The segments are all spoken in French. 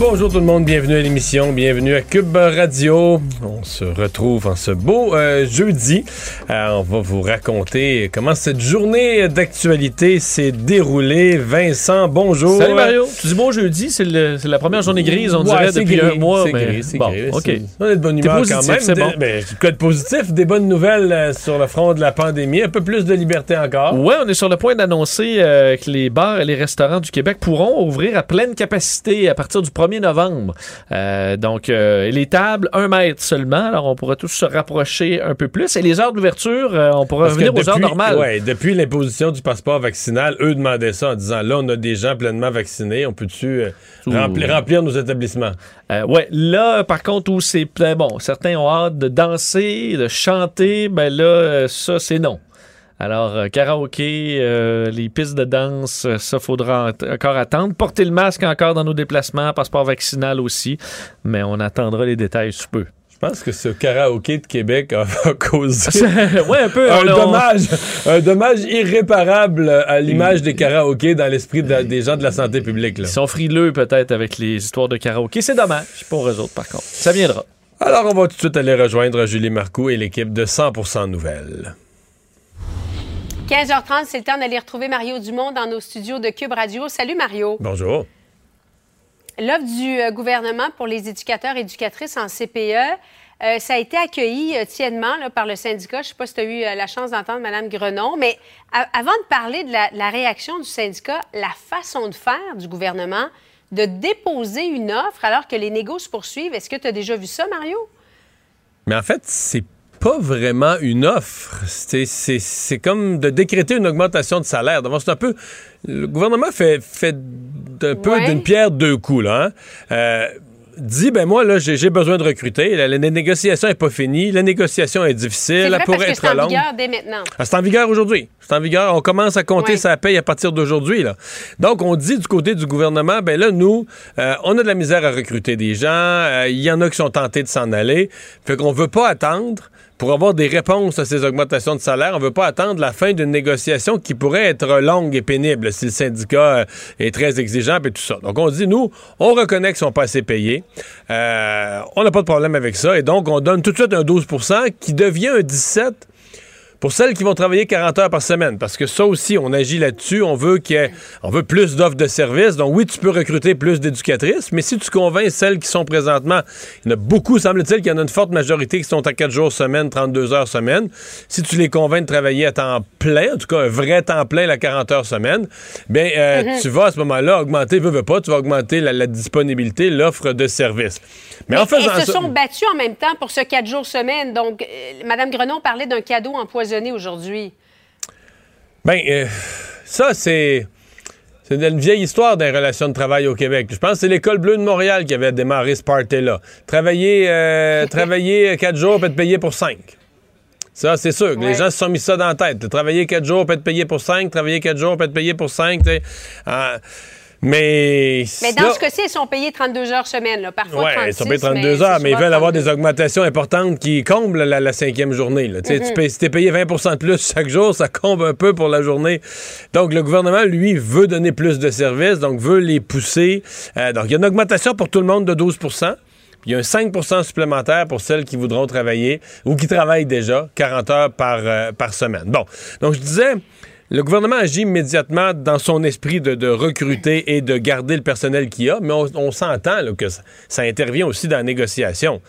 Bonjour tout le monde, bienvenue à l'émission, bienvenue à Cube Radio. On se retrouve en ce beau euh, jeudi. Euh, on va vous raconter comment cette journée d'actualité s'est déroulée. Vincent, bonjour. Salut Mario. Tu dis bon jeudi, c'est la première journée grise, on Ouais, dirait, depuis gris, un mois. C'est mais gris, c'est bon, gris. OK. C'est- On est de bonne humeur positif, quand même. c'est bon. ben, code positif, des bonnes nouvelles euh, sur le front de la pandémie, un peu plus de liberté encore. Ouais, on est sur le point d'annoncer euh, que les bars et les restaurants du Québec pourront ouvrir à pleine capacité à partir du 1er novembre. Euh, donc, euh, les tables, un mètre seulement. Alors, on pourra tous se rapprocher un peu plus. Et les heures d'ouverture, euh, on pourra Parce revenir aux heures normales. ouais, depuis l'imposition du passeport vaccinal, eux demandaient ça en disant là, on a des gens pleinement vaccinés, on peut-tu remplir, remplir nos établissements? Ouais, là, par contre, où c'est ben bon, certains ont hâte de danser, de chanter, ben là, ça, c'est non. Alors, euh, karaoké, euh, les pistes de danse, euh, ça, faudra en- encore attendre. Porter le masque encore dans nos déplacements, passeport vaccinal aussi, mais on attendra les détails sous peu. Je pense que ce karaoké de Québec a, a causé ouais, un peu. un dommage, un dommage irréparable à l'image des karaokés dans l'esprit de- des gens de la santé publique. là. Ils sont frileux peut-être avec les histoires de karaoké. C'est dommage pour eux autres, par contre. Ça viendra. Alors, on va tout de suite aller rejoindre Julie Marcoux et l'équipe de 100% Nouvelles. 15h30, c'est le temps d'aller retrouver Mario Dumont dans nos studios de Cube Radio. Salut Mario. Bonjour. L'offre du euh, gouvernement pour les éducateurs et éducatrices en CPE, euh, ça a été accueilli euh, tièdement là, par le syndicat. Je ne sais pas si tu as eu euh, la chance d'entendre Mme Grenon, mais avant de parler de la, la réaction du syndicat, la façon de faire du gouvernement de déposer une offre alors que les négociations se poursuivent, est-ce que tu as déjà vu ça, Mario? Mais en fait, c'est pas vraiment une offre. C'est, comme de décréter une augmentation de salaire. C'est un peu. Le gouvernement fait, fait un peu Ouais. d'une pierre deux coups, là. hein. Euh, dit, ben moi, là, j'ai, besoin de recruter. La, la négociation n'est pas finie. La négociation est difficile. Elle pourrait être c'est en longue. vigueur dès maintenant. Ah, c'est en vigueur aujourd'hui. C'est en vigueur. On commence à compter Ouais. sa paye à partir d'aujourd'hui. là. Donc, on dit du côté du gouvernement, ben là, nous, euh, on a de la misère à recruter des gens. Euh, Il y en a qui sont tentés de s'en aller. Fait qu'on veut pas attendre pour avoir des réponses à ces augmentations de salaire. On veut pas attendre la fin d'une négociation qui pourrait être longue et pénible si le syndicat euh, est très exigeant et tout ça. Donc, on dit, nous, on reconnaît qu'ils sont pas assez payés. Euh, on n'a pas de problème avec ça. Et donc, on donne tout de suite un 12% qui devient un 17 pour celles qui vont travailler 40 heures par semaine, parce que ça aussi, on agit là-dessus. On veut qu'il y ait- on veut plus d'offres de services. Donc oui, tu peux recruter plus d'éducatrices, mais si tu convaincs celles qui sont présentement, il y en a beaucoup, semble-t-il, qu'il y en a une forte majorité qui sont à 4 jours semaine, 32 heures semaine. Si tu les convaincs de travailler à temps plein, en tout cas un vrai temps plein, la 40 heures semaine, bien, euh, tu vas à ce moment-là augmenter, veux, veux pas, tu vas augmenter la, la disponibilité, l'offre de services. Mais, en faisant Elles se ça- sont battues en même temps pour ce quatre jours semaine. Donc, euh, Mme Grenon parlait d'un cadeau empoisonné aujourd'hui? Ben, euh, ça, c'est. C'est une vieille histoire des relations de travail au Québec. Je pense que c'est l'École bleue de Montréal qui avait démarré ce party-là. Travailler, euh, travailler quatre jours, puis être payé pour cinq. Ça, c'est sûr. que Les Ouais. gens se sont mis ça dans la tête. Travailler quatre jours, puis être payé pour cinq. Travailler quatre jours, puis être payé pour cinq. Mais. Mais dans là- ce cas-ci, elles sont payées 32 heures semaine, là. parfois 36, ils sont payés 32 heures, mais ils veulent avoir des 32. augmentations importantes qui comblent la, la cinquième journée. Là. Tu sais, Mhm. tu payes- si t'es payé 20 de plus chaque jour, ça comble un peu pour la journée. Donc, le gouvernement, lui, veut donner plus de services, donc veut les pousser. Euh, donc, il y a une augmentation pour tout le monde de 12 puis il y a un 5 supplémentaire pour celles qui voudront travailler ou qui travaillent déjà 40 heures par, euh, par semaine. Bon, donc je disais, le gouvernement agit immédiatement dans son esprit de, de recruter et de garder le personnel qu'il y a, mais on, on s'entend que ça, ça intervient aussi dans la négociation.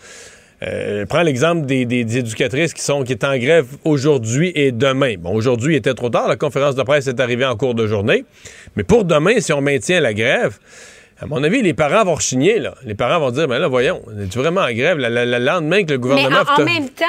Euh, prends l'exemple des, des- des éducatrices qui sont qui est en grève aujourd'hui et demain. Bon, aujourd'hui il était trop tard, la conférence de presse est arrivée en cours de journée, mais pour demain, si on maintient la grève, à mon avis, les parents vont rechigner, là. Les parents vont dire, ben là, voyons, es-tu vraiment en grève? Le, le- le lendemain que le Mais gouvernement... en, en même temps,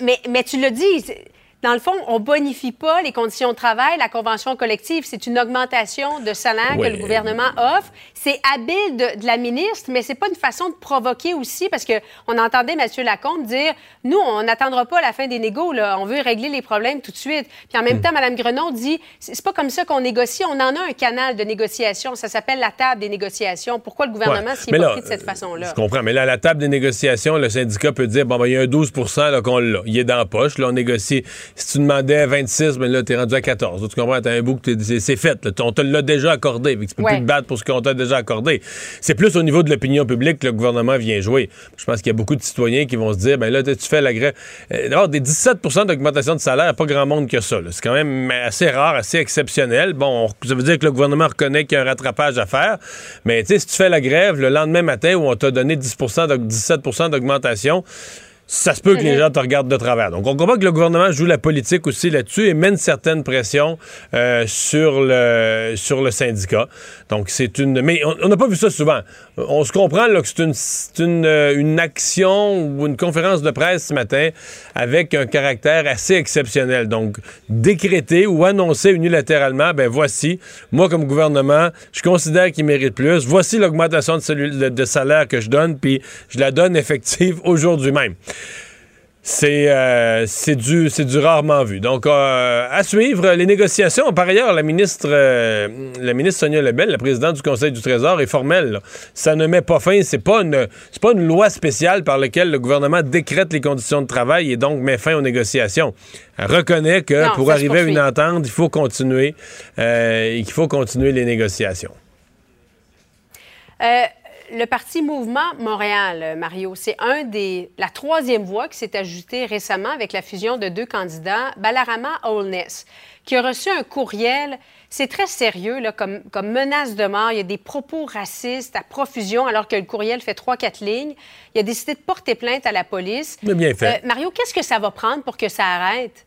mais, mais tu l'as dit, c'est- dans le fond, on bonifie pas les conditions de travail, la convention collective. C'est une augmentation de salaire que le gouvernement offre. C'est habile de, de la ministre, mais c'est pas une façon de provoquer aussi, parce que on entendait M. Lacombe dire, nous, on n'attendra pas la fin des négos, là. on veut régler les problèmes tout de suite. Puis en Hmm. même temps, Mme Grenon dit, c'est pas comme ça qu'on négocie. On en a un canal de négociation. Ça s'appelle la table des négociations. Pourquoi le gouvernement Ouais. s'y Mais est là, pas pris de cette façon-là? Je comprends, mais là, à la table des négociations, le syndicat peut dire bon, ben, il y a un 12 là, qu'on l'a. Il est dans la poche. Là, on négocie. Si tu demandais 26, ben là, t'es rendu à 14. Tu comprends? T'as un bout que c'est fait. là. On te l'a déjà accordé. Fait que tu peux Ouais. plus te battre pour ce qu'on t'a déjà accordé. C'est plus au niveau de l'opinion publique que le gouvernement vient jouer. Je pense qu'il y a beaucoup de citoyens qui vont se dire ben là, tu fais la grève. Euh, D'abord, des 17% d'augmentation de salaire, il n'y a pas grand monde que ça. C'est quand même assez rare, assez exceptionnel. Bon, on- ça veut dire que le gouvernement reconnaît qu'il y a un rattrapage à faire. Mais tu sais, si tu fais la grève le lendemain matin où on t'a donné 10 d'aug- 17% d'augmentation, ça se peut que les gens te regardent de travers. Donc, on comprend que le gouvernement joue la politique aussi là-dessus et met une certaine pression euh, sur le sur le syndicat. Donc, c'est une... Mais on n'a pas vu ça souvent. On se comprend là, que c'est une, une, euh, une action ou une conférence de presse ce matin avec un caractère assez exceptionnel. Donc, décréter ou annoncer unilatéralement, ben voici, moi comme gouvernement, je considère qu'il mérite plus. Voici l'augmentation de- de salaire que je donne, puis je la donne effective aujourd'hui même. C'est euh, du, c'est du rarement vu. Donc, euh, à suivre les négociations. Par ailleurs, la ministre, euh, la ministre Sonia Lebel, la présidente du Conseil du Trésor, est formelle. là. Ça ne met pas fin. C'est pas une, c'est pas une loi spéciale par laquelle le gouvernement décrète les conditions de travail et donc met fin aux négociations. Elle reconnaît que Non, pour arriver à une entente, il faut continuer, euh, et qu'il faut continuer les négociations. Euh, le parti Mouvement Montréal, euh, Mario, c'est un des la troisième voix qui s'est ajoutée récemment avec la fusion de deux candidats, Balarama Holness, qui a reçu un courriel. C'est très sérieux là, comme, comme menace de mort. Il y a des propos racistes à profusion alors que le courriel fait trois, quatre lignes. Il a décidé de porter plainte à la police. Mais bien fait. Euh, Mario, qu'est-ce que ça va prendre pour que ça arrête?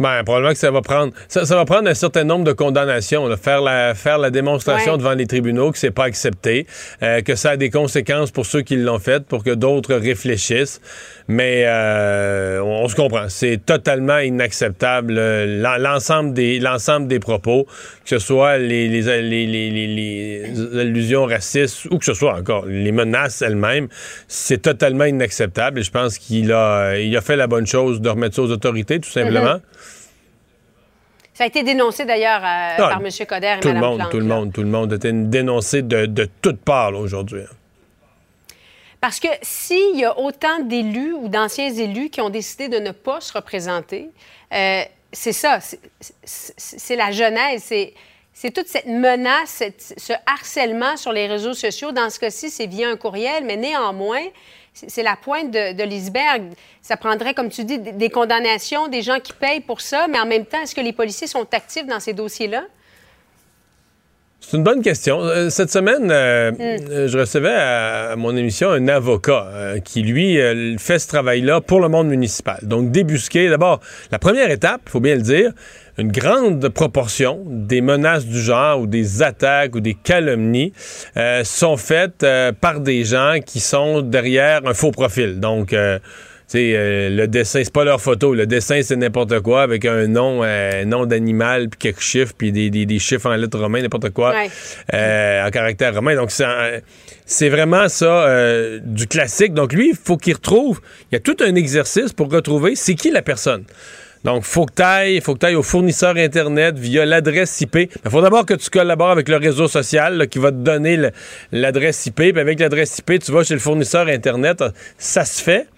Ben, probablement que ça va prendre ça, ça va prendre un certain nombre de condamnations, là. faire la faire la démonstration Ouais. devant les tribunaux que c'est pas accepté, euh, que ça a des conséquences pour ceux qui l'ont fait, pour que d'autres réfléchissent. Mais euh, on, on se comprend, c'est totalement inacceptable euh, l'en- l'ensemble des l'ensemble des propos, que ce soit les les, les, les, les- les allusions racistes ou que ce soit encore les menaces elles-mêmes, c'est totalement inacceptable. Et je pense qu'il a il a fait la bonne chose de remettre ça aux autorités, tout simplement. Ça a été dénoncé d'ailleurs euh, Ah, par M. Coder et Tout le monde, tout le là. monde, tout le monde était dénoncé de, de toutes parts aujourd'hui. hein. Parce que s'il y a autant d'élus ou d'anciens élus qui ont décidé de ne pas se représenter, euh, c'est ça, c'est- la genèse, c'est c'est toute cette menace, cette- ce harcèlement sur les réseaux sociaux. Dans ce cas-ci, c'est via un courriel, mais néanmoins, c'est la pointe de, de l'iceberg. Ça prendrait, comme tu dis, des, des condamnations, des gens qui payent pour ça, mais en même temps, est-ce que les policiers sont actifs dans ces dossiers-là? C'est une bonne question. Euh, Cette semaine, euh, euh, je recevais à, à mon émission un avocat euh, qui, lui, euh, fait ce travail-là pour le monde municipal. Donc, débusquer, d'abord, la première étape, il faut bien le dire, une grande proportion des menaces du genre ou des attaques ou des calomnies euh, sont faites euh, par des gens qui sont derrière un faux profil. Donc, euh, euh, le dessin, c'est pas leur photo. Le dessin, c'est n'importe quoi avec un nom, euh, nom d'animal, puis quelques chiffres, puis des, des- des chiffres en lettres romaines, n'importe quoi, Ouais. euh, en caractère romain. Donc, c'est vraiment ça, du classique. Donc, lui, il faut qu'il retrouve. Il y a tout un exercice pour retrouver c'est qui la personne. Donc, faut que tu ailles, faut que ailles au fournisseur Internet via l'adresse IP. Il faut d'abord que tu collabores avec le réseau social là, qui va te donner l'adresse IP. Puis avec l'adresse IP, tu vas chez le fournisseur Internet. Ça se fait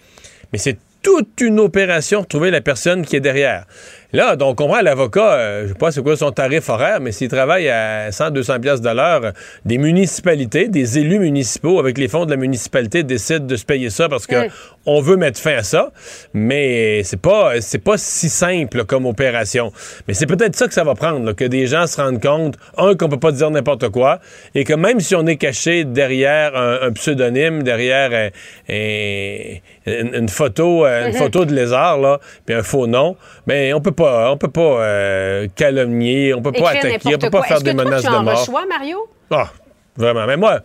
mais c'est toute une opération de trouver la personne qui est derrière. Là, donc, on comprend l'avocat, euh, je sais pas c'est quoi son tarif horaire, mais s'il travaille à 100, 200 pièces de l'heure, des municipalités, des élus municipaux avec les fonds de la municipalité décident de se payer ça parce que Mm. on veut mettre fin à ça, mais c'est pas c'est pas si simple comme opération. Mais c'est peut-être ça que ça va prendre, là, que des gens se rendent compte, un, qu'on peut pas dire n'importe quoi, et que même si on est caché derrière un, un pseudonyme, derrière euh, un- une, une photo, euh, une Mhm. photo de lézard, là, puis un faux nom, mais on peut pas, on peut pas euh, calomnier, on peut pas Écrire attaquer, on peut pas faire des que toi, menaces tu de en mort. reçois, Mario? Ah, vraiment. Mais moi,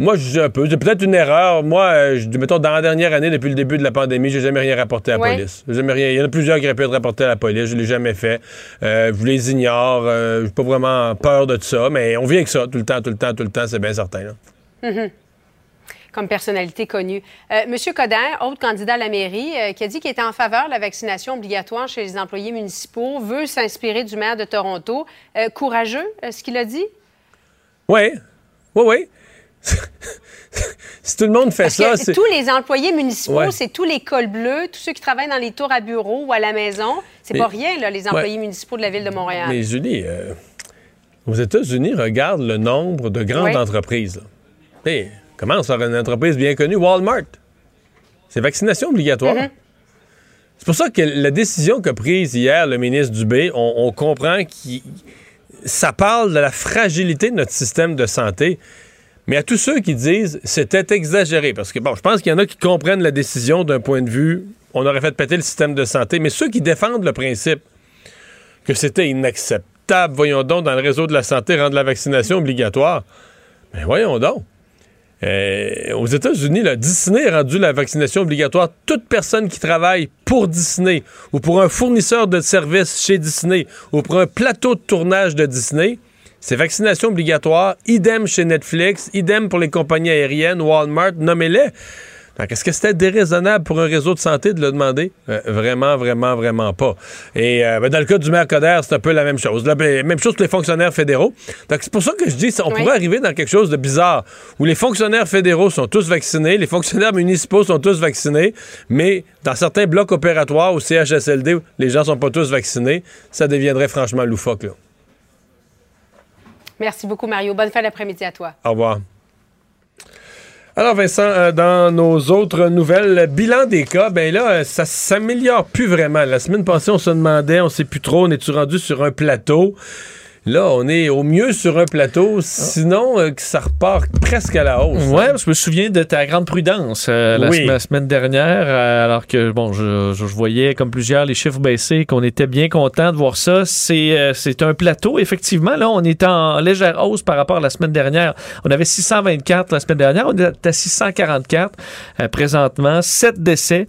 Moi, je un peu. C'est peut-être une erreur. Moi, euh, je, mettons, dans la dernière année, depuis le début de la pandémie, j'ai jamais rien rapporté à la Ouais. police. Jamais rien. Il y en a plusieurs qui auraient pu être rapportés à la police. Je l'ai jamais fait. Euh, je les ignore. Euh, j'ai pas vraiment peur de ça, mais on vient avec ça tout le temps, tout le temps, tout le temps, c'est bien certain. là. Comme personnalité connue. Euh, Monsieur Codin, autre candidat à la mairie, euh, qui a dit qu'il était en faveur de la vaccination obligatoire chez les employés municipaux, veut s'inspirer du maire de Toronto. Euh, courageux, ce qu'il a dit? Oui, oui, oui. si tout le monde fait Parce ça, c'est. tous les employés municipaux, Ouais. c'est tous les cols bleus, tous ceux qui travaillent dans les tours à bureau ou à la maison. C'est Mais- pas rien, là, les employés municipaux de la ville de Montréal. Mais Julie, euh, aux États-Unis, regarde le nombre de grandes Oui. entreprises. là. Hey, commence par une entreprise bien connue, Walmart. C'est vaccination obligatoire. Mm-hmm. C'est pour ça que la décision qu'a prise hier le ministre Dubé, on, on comprend que ça parle de la fragilité de notre système de santé. Mais à tous ceux qui disent c'était exagéré, parce que bon, je pense qu'il y en a qui comprennent la décision d'un point de vue, on aurait fait péter le système de santé, mais ceux qui défendent le principe que c'était inacceptable, voyons donc, dans le réseau de la santé, rendre la vaccination obligatoire. Mais voyons donc. Euh, aux États-Unis, Disney a rendu la vaccination obligatoire. Toute personne qui travaille pour Disney ou pour un fournisseur de services chez Disney ou pour un plateau de tournage de Disney, c'est vaccination obligatoire. Idem chez Netflix, idem pour les compagnies aériennes, Walmart, nommez-les. Est-ce que c'était déraisonnable pour un réseau de santé de le demander? Euh, vraiment, vraiment, vraiment pas. Et euh, ben, dans le cas du maire Coder, c'est un peu la même chose. Là, ben, même chose pour les fonctionnaires fédéraux. Donc, c'est pour ça que je dis, on Oui. pourrait arriver dans quelque chose de bizarre, où les fonctionnaires fédéraux sont tous vaccinés, les fonctionnaires municipaux sont tous vaccinés, mais dans certains blocs opératoires ou CHSLD, où les gens sont pas tous vaccinés, ça deviendrait franchement loufoque. Là. Merci beaucoup, Mario. Bonne fin d'après-midi à toi. Au revoir. Alors Vincent, euh, dans nos autres nouvelles, le bilan des cas, ben là, euh, ça s'améliore plus vraiment. La semaine passée, on se demandait, on sait plus trop, on est-tu rendu sur un plateau? Là, on est au mieux sur un plateau, sinon euh, que ça repart presque à la hausse. Ouais, je me souviens de ta grande prudence euh, la, Oui. sem- la semaine dernière, euh, alors que bon, je, je- je voyais comme plusieurs les chiffres baisser, qu'on était bien content de voir ça. C'est c'est un plateau, effectivement. Là, on est en légère hausse par rapport à la semaine dernière. On avait 624 la semaine dernière, on est à 644 euh, présentement. 7 décès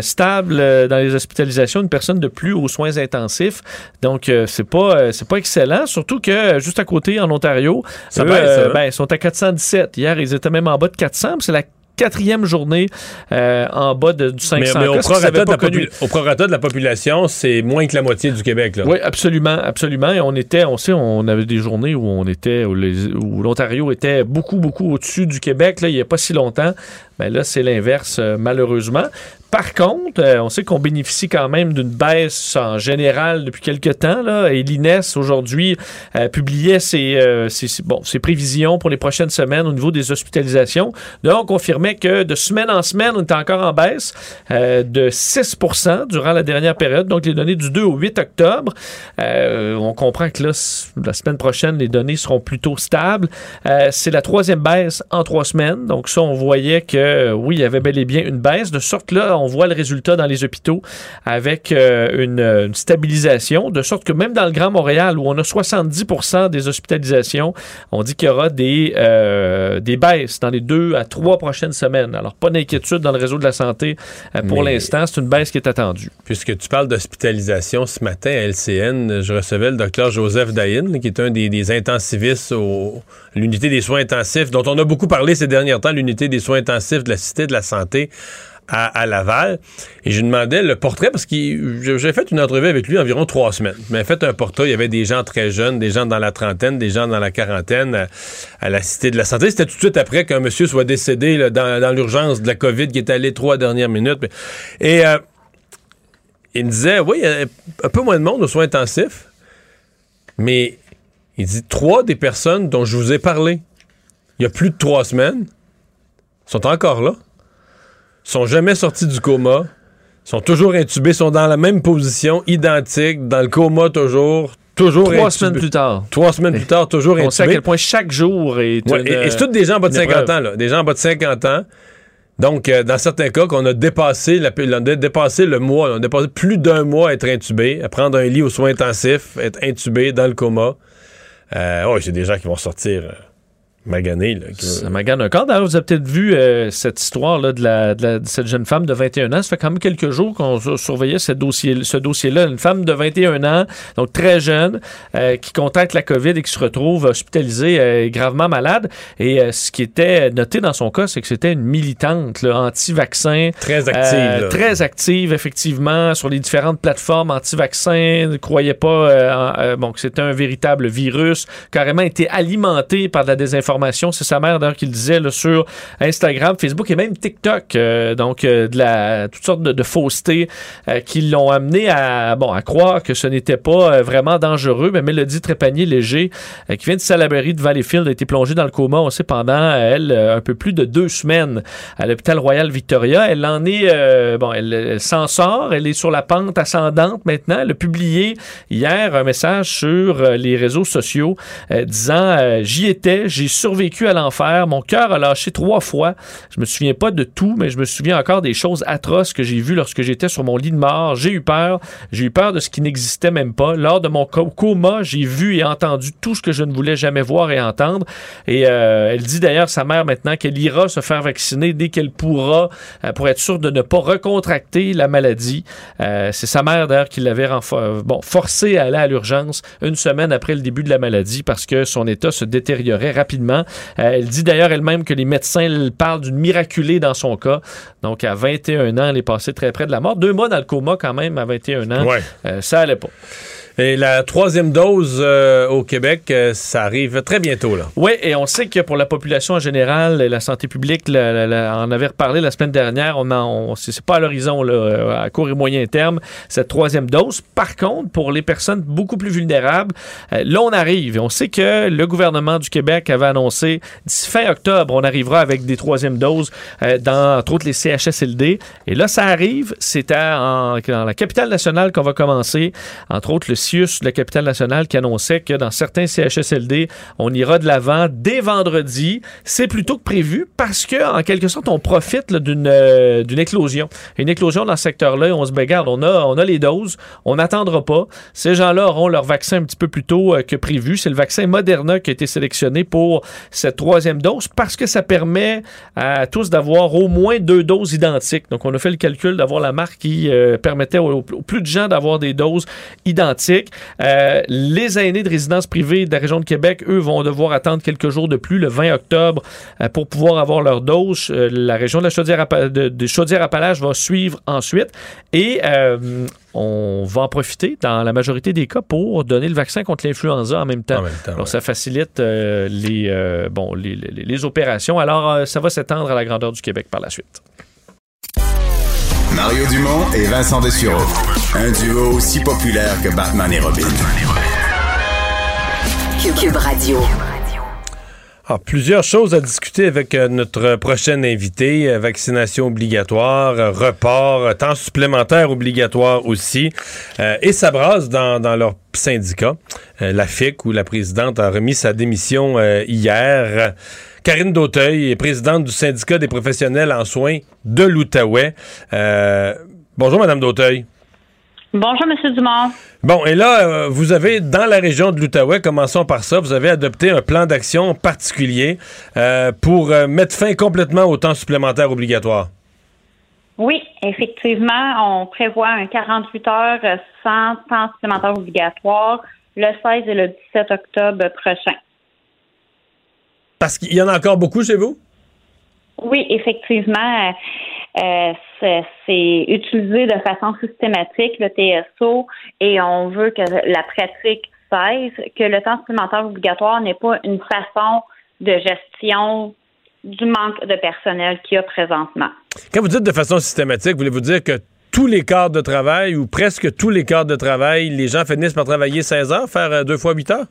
stables dans les hospitalisations, une personne de plus aux soins intensifs. Donc, c'est pas c'est pas excellent. Surtout que juste à côté en Ontario, Ça eux, baisse, euh, hein? ben, ils sont à 417. Hier, ils étaient même en bas de 400. puis C'est la quatrième journée euh, en bas de, du Mais, 500 mais au, prorata pas connu? popu- au prorata de la population, c'est moins que la moitié du Québec. Là. Oui, absolument, absolument. Et on était, on sait, on avait des journées où on était, où l'Ontario était beaucoup, beaucoup au-dessus du Québec, là, il n'y a pas si longtemps. Mais là, c'est l'inverse, euh, malheureusement. Par contre, euh, on sait qu'on bénéficie quand même d'une baisse en général depuis quelques temps. Là, et l'INES, aujourd'hui, euh, publiait ses, bon, ses prévisions pour les prochaines semaines au niveau des hospitalisations. Donc, on confirmait que de semaine en semaine, on était encore en baisse de 6% durant la dernière période. Donc, les données du 2 au 8 octobre. On comprend que là, la semaine prochaine, les données seront plutôt stables. C'est la troisième baisse en trois semaines. Donc, ça, on voyait que, euh, oui, il y avait bel et bien une baisse. De sorte que là, on voit le résultat dans les hôpitaux avec euh, une, une stabilisation. De sorte que même dans le Grand Montréal, où on a 70% des hospitalisations, on dit qu'il y aura des, euh, des baisses dans les deux à trois prochaines semaines. Alors, pas d'inquiétude dans le réseau de la santé euh, pour l'instant. C'est une baisse qui est attendue. Puisque tu parles d'hospitalisation, ce matin à LCN, je recevais le docteur Joseph Dahin, là, qui est un des, des intensivistes au à l'unité des soins intensifs, dont on a beaucoup parlé ces derniers temps, l'unité des soins intensifs de la Cité de la Santé à, Laval. Et je lui demandais le portrait, parce que j'ai fait une entrevue avec lui environ trois semaines. M'avait fait un portrait, il y avait des gens très jeunes, des gens dans la trentaine, des gens dans la quarantaine à, la Cité de la Santé. C'était tout de suite après qu'un monsieur soit décédé dans l'urgence de la COVID qui est allé trois dernières minutes. Et... euh, il me disait, oui, il y a un peu moins de monde aux soins intensifs, mais il dit trois des personnes dont je vous ai parlé il y a plus de trois semaines sont encore là, sont jamais sortis du coma, sont toujours intubés, sont dans la même position, identique, dans le coma toujours, toujours Trois intubés. semaines plus tard. Trois semaines plus tard, toujours On sait à intubés. quel point chaque jour est. Ouais, une, et, et c'est tous des gens en bas de une 50 épreuve. ans, là. Des gens en bas de 50 ans. Donc, euh, dans certains cas, qu'on a dépassé, la, on a dépassé le mois, on a dépassé plus d'un mois à être intubé, à prendre un lit aux soins intensifs, être intubé dans le coma. Euh, oui, c'est des gens qui vont sortir euh, magané. Là, Ça magane un corps. D'ailleurs, vous avez peut-être vu euh, cette histoire-là de, la, de, la- de cette jeune femme de 21 ans. Ça fait quand même quelques jours qu'on sur- surveillait ce dossier- ce dossier-là. Une femme de 21 ans, donc très jeune, euh, qui contacte la COVID et qui se retrouve hospitalisée, euh, gravement malade. Et ce qui était noté dans son cas, c'est que c'était une militante là, anti-vaccin. Très active. Là. très active, effectivement, sur les différentes plateformes anti-vaccins. Ne croyait pas en- bon, que c'était un véritable virus, carrément été alimenté par de la désinformation. C'est sa mère, d'ailleurs, qui le disait sur Instagram, Facebook et même TikTok. Euh, donc, euh, de la, toutes sortes de, faussetés euh, qui l'ont amené à, bon, à croire que ce n'était pas vraiment dangereux. Mais Mélodie Trépanier-Léger, qui vient de Salaberry de Valleyfield, a été plongée dans le coma, on sait, pendant, elle, un peu plus de deux semaines à l'hôpital Royal Victoria. Elle en est, bon, elle, s'en sort, elle est sur la pente ascendante maintenant. Elle a publié hier un message sur les réseaux sociaux disant J'y étais, j'ai survécu à l'enfer, mon cœur a lâché trois fois. Je me souviens pas de tout, mais je me souviens encore des choses atroces que j'ai vues lorsque j'étais sur mon lit de mort. J'ai eu peur, j'ai eu peur de ce qui n'existait même pas. Lors de mon co- coma, j'ai vu et entendu tout ce que je ne voulais jamais voir et entendre. Et euh, elle dit d'ailleurs sa mère maintenant qu'elle ira se faire vacciner dès qu'elle pourra euh, pour être sûre de ne pas recontracter la maladie. Euh, c'est sa mère d'ailleurs qui l'avait bon, forcé à aller à l'urgence une semaine après le début de la maladie parce que son état se détériorait rapidement. Euh, elle dit d'ailleurs elle-même que les médecins parlent d'une miraculée dans son cas. Donc à 21 ans, elle est passée très près de la mort. Deux mois dans le coma quand même à 21 ans. Ouais. Euh, ça allait pas. Et la troisième dose euh, au Québec, euh, ça arrive très bientôt. là. Oui, et on sait que pour la population en général, la santé publique la- la- en avait reparlé la semaine dernière. On on- c'est pas à l'horizon, euh, à court et moyen terme, cette troisième dose. Par contre, pour les personnes beaucoup plus vulnérables, là, on arrive. Et on sait que le gouvernement du Québec avait annoncé d'ici fin octobre, on arrivera avec des troisièmes doses dans, entre autres, les CHSLD. Et là, ça arrive. C'est dans la capitale nationale qu'on va commencer. Entre autres, le CIUS de la capitale nationale qui annonçait que dans certains CHSLD, on ira de l'avant dès vendredi. C'est plutôt que prévu parce que, en quelque sorte, on profite euh, d'une éclosion. Une éclosion dans ce secteur-là on se bagarre. On a, on a les doses. On n'attendra pas. Ces gens-là auront leur vaccin un petit peu plus tôt euh, que prévu. C'est le vaccin Moderna qui a été sélectionné pour cette troisième dose parce que ça permet à tous d'avoir au moins deux doses identiques. Donc, on a fait le calcul d'avoir la marque qui euh, permettait au, au plus de gens d'avoir des doses identiques. Euh, les aînés de résidence privée de la région de Québec, eux, vont devoir attendre quelques jours de plus, le 20 octobre, euh, pour pouvoir avoir leur dose. Euh, la région de la Chaudière-Appa- de, de Chaudière-Appalaches va suivre ensuite. Et euh, on va en profiter, dans la majorité des cas, pour donner le vaccin contre l'influenza en même temps. En même temps, Alors, ouais. ça facilite euh, les, euh, bon, les, les- les opérations. Alors, euh, ça va s'étendre à la grandeur du Québec par la suite. Mario Dumont et Vincent Dessureau. Un duo aussi populaire que Batman et Robin. Cube, Radio. Ah, plusieurs choses à discuter avec euh, notre prochain invité. Euh, vaccination obligatoire, euh, report, temps supplémentaire obligatoire aussi. Euh, et ça brasse dans, dans leur syndicat. Euh, la FIC, où la présidente a remis sa démission euh, hier. Karine Dauteuil est présidente du syndicat des professionnels en soins de l'Outaouais. Euh, bonjour, Madame Dauteuil. Bonjour, M. Dumont. Bon, et là, euh, vous avez, dans la région de l'Outaouais, commençons par ça, vous avez adopté un plan d'action particulier euh, pour euh, mettre fin complètement au temps supplémentaire obligatoire. Oui, effectivement, on prévoit un 48 heures sans temps supplémentaire obligatoire le 16 et le 17 octobre prochain. Parce qu'il y en a encore beaucoup chez vous? Oui, effectivement, euh, c'est c'est utilisé de façon systématique, le TSO, et on veut que la pratique cesse, que le temps supplémentaire obligatoire n'est pas une façon de gestion du manque de personnel qu'il y a présentement. Quand vous dites de façon systématique, voulez-vous dire que tous les quarts de travail ou presque tous les quarts de travail, les gens finissent par travailler 16 heures, faire euh, deux fois 8 heures?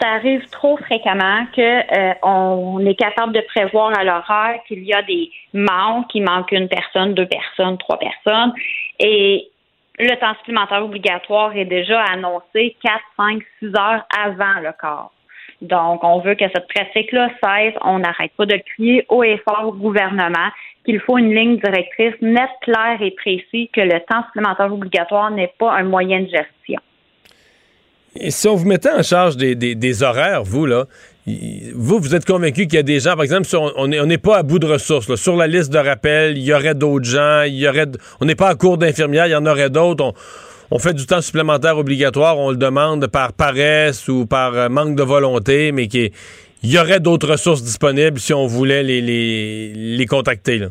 Ça arrive trop fréquemment que euh, on est capable de prévoir à l'horaire qu'il y a des manques, qu'il manque une personne, deux personnes, trois personnes, et le temps supplémentaire obligatoire est déjà annoncé 4, 5, 6 heures avant le corps. Donc, on veut que cette pratique-là cesse. On n'arrête pas de crier haut et fort au gouvernement qu'il faut une ligne directrice nette, claire et précise, que le temps supplémentaire obligatoire n'est pas un moyen de gestion. Si on vous mettait en charge des, des- horaires, vous, là, vous, vous êtes convaincu qu'il y a des gens, par exemple, si on n'est pas à bout de ressources. Sur la liste de rappel, il y aurait d'autres gens, il y aurait, on n'est pas à court d'infirmières, il y en aurait d'autres. On, fait du temps supplémentaire obligatoire, on le demande par paresse ou par euh, manque de volonté, mais qu'il y aurait d'autres ressources disponibles si on voulait les, les, les contacter.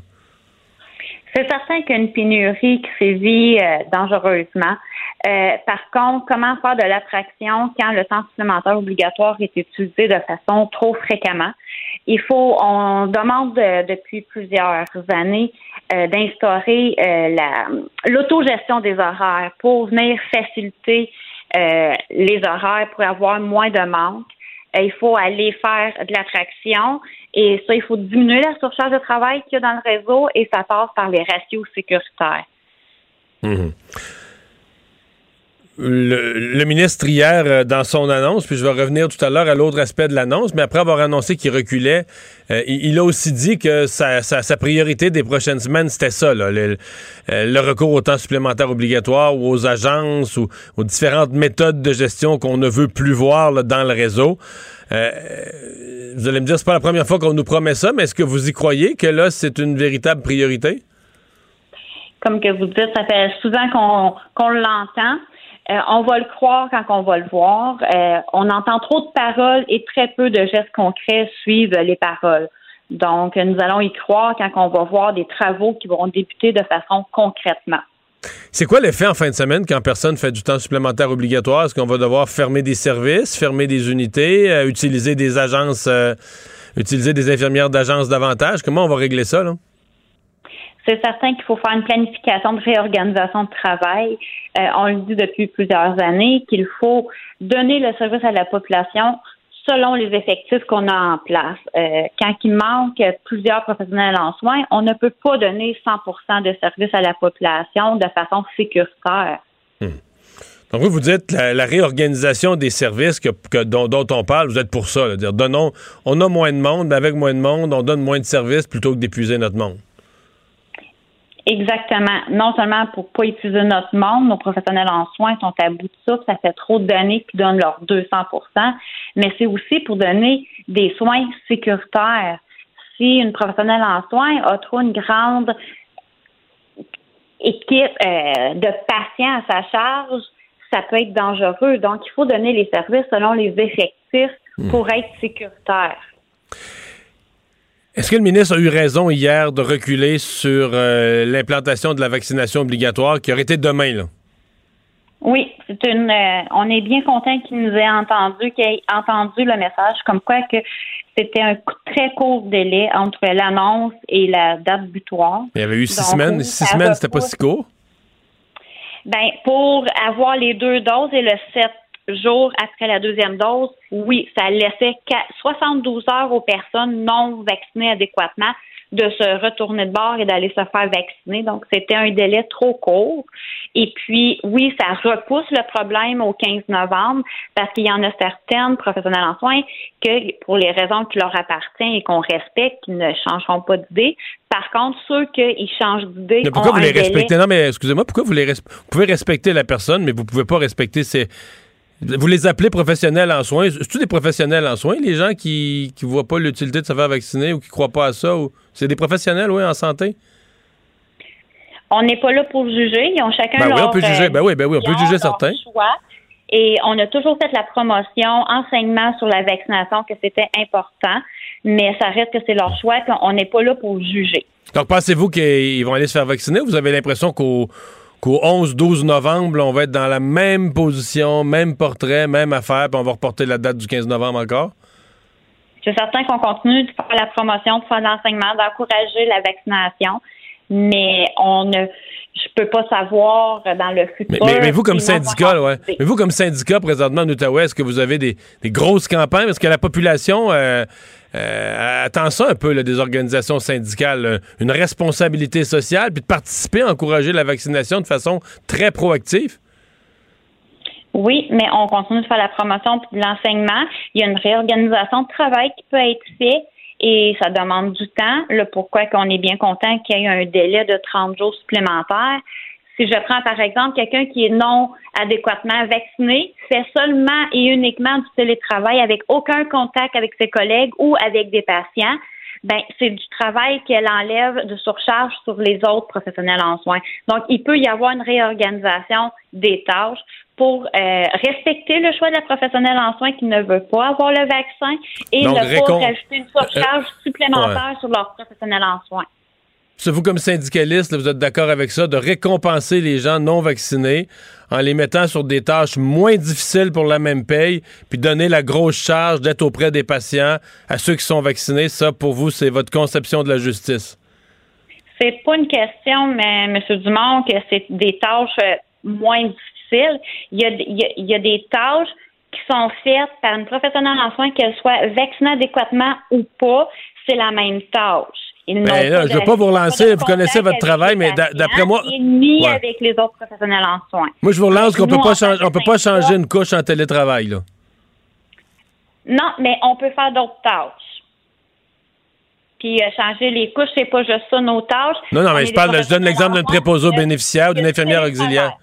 C'est certain qu'une pénurie qui sévit euh, dangereusement. Euh, par contre, comment faire de l'attraction quand le temps supplémentaire obligatoire est utilisé de façon trop fréquemment? Il faut, on demande depuis plusieurs années euh, d'instaurer la l'autogestion des horaires pour venir faciliter les horaires pour avoir moins de manque. il faut aller faire de l'attraction et ça, il faut diminuer la surcharge de travail qu'il y a dans le réseau et ça passe par les ratios sécuritaires. Mhm. Le, ministre hier, euh, dans son annonce, puis je vais revenir tout à l'heure à l'autre aspect de l'annonce, mais après avoir annoncé qu'il reculait, euh, il, a aussi dit que sa, priorité des prochaines semaines, c'était ça, euh, le, recours au temps supplémentaire obligatoire ou aux agences ou aux différentes méthodes de gestion qu'on ne veut plus voir dans le réseau. Vous allez me dire, c'est pas la première fois qu'on nous promet ça, mais est-ce que vous y croyez que là, c'est une véritable priorité? Comme que vous dites, ça fait souvent qu'on l'entend. Euh, on va le croire quand on va le voir. Euh, on entend trop de paroles et très peu de gestes concrets suivent les paroles. Donc, nous allons y croire quand on va voir des travaux qui vont débuter de façon concrètement. C'est quoi l'effet en fin de semaine quand personne fait du temps supplémentaire obligatoire? Est-ce qu'on va devoir fermer des services, fermer des unités, euh, utiliser des agences, utiliser des infirmières d'agence davantage? Comment on va régler ça, là? C'est certain qu'il faut faire une planification de réorganisation de travail. Euh, on le dit depuis plusieurs années qu'il faut donner le service à la population selon les effectifs qu'on a en place. Euh, quand il manque plusieurs professionnels en soins, on ne peut pas donner 100 de service à la population de façon sécuritaire. Hmm. Donc vous, vous dites la, réorganisation des services que, dont, on parle, vous êtes pour ça, dire donnons, on a moins de monde, mais avec moins de monde, on donne moins de services plutôt que d'épuiser notre monde. Exactement. Non seulement pour pas utiliser notre monde, nos professionnels en soins sont à bout de souffle, ça fait trop d'années qu'ils donnent leurs 200% mais c'est aussi pour donner des soins sécuritaires. Si une professionnelle en soins a trop une grande équipe euh, de patients à sa charge, ça peut être dangereux. Donc, il faut donner les services selon les effectifs hmm. pour être sécuritaire. Est-ce que le ministre a eu raison hier de reculer sur euh, l'implantation de la vaccination obligatoire qui aurait été demain, là? Oui, c'est une. Euh, on est bien content qu'il nous ait entendu, qu'il ait entendu le message, comme quoi que c'était un très court délai entre l'annonce et la date butoir. Il y avait eu six semaines. Six semaines, c'était pas si court? Ben, pour avoir les deux doses et le 7 jours après la deuxième dose, oui, ça laissait 72 heures aux personnes non vaccinées adéquatement de se retourner de bord et d'aller se faire vacciner. Donc, c'était un délai trop court. Et puis, oui, ça repousse le problème au 15 novembre parce qu'il y en a certaines professionnels en soins que, pour les raisons qui leur appartiennent et qu'on respecte, qui ne changeront pas d'idée. Par contre, ceux qui changent d'idée. Pourquoi vous les respectez? Non, mais excusez-moi, pourquoi vous les vous pouvez respecter la personne, mais vous pouvez pas respecter ses vous les appelez professionnels en soins? C'est-tu des professionnels en soins, les gens qui ne voient pas l'utilité de se faire vacciner ou qui ne croient pas à ça? Ou... C'est des professionnels, oui, en santé? On n'est pas là pour juger. Ils ont chacun ben oui, on peut juger. Ben oui, ben oui, on peut juger certains. Choix. Et on a toujours fait la promotion, enseignement sur la vaccination, que c'était important, mais ça reste que c'est leur choix, qu'on n'est pas là pour juger. Donc, pensez-vous qu'ils vont aller se faire vacciner ou vous avez l'impression qu'au qu'au 11-12 novembre, on va être dans la même position, même portrait, même affaire, puis on va reporter la date du 15 novembre encore? C'est certain qu'on continue de faire la promotion, de faire l'enseignement, d'encourager la vaccination, mais on ne je peux pas savoir dans le futur. Mais, vous, comme syndicat, ouais. Mais vous, comme syndicat, présentement en Outaouais, est-ce que vous avez des, grosses campagnes? Est-ce que la population euh, euh, attend ça un peu, des organisations syndicales, une responsabilité sociale, puis de participer à encourager la vaccination de façon très proactive? Oui, mais on continue de faire la promotion de l'enseignement. Il y a une réorganisation de travail qui peut être faite et ça demande du temps. Le pourquoi qu'on est bien content qu'il y ait un délai de 30 jours supplémentaires, Si je prends par exemple quelqu'un qui est non adéquatement vacciné, fait seulement et uniquement du télétravail avec aucun contact avec ses collègues ou avec des patients, ben c'est du travail qu'elle enlève de surcharge sur les autres professionnels en soins. Donc, il peut y avoir une réorganisation des tâches pour euh, respecter le choix de la professionnelle en soins qui ne veut pas avoir le vaccin et Donc, ne pas rajouter une surcharge Euh, supplémentaire sur leur professionnel en soins. Vous, comme syndicaliste, vous êtes d'accord avec ça, de récompenser les gens non vaccinés en les mettant sur des tâches moins difficiles pour la même paye, puis donner la grosse charge d'être auprès des patients à ceux qui sont vaccinés. Ça, pour vous, c'est votre conception de la justice. C'est pas une question, mais M. Dumont, que c'est des tâches euh, moins difficiles. Il, y a, il y a des tâches qui sont faites par une professionnelle en soins, qu'elle soit vaccinée adéquatement ou pas, c'est la même tâche. Ils Ben là, je veux de- pas vous relancer, vous connaissez votre travail, mais d'a- d'après moi- ni Ouais. avec les autres professionnels en soins. Moi, je vous relance qu'on peut pas on peut pas changer une couche en télétravail, là. Non, mais on peut faire d'autres tâches. Puis euh, changer les couches, c'est pas juste ça nos tâches. Non, non, On mais je parle, je donne l'exemple d'un préposé bénéficiaires ou d'une du infirmière auxiliaire.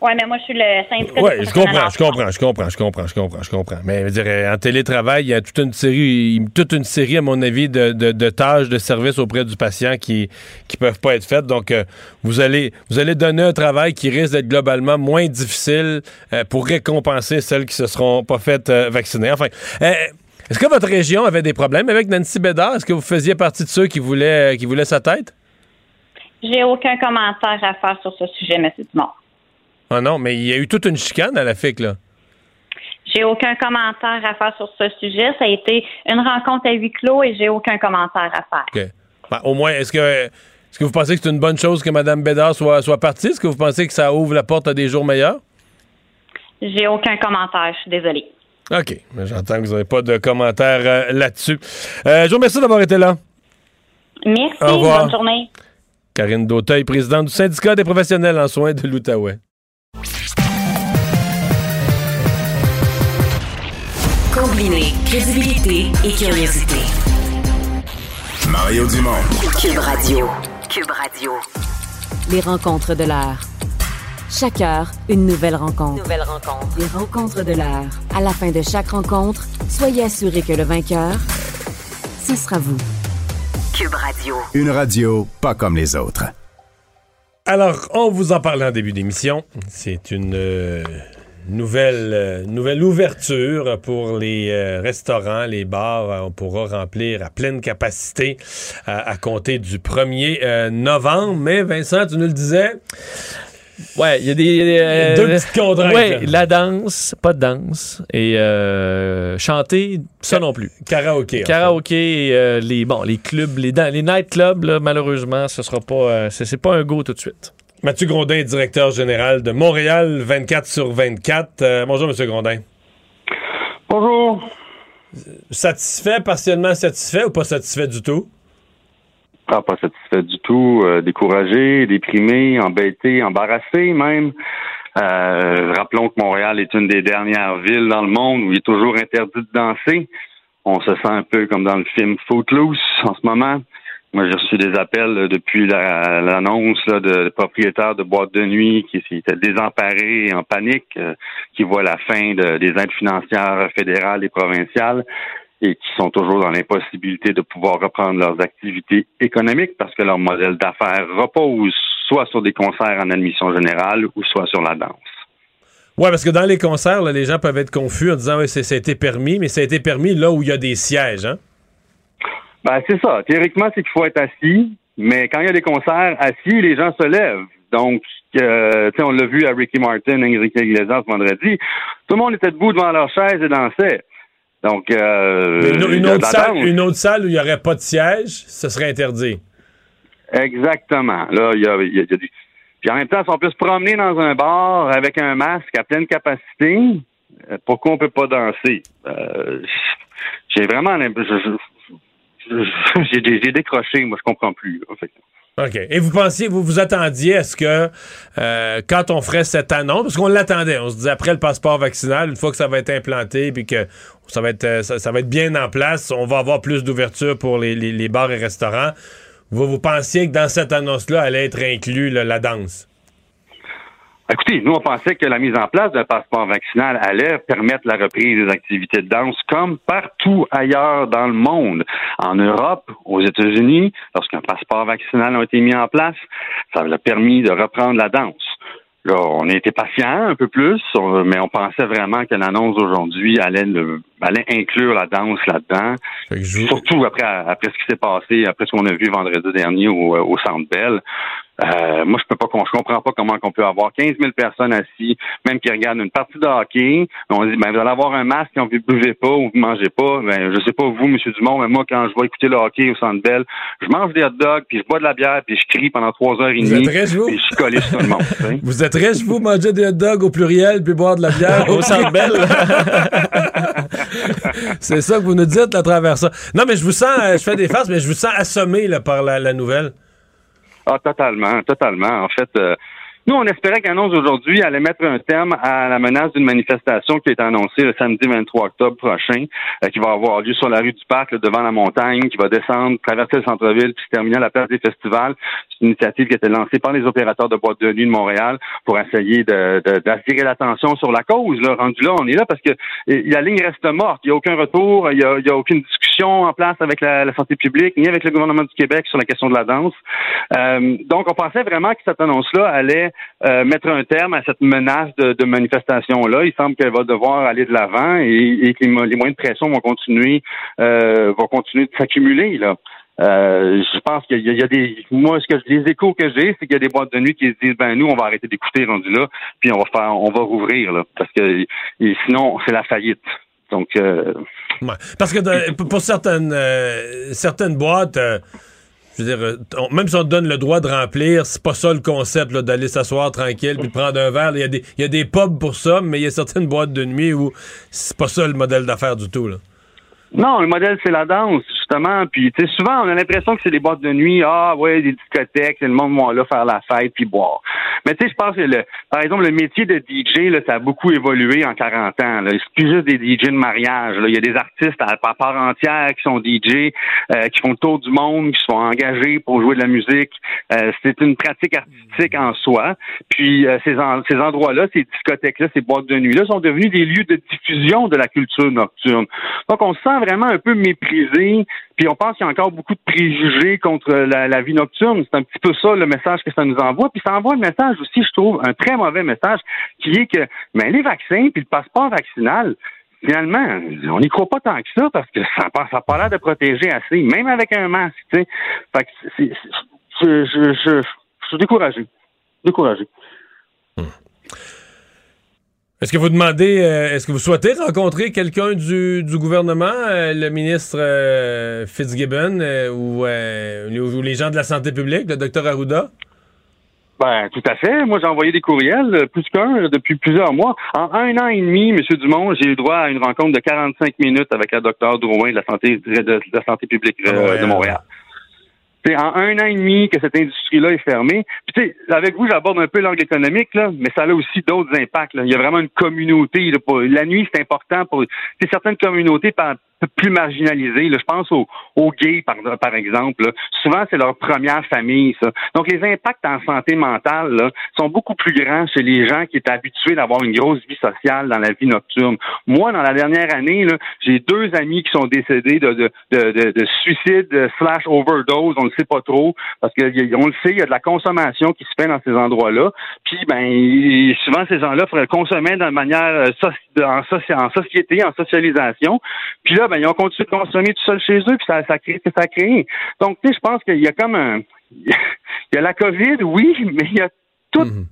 Oui, mais moi, je suis le syndicat. Oui, je comprends, en je comprends, je comprends, je comprends, je comprends, je comprends. Mais je veux dire, en télétravail, il y a toute une série, toute une série, à mon avis, de, de- de tâches, de services auprès du patient qui qui peuvent pas être faites. Donc, euh, vous allez vous allez donner un travail qui risque d'être globalement moins difficile euh, pour récompenser celles qui se seront pas faites euh, vacciner. Enfin, est-ce que votre région avait des problèmes avec Nancy Bédard? Est-ce que vous faisiez partie de ceux qui voulaient, qui voulaient sa tête? J'ai aucun commentaire à faire sur ce sujet, M. Dumont. Ah non, mais il y a eu toute une chicane à la FIC, là. J'ai aucun commentaire à faire sur ce sujet. Ça a été une rencontre à huis clos et j'ai aucun commentaire à faire. OK. Ben, au moins, est-ce que, est-ce que vous pensez que c'est une bonne chose que Mme Bédard soit, soit partie? Est-ce que vous pensez que ça ouvre la porte à des jours meilleurs? J'ai aucun commentaire, je suis désolée. OK. Ben, J'entends que vous n'avez pas de commentaires euh, là-dessus. Euh, je vous remercie d'avoir été là. Merci, Au revoir. bonne journée. Karine Dauteuil, présidente du syndicat des professionnels en soins de l'Outaouais. Combiner crédibilité et curiosité. Mario Dumont. Cube Radio. Cube Radio. Les rencontres de l'heure. Chaque heure, une nouvelle rencontre. Nouvelle rencontre. Les rencontres de l'heure. À la fin de chaque rencontre, soyez assurés que le vainqueur, ce sera vous. Cube Radio. Une radio pas comme les autres. Alors, on vous en parlait en début d'émission. C'est une euh, nouvelle, euh, nouvelle ouverture pour les euh, restaurants, les bars. Euh, On pourra remplir à pleine capacité euh, à compter du 1er euh, novembre. Mais Vincent, tu nous le disais, Ouais, il y a des. deux petites contraintes. Ouais, la danse, pas de danse. Et chanter, ça non plus. Karaoké. en fait. Karaoké, les, bon, les clubs, les, les nightclubs, là, malheureusement, ce sera pas. c'est pas un go tout de suite. Mathieu Grondin est directeur général de Montréal 24 sur 24. Euh, bonjour, Monsieur Grondin. Bonjour. Satisfait, partiellement satisfait ou pas satisfait du tout? Ah, pas satisfait du tout, euh, découragé, déprimé, embêté, embarrassé même. Euh, rappelons que Montréal est une des dernières villes dans le monde où il est toujours interdit de danser. On se sent un peu comme dans le film Footloose en ce moment. Moi, j'ai reçu des appels euh, depuis la- l'annonce de, propriétaires de boîtes de nuit qui étaient désemparés et en panique, euh, qui voient la fin de- des aides financières fédérales et provinciales et qui sont toujours dans l'impossibilité de pouvoir reprendre leurs activités économiques parce que leur modèle d'affaires repose soit sur des concerts en admission générale ou soit sur la danse. Ouais, parce que dans les concerts, les gens peuvent être confus en disant c'est- ça a été permis, mais ça a été permis là où il y a des sièges. Hein? Ben, c'est ça. Théoriquement, c'est qu'il faut être assis, mais quand il y a des concerts assis, les gens se lèvent. Donc, euh, tu sais, on l'a vu à Ricky Martin, Enrique Iglesias vendredi. Tout le monde était debout devant leur chaise et dansait. Donc, euh, une, autre salle, danse. une autre salle où il n'y aurait pas de siège, ce serait interdit. Exactement. Là, il y a, il y a- il y a du... Puis en même temps, si on peut se promener dans un bar avec un masque à pleine capacité, euh, pourquoi on peut pas danser? Euh, j'ai vraiment je- je- J'ai décroché, moi, je comprends plus. en fait. OK. Et vous pensiez, vous vous attendiez à ce que euh, quand on ferait cette annonce, parce qu'on l'attendait, on se disait après le passeport vaccinal, une fois que ça va être implanté puis que ça va être euh, ça, ça va être bien en place, on va avoir plus d'ouverture pour les, les- les bars et restaurants. Vous, vous pensiez que dans cette annonce-là allait être inclus là, la danse? Écoutez, nous, on pensait que la mise en place d'un passeport vaccinal allait permettre la reprise des activités de danse comme partout ailleurs dans le monde. En Europe, aux États-Unis, lorsqu'un passeport vaccinal a été mis en place, ça a permis de reprendre la danse. Là, on a été patient un peu plus, mais on pensait vraiment que l'annonce d'aujourd'hui allait, allait inclure la danse là-dedans. Surtout après, après ce qui s'est passé, après ce qu'on a vu vendredi dernier au, au Centre Bell. Euh, moi, je peux pas, je comprends pas comment on peut avoir 15 000 personnes assis, même qui regardent une partie de hockey. On dit, ben, vous allez avoir un masque quand vous ne buvez pas ou vous mangez pas. Ben, je sais pas vous, Monsieur Dumont, mais moi, quand je vais écouter le hockey au Centre Bell, je mange des hot dogs, puis je bois de la bière, puis je crie pendant trois heures et demie. Vous êtes vous? Puis je collé sur tout le monde. vous êtes riche, vous, manger des hot dogs au pluriel, puis boire de la bière au Centre Bell? C'est ça que vous nous dites à travers ça. Non, mais je vous sens, euh, je fais des farces, mais je vous sens assommé là, par la, la nouvelle. Ah, totalement, totalement. En fait, euh, nous, on espérait qu'annonce aujourd'hui allait mettre un terme à la menace d'une manifestation qui est annoncée le samedi 23 octobre prochain, euh, qui va avoir lieu sur la rue du Parc, devant la montagne, qui va descendre, traverser le centre-ville, puis se terminer à la place des festivals. C'est une initiative qui a été lancée par les opérateurs de boîte de nuit de Montréal pour essayer d'attirer l'attention sur la cause. Là. Rendu là, on est là parce que la ligne reste morte. Il n'y a aucun retour, il n'y a, aucune discussion en place avec la, santé publique, ni avec le gouvernement du Québec sur la question de la danse. Euh, donc, on pensait vraiment que cette annonce-là allait euh, mettre un terme à cette menace de, manifestation-là. Il semble qu'elle va devoir aller de l'avant et, que les, moyens de pression vont continuer, euh, vont continuer de s'accumuler. Là. Euh, je pense qu'il y, a des. Moi, ce que les échos que j'ai, c'est qu'il y a des boîtes de nuit qui se disent ben nous, on va arrêter d'écouter rendu là, puis on va faire, on va rouvrir là, parce que sinon c'est la faillite. Donc. Euh... Parce que pour certaines certaines boîtes je veux dire, euh, même si on te donne le droit de remplir, c'est pas ça le concept d'aller s'asseoir tranquille puis de prendre un verre. Il y, a des, il y a des pubs pour ça, mais il y a certaines boîtes de nuit où c'est pas ça le modèle d'affaires du tout. Là. Non, le modèle, c'est la danse, justement. Puis, tu sais, souvent, on a l'impression que c'est des boîtes de nuit. Ah, ouais, des discothèques, le monde va là faire la fête puis boire. Mais tu sais, je pense que, le, par exemple, le métier de DJ, là, ça a beaucoup évolué en 40 ans. C'est plus juste des DJ de mariage. Là. Il y a des artistes à, part entière qui sont DJ, euh, qui font le tour du monde, qui sont engagés pour jouer de la musique. Euh, c'est une pratique artistique en soi. Puis, euh, ces, ces endroits-là, ces discothèques-là, ces boîtes de nuit-là sont devenus des lieux de diffusion de la culture nocturne. Donc, on se sent vraiment un peu méprisé, puis on pense qu'il y a encore beaucoup de préjugés contre la, vie nocturne. C'est un petit peu ça le message que ça nous envoie. Puis ça envoie un message aussi, je trouve, un très mauvais message, qui est que ben, les vaccins puis le passeport vaccinal, finalement, on n'y croit pas tant que ça parce que ça n'a pas l'air de protéger assez, même avec un masque. Fait que je, je suis découragé. Découragé. Hmm. Est-ce que vous demandez, euh, est-ce que vous souhaitez rencontrer quelqu'un du, du, gouvernement, euh, le ministre euh, Fitzgibbon ou, les gens de la santé publique, le docteur Arruda? Ben, tout à fait. Moi, j'ai envoyé des courriels, plus qu'un, depuis plusieurs mois. En un an et demi, M. Dumont, j'ai eu droit à une rencontre de 45 minutes avec le docteur Drouin de la santé, de, la santé publique de Montréal. C'est en un an et demi que cette industrie-là est fermée. Puis avec vous, j'aborde un peu l'angle économique, là, mais ça a aussi d'autres impacts. Là. Il y a vraiment une communauté. la nuit, c'est important pour certaines communautés par, plus marginalisés. Là. Je pense aux, aux gays, par, par exemple. Souvent, c'est leur première famille, ça. Donc, les impacts en santé mentale là, sont beaucoup plus grands chez les gens qui étaient habitués d'avoir une grosse vie sociale dans la vie nocturne. Moi, dans la dernière année, j'ai deux amis qui sont décédés de, de, de, de, suicide slash overdose, on ne sait pas trop, parce qu'on le sait, il y a de la consommation qui se fait dans ces endroits-là. Puis, ben, souvent, ces gens-là consommer de manière euh, en société, en socialisation. Puis là, ben, ils ont continué de consommer tout seul chez eux, puis ça, ça crée que ça crée. Donc, tu sais, je pense qu'il y a comme un... il y a la COVID, oui, mais il y a tous mhm.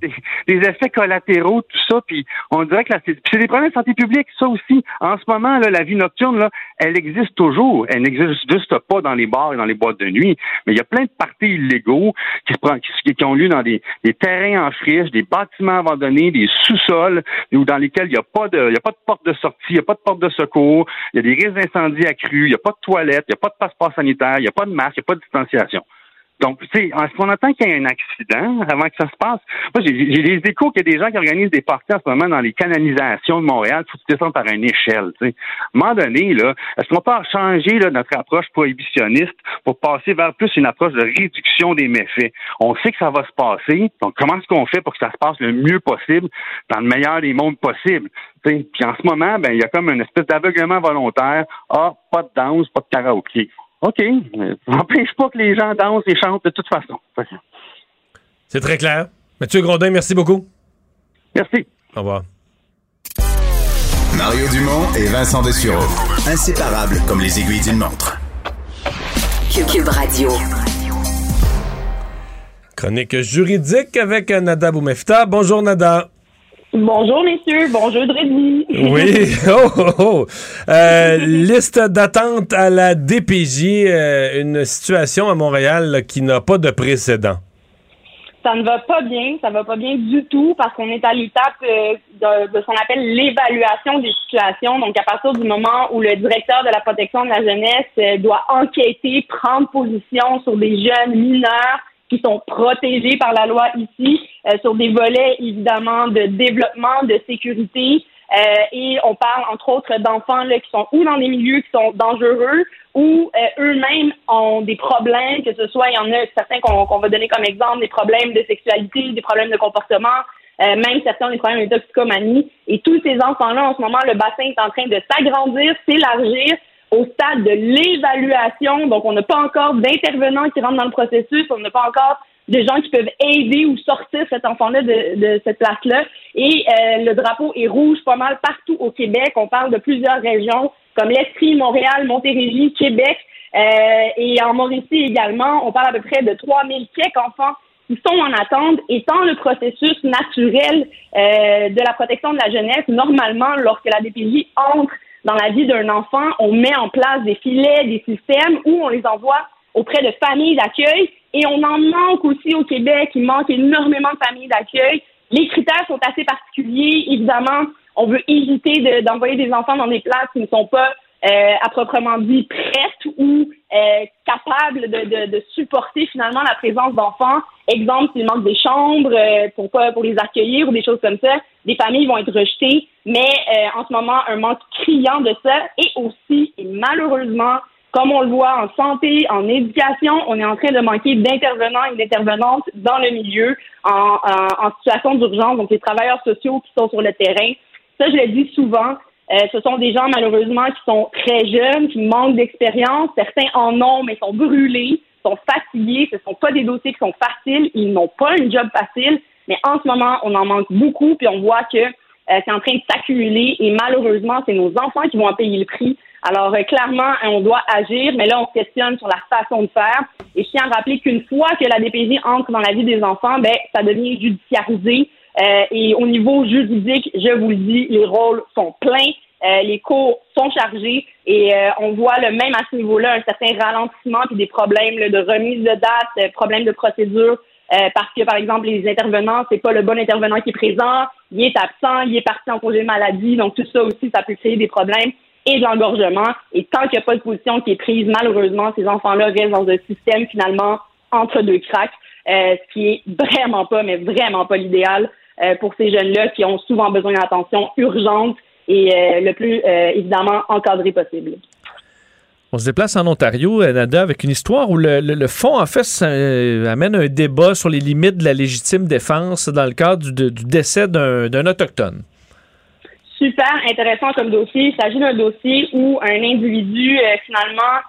des, effets collatéraux, tout ça, puis on dirait que c'est des problèmes de santé publique, ça aussi. En ce moment, là, la vie nocturne, là, elle existe toujours. Elle n'existe juste pas dans les bars et dans les boîtes de nuit, mais il y a plein de parties illégaux qui, se qui, ont lieu dans des, terrains en friche, des bâtiments abandonnés, des sous-sols, ou dans lesquels il n'y a pas de, il y a pas de porte de sortie, il n'y a pas de porte de secours, il y a des risques d'incendie accrus, il n'y a pas de toilettes, il n'y a pas de passeport sanitaire, il n'y a pas de masque, il n'y a pas de distanciation. Donc, tu sais, est-ce qu'on attend qu'il y ait un accident avant que ça se passe? Moi, j'ai des échos qu'il y a des gens qui organisent des parties en ce moment dans les canalisations de Montréal. Il faut que tu descendes par une échelle, tu sais. À un moment donné, là, est-ce qu'on peut changer là, notre approche prohibitionniste pour passer vers plus une approche de réduction des méfaits? On sait que ça va se passer. Donc, comment est-ce qu'on fait pour que ça se passe le mieux possible dans le meilleur des mondes possibles? Puis en ce moment, ben, il y a comme une espèce d'aveuglement volontaire. Ah, pas de danse, pas de karaoké. OK. N'empêche pas que les gens dansent et chantent de toute façon. C'est très clair. Mathieu Grondin, merci beaucoup. Merci. Au revoir. Mario Dumont et Vincent Dessureau. Inséparables comme les aiguilles d'une montre. Cube Radio. Chronique juridique avec Nada Boumefta. Bonjour Nada. Bonjour, messieurs. Bonjour, Dreddy. Oui. Oh, oh, oh. Euh, liste d'attente à la DPJ, euh, une situation à Montréal qui n'a pas de précédent. Ça ne va pas bien. Ça va pas bien du tout parce qu'on est à l'étape euh, de, de, ce qu'on appelle l'évaluation des situations. Donc, à partir du moment où le directeur de la protection de la jeunesse doit enquêter, prendre position sur des jeunes mineurs qui sont protégés par la loi ici euh, sur des volets évidemment de développement, de sécurité. Euh, et on parle entre autres d'enfants là, qui sont ou dans des milieux qui sont dangereux ou euh, eux-mêmes ont des problèmes, que ce soit, il y en a certains qu'on va donner comme exemple, des problèmes de sexualité, des problèmes de comportement, même certains ont des problèmes de toxicomanie. Et tous ces enfants-là, en ce moment, le bassin est en train de s'agrandir, s'élargir au stade de l'évaluation. Donc, on n'a pas encore d'intervenants qui rentrent dans le processus. On n'a pas encore de gens qui peuvent aider ou sortir cet enfant-là de, de, cette place-là. Et euh, le drapeau est rouge pas mal partout au Québec. On parle de plusieurs régions comme l'Estrie, Montréal, Montérégie, Québec. Euh, et en Mauricie également, on parle à peu près de 3000 quelques enfants qui sont en attente. Étant le processus naturel euh, de la protection de la jeunesse, normalement, lorsque la DPJ entre dans la vie d'un enfant, on met en place des filets, des systèmes où on les envoie auprès de familles d'accueil et on en manque aussi au Québec. Il manque énormément de familles d'accueil. Les critères sont assez particuliers. Évidemment, on veut éviter d'envoyer des enfants dans des places qui ne sont pas euh, à proprement dit prêtes ou euh, capables de, de, supporter finalement la présence d'enfants. Exemple, s'il manque des chambres euh, pour pour les accueillir ou des choses comme ça, des familles vont être rejetées. Mais en ce moment, un manque criant de ça et aussi malheureusement, comme on le voit en santé, en éducation, on est en train de manquer d'intervenants et d'intervenantes dans le milieu en, en situation d'urgence, donc les travailleurs sociaux qui sont sur le terrain. Ça, je le dis souvent, euh, ce sont des gens malheureusement qui sont très jeunes, qui manquent d'expérience. Certains en ont, mais sont brûlés, sont fatigués. Ce ne sont pas des dossiers qui sont faciles. Ils n'ont pas un job facile. Mais en ce moment, on en manque beaucoup, puis on voit que euh, c'est en train de s'accumuler. Et malheureusement, c'est nos enfants qui vont en payer le prix. Alors euh, clairement, on doit agir, mais là, on se questionne sur la façon de faire. Et je tiens à rappeler qu'une fois que la DPJ entre dans la vie des enfants, ben ça devient judiciarisé. Euh, et au niveau juridique, je vous le dis, les rôles sont pleins. Euh, les cours sont chargés et euh, on voit le même à ce niveau-là un certain ralentissement puis des problèmes de remise de date, problèmes de procédure parce que par exemple les intervenants c'est pas le bon intervenant qui est présent, il est absent, il est parti en congé de maladie donc tout ça aussi ça peut créer des problèmes et de l'engorgement et tant qu'il n'y a pas de position qui est prise malheureusement ces enfants-là restent dans un système finalement entre deux cracks ce qui est vraiment pas mais vraiment pas l'idéal euh, pour ces jeunes-là qui ont souvent besoin d'attention urgente et euh, le plus euh, évidemment encadré possible. On se déplace en Ontario, Nada, avec une histoire où le, le, fond, en fait, amène un débat sur les limites de la légitime défense dans le cadre du, du décès d'un Autochtone. Super intéressant comme dossier. Il s'agit d'un dossier où un individu, finalement,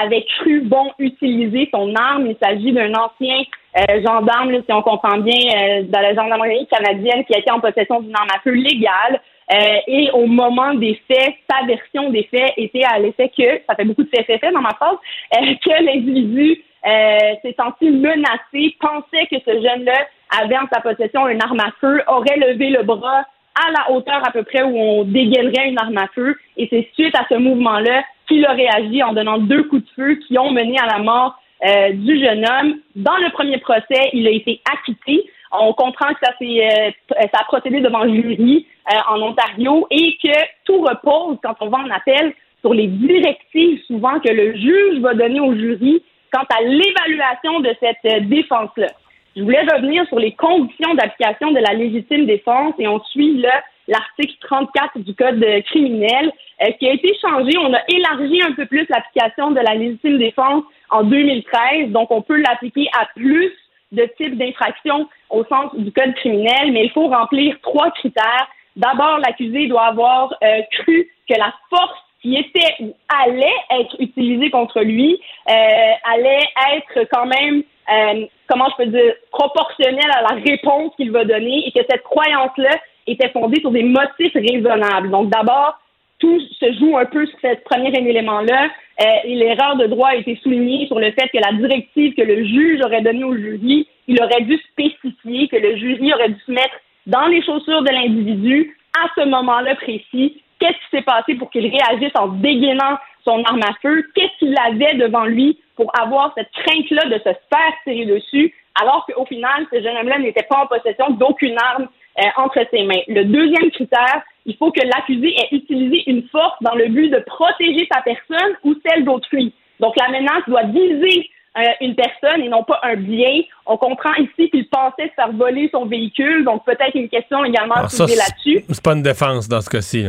avait cru bon utiliser son arme. Il s'agit d'un ancien euh, gendarme, si on comprend bien, euh, dans la gendarmerie canadienne qui été en possession d'une arme à feu légale. Euh, et au moment des faits, sa version des faits était à l'effet que, ça fait beaucoup de faits, dans ma phrase, que l'individu s'est senti menacé, pensait que ce jeune-là avait en sa possession une arme à feu, aurait levé le bras à la hauteur à peu près où on dégainerait une arme à feu. Et c'est suite à ce mouvement-là qu'il a réagi en donnant deux coups de feu qui ont mené à la mort euh, du jeune homme. Dans le premier procès, il a été acquitté. On comprend que ça, euh, ça a procédé devant le jury euh, en Ontario et que tout repose, quand on va en appel, sur les directives souvent que le juge va donner au jury quant à l'évaluation de cette euh, défense-là. Je voulais revenir sur les conditions d'application de la légitime défense et on suit là l'article 34 du Code criminel euh, qui a été changé. On a élargi un peu plus l'application de la légitime défense en 2013, donc on peut l'appliquer à plus de types d'infractions au sens du Code criminel, mais il faut remplir trois critères. D'abord, l'accusé doit avoir euh, cru que la force qui était ou allait être utilisée contre lui euh, allait être quand même, euh, comment je peux dire, proportionnelle à la réponse qu'il va donner et que cette croyance-là était fondée sur des motifs raisonnables. Donc d'abord, tout se joue un peu sur ce premier élément-là. Euh, l'erreur de droit a été soulignée sur le fait que la directive que le juge aurait donnée au jury, il aurait dû spécifier que le jury aurait dû se mettre dans les chaussures de l'individu à ce moment-là précis. Qu'est-ce qui s'est passé pour qu'il réagisse en dégainant son arme à feu? Qu'est-ce qu'il avait devant lui pour avoir cette crainte-là de se faire tirer dessus, alors qu'au final, ce jeune homme-là n'était pas en possession d'aucune arme euh, entre ses mains. Le deuxième critère, il faut que l'accusé ait utilisé une force dans le but de protéger sa personne ou celle d'autrui. Donc la menace doit viser euh, une personne et non pas un bien. On comprend ici qu'il pensait se faire voler son véhicule, donc peut-être une question également à poser là-dessus. C'est pas une défense dans ce cas-ci.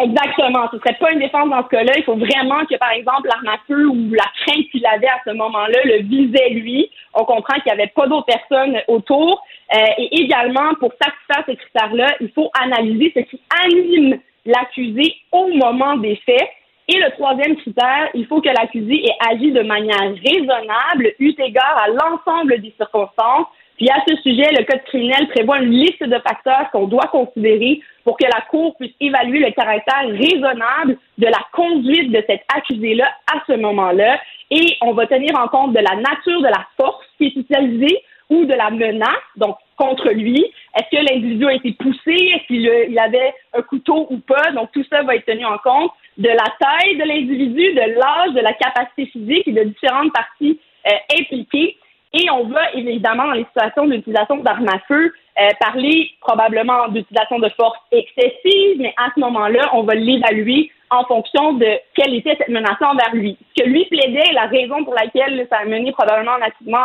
Exactement. Ce serait pas une défense dans ce cas-là. Il faut vraiment que, par exemple, l'arme à feu ou la crainte qu'il avait à ce moment-là le visait lui. On comprend qu'il n'y avait pas d'autres personnes autour. Euh, et également, pour satisfaire ces critères-là, il faut analyser ce qui anime l'accusé au moment des faits. Et le troisième critère, il faut que l'accusé ait agi de manière raisonnable, eu égard à l'ensemble des circonstances, puis à ce sujet, le Code criminel prévoit une liste de facteurs qu'on doit considérer pour que la Cour puisse évaluer le caractère raisonnable de la conduite de cet accusé-là à ce moment-là. Et on va tenir en compte de la nature de la force qui est utilisée ou de la menace, donc contre lui. Est-ce que l'individu a été poussé? Est-ce qu'il avait un couteau ou pas? Donc tout ça va être tenu en compte de la taille de l'individu, de l'âge, de la capacité physique et de différentes parties euh, impliquées. Et on va évidemment, dans les situations d'utilisation d'armes à feu, euh, parler probablement d'utilisation de force excessive, mais à ce moment-là, on va l'évaluer en fonction de quelle était cette menace envers lui. Ce que lui plaidait, la raison pour laquelle ça a mené probablement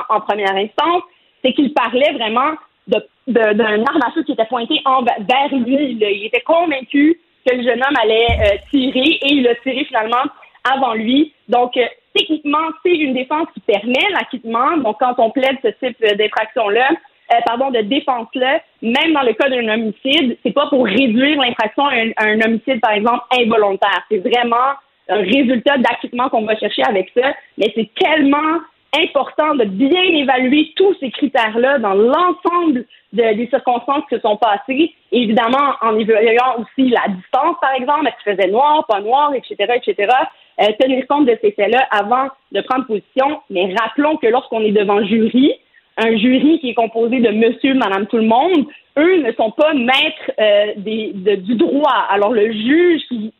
en première instance, c'est qu'il parlait vraiment d'un arme à feu qui était pointée vers lui. Il était convaincu que le jeune homme allait euh, tirer et il a tiré finalement avant lui. Donc, euh, techniquement, c'est une défense qui permet l'acquittement. Donc, quand on plaide ce type d'infraction-là, euh, pardon, de défense-là, même dans le cas d'un homicide, c'est pas pour réduire l'infraction à un, homicide, par exemple, involontaire. C'est vraiment un résultat d'acquittement qu'on va chercher avec ça. Mais c'est tellement important de bien évaluer tous ces critères-là dans l'ensemble des circonstances qui se sont passées. évidemment, en évaluant aussi la distance, par exemple, est-ce qu'il faisait noir, pas noir, etc., etc. Euh, tenir compte de ces faits-là avant de prendre position. Mais rappelons que lorsqu'on est devant jury, un jury qui est composé de monsieur, madame, tout le monde, eux ne sont pas maîtres euh, des, du droit. Alors le juge qui,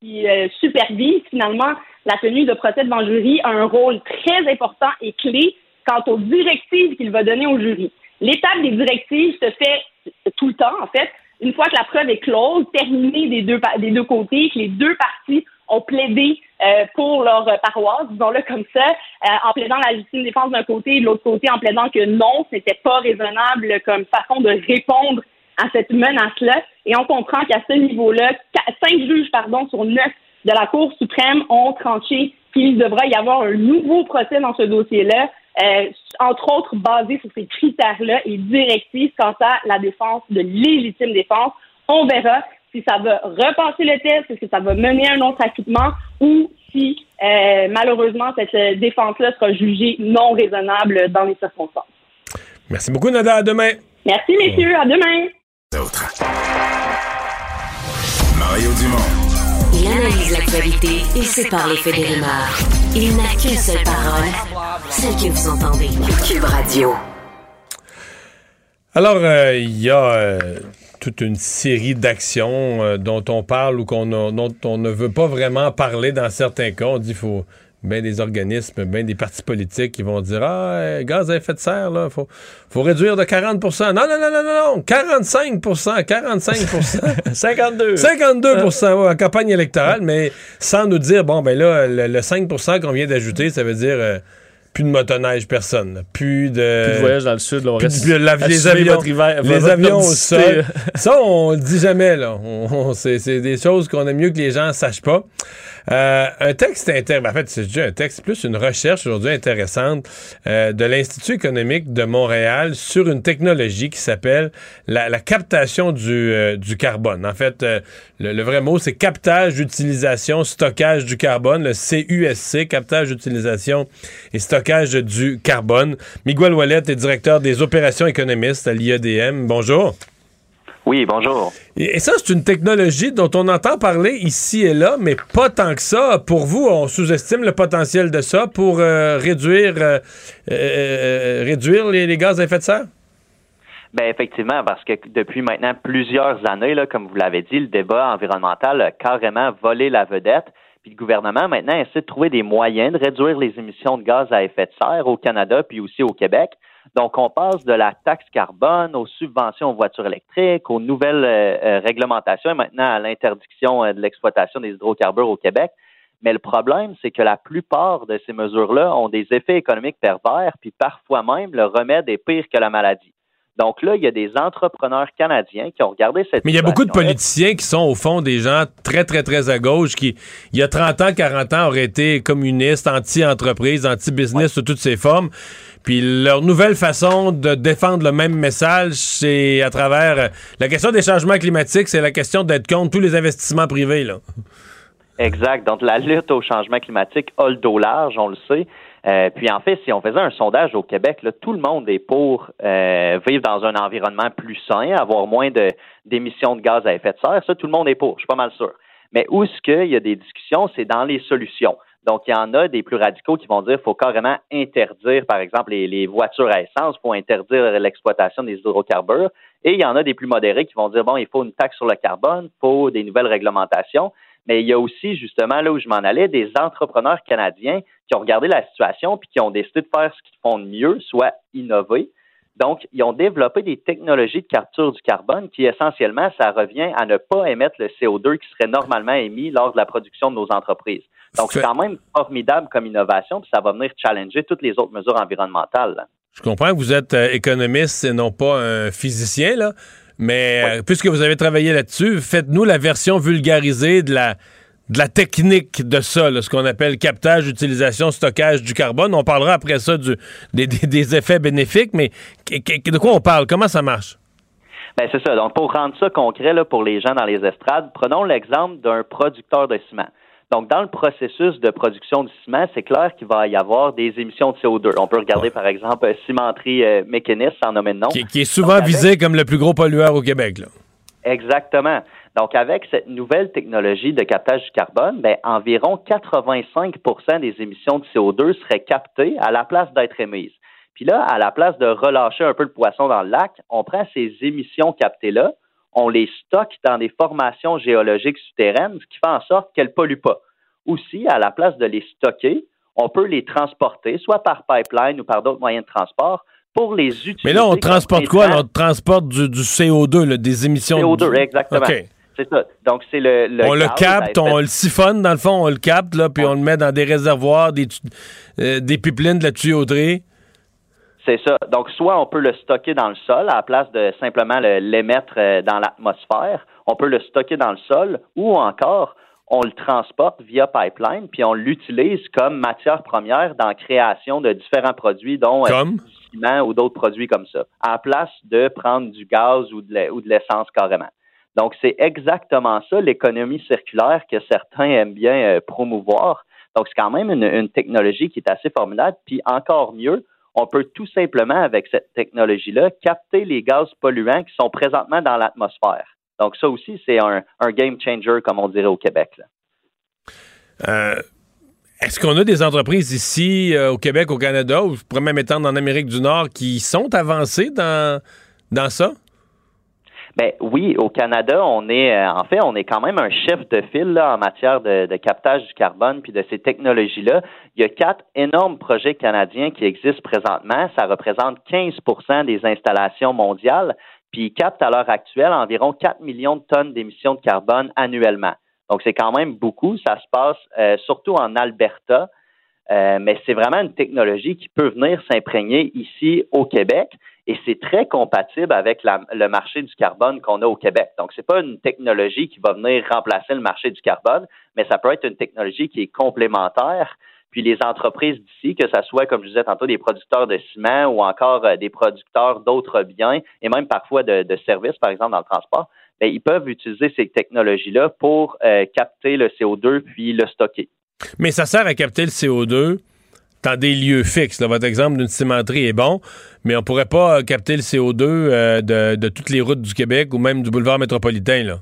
qui euh, supervise finalement la tenue de procès devant jury a un rôle très important et clé quant aux directives qu'il va donner au jury. L'étape des directives se fait tout le temps, en fait, une fois que la preuve est close, terminée des deux, des deux côtés, que les deux parties ont plaidé euh, pour leur paroisse, disons-le comme ça, euh, en plaidant la légitime défense d'un côté et de l'autre côté en plaidant que non, ce n'était pas raisonnable comme façon de répondre à cette menace-là. Et on comprend qu'à ce niveau-là, cinq juges pardon, sur neuf de la Cour suprême ont tranché qu'il devrait y avoir un nouveau procès dans ce dossier-là, euh, entre autres basé sur ces critères-là et directives quant à la défense de légitime défense. On verra si ça va repasser le test, si ça va mener à un autre acquittement ou si euh, malheureusement cette défense-là sera jugée non raisonnable dans les circonstances. Merci beaucoup, Nada. À demain. Merci, messieurs. À demain. Mario Dumont. Il analyse l'actualité et sépare les faits des rumeurs. Il n'a qu'une seule parole, celle que vous entendez. Cube Radio. Alors, euh, il y a euh, toute une série d'actions euh, dont on parle ou qu'on dont on ne veut pas vraiment parler dans certains cas. On dit qu'il faut bien des organismes, bien des partis politiques qui vont dire Ah, gaz à effet de serre, là, faut, faut réduire de 40% Non, non, non, non, non, non, 45 45 52 52 en campagne électorale, mais sans nous dire, bon, ben là, le, 5 qu'on vient d'ajouter, ça veut dire plus de motoneige, personne. Plus de. Plus de voyage dans le sud, on reste. les avions, les avions au sol. Ça, on le dit jamais, là. c'est des choses qu'on aime mieux que les gens ne sachent pas. Euh, un texte intéressant, en fait, c'est un texte, plus une recherche aujourd'hui intéressante euh, de l'Institut économique de Montréal sur une technologie qui s'appelle la, captation du, euh, du, carbone. En fait, le, vrai mot, c'est captage, utilisation, stockage du carbone, le CUSC, captage, utilisation et stockage du carbone. Miguel Wallet est directeur des opérations économistes à l'IEDM. Bonjour. Oui, bonjour. Et, ça, c'est une technologie dont on entend parler ici et là, mais pas tant que ça. Pour vous, on sous-estime le potentiel de ça pour euh, réduire, euh, euh, réduire les, gaz à effet de serre? Bien, effectivement, parce que depuis maintenant plusieurs années, là, comme vous l'avez dit, le débat environnemental a carrément volé la vedette. Puis le gouvernement maintenant essaie de trouver des moyens de réduire les émissions de gaz à effet de serre au Canada puis aussi au Québec. Donc, on passe de la taxe carbone aux subventions aux voitures électriques, aux nouvelles euh, euh, réglementations et maintenant à l'interdiction euh, de l'exploitation des hydrocarbures au Québec. Mais le problème, c'est que la plupart de ces mesures-là ont des effets économiques pervers, puis parfois même le remède est pire que la maladie. Donc là, il y a des entrepreneurs canadiens qui ont regardé cette Mais il y a beaucoup de politiciens qui sont au fond des gens très, très, très à gauche qui, il y a 30 ans, 40 ans, auraient été communistes, anti-entreprise, anti-business sous toutes ses formes. Puis leur nouvelle façon de défendre le même message, c'est à travers euh, la question des changements climatiques, c'est la question d'être contre tous les investissements privés. Là. Exact. Donc la lutte au changement climatique a le dos large, on le sait. Euh, puis en fait, si on faisait un sondage au Québec, tout le monde est pour euh, vivre dans un environnement plus sain, avoir moins d'émissions de, gaz à effet de serre. Ça, tout le monde est pour, je suis pas mal sûr. Mais où est-ce qu'il y a des discussions, c'est dans les solutions. Donc, il y en a des plus radicaux qui vont dire qu'il faut carrément interdire, par exemple, les, voitures à essence, il faut interdire l'exploitation des hydrocarbures. Et il y en a des plus modérés qui vont dire, bon, il faut une taxe sur le carbone, il faut des nouvelles réglementations. Mais il y a aussi, justement, là où je m'en allais, des entrepreneurs canadiens qui ont regardé la situation puis qui ont décidé de faire ce qu'ils font de mieux, soit innover. Donc, ils ont développé des technologies de capture du carbone qui, essentiellement, ça revient à ne pas émettre le CO2 qui serait normalement émis lors de la production de nos entreprises. Donc, c'est quand même formidable comme innovation, puis ça va venir challenger toutes les autres mesures environnementales. Je comprends que vous êtes euh, économiste et non pas un physicien, là. Mais euh, puisque vous avez travaillé là-dessus, faites-nous la version vulgarisée de la, de la technique de ça, ce qu'on appelle captage, utilisation, stockage du carbone. On parlera après ça du, des, effets bénéfiques, mais de quoi on parle? Comment ça marche? Ben c'est ça. Donc, pour rendre ça concret là, pour les gens dans les estrades, prenons l'exemple d'un producteur de ciment. Donc, dans le processus de production du ciment, c'est clair qu'il va y avoir des émissions de CO2. On peut regarder, par exemple, Cimenterie euh, Mécaniste, sans nommer de nom. Qui, est souvent visé comme le plus gros pollueur au Québec. Là. Exactement. Donc, avec cette nouvelle technologie de captage du carbone, ben, environ 85% des émissions de CO2 seraient captées à la place d'être émises. Puis là, à la place de relâcher un peu le poisson dans le lac, on prend ces émissions captées-là, on les stocke dans des formations géologiques souterraines, ce qui fait en sorte qu'elles ne polluent pas. Aussi, à la place de les stocker, on peut les transporter, soit par pipeline ou par d'autres moyens de transport, pour les utiliser. Mais là, on transporte quoi? on transporte du, CO2, des émissions CO2, CO2, exactement. C'est ça. Donc, c'est le, On le capte, on le siphonne, dans le fond, on le capte, là, puis on le met dans des réservoirs, des, euh, des pipelines de la tuyauterie. C'est ça. Donc, soit on peut le stocker dans le sol à la place de simplement l'émettre euh, dans l'atmosphère. On peut le stocker dans le sol ou encore on le transporte via pipeline puis on l'utilise comme matière première dans la création de différents produits, dont euh, du ciment ou d'autres produits comme ça, à la place de prendre du gaz ou de l'essence carrément. Donc, c'est exactement ça, l'économie circulaire que certains aiment bien euh, promouvoir. Donc, c'est quand même une, une, technologie qui est assez formidable. Puis encore mieux, on peut tout simplement, avec cette technologie-là, capter les gaz polluants qui sont présentement dans l'atmosphère. Donc, ça aussi, c'est un, game changer, comme on dirait au Québec. Euh, est-ce qu'on a des entreprises ici, euh, au Québec, au Canada, ou je pourrais même étendre en Amérique du Nord, qui sont avancées dans, dans ça? Ben oui, au Canada, on est euh, en fait, on est quand même un chef de file là, en matière de, captage du carbone puis de ces technologies-là. Il y a quatre énormes projets canadiens qui existent présentement. Ça représente 15% des installations mondiales, puis ils captent à l'heure actuelle environ 4 millions de tonnes d'émissions de carbone annuellement. Donc c'est quand même beaucoup. Ça se passe euh, surtout en Alberta. Euh, mais c'est vraiment une technologie qui peut venir s'imprégner ici au Québec et c'est très compatible avec le marché du carbone qu'on a au Québec. Donc, c'est pas une technologie qui va venir remplacer le marché du carbone, mais ça peut être une technologie qui est complémentaire. Puis les entreprises d'ici, que ce soit, comme je disais tantôt, des producteurs de ciment ou encore euh, des producteurs d'autres biens et même parfois de, services, par exemple dans le transport, bien, ils peuvent utiliser ces technologies-là pour euh, capter le CO2 puis le stocker. Mais ça sert à capter le CO2 dans des lieux fixes. Votre exemple d'une cimenterie est bon, mais on pourrait pas capter le CO2 euh, de, toutes les routes du Québec ou même du boulevard métropolitain. Là.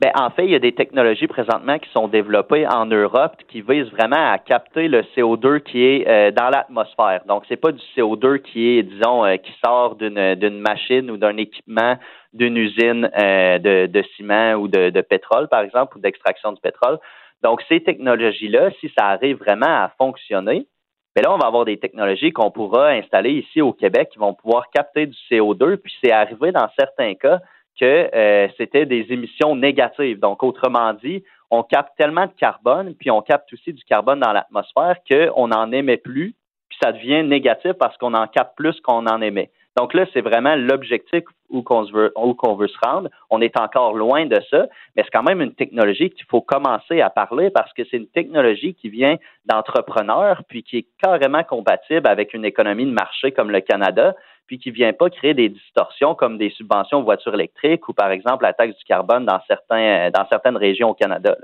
Ben, en fait, il y a des technologies présentement qui sont développées en Europe qui visent vraiment à capter le CO2 qui est euh, dans l'atmosphère. Donc, c'est pas du CO2 qui est, disons, euh, qui sort d'une machine ou d'un équipement d'une usine de, de, ciment ou de, de pétrole, par exemple, ou d'extraction du pétrole. Donc, ces technologies-là, si ça arrive vraiment à fonctionner, bien là, on va avoir des technologies qu'on pourra installer ici au Québec qui vont pouvoir capter du CO2. Puis c'est arrivé dans certains cas que euh, c'était des émissions négatives. Donc, autrement dit, on capte tellement de carbone, puis on capte aussi du carbone dans l'atmosphère qu'on n'en émet plus, puis ça devient négatif parce qu'on en capte plus qu'on en émet. Donc là, c'est vraiment l'objectif où qu'on veut, veut se rendre. On est encore loin de ça, mais c'est quand même une technologie qu'il faut commencer à parler parce que c'est une technologie qui vient d'entrepreneurs, puis qui est carrément compatible avec une économie de marché comme le Canada, puis qui vient pas créer des distorsions comme des subventions aux voitures électriques ou par exemple la taxe du carbone dans certains dans certaines régions au Canada.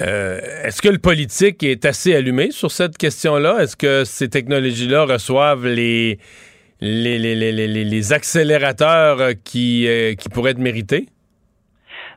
Euh, est-ce que le politique est assez allumé sur cette question-là? Est-ce que ces technologies-là reçoivent les, les, les, les, les accélérateurs euh, qui, euh, qui pourraient être mérités?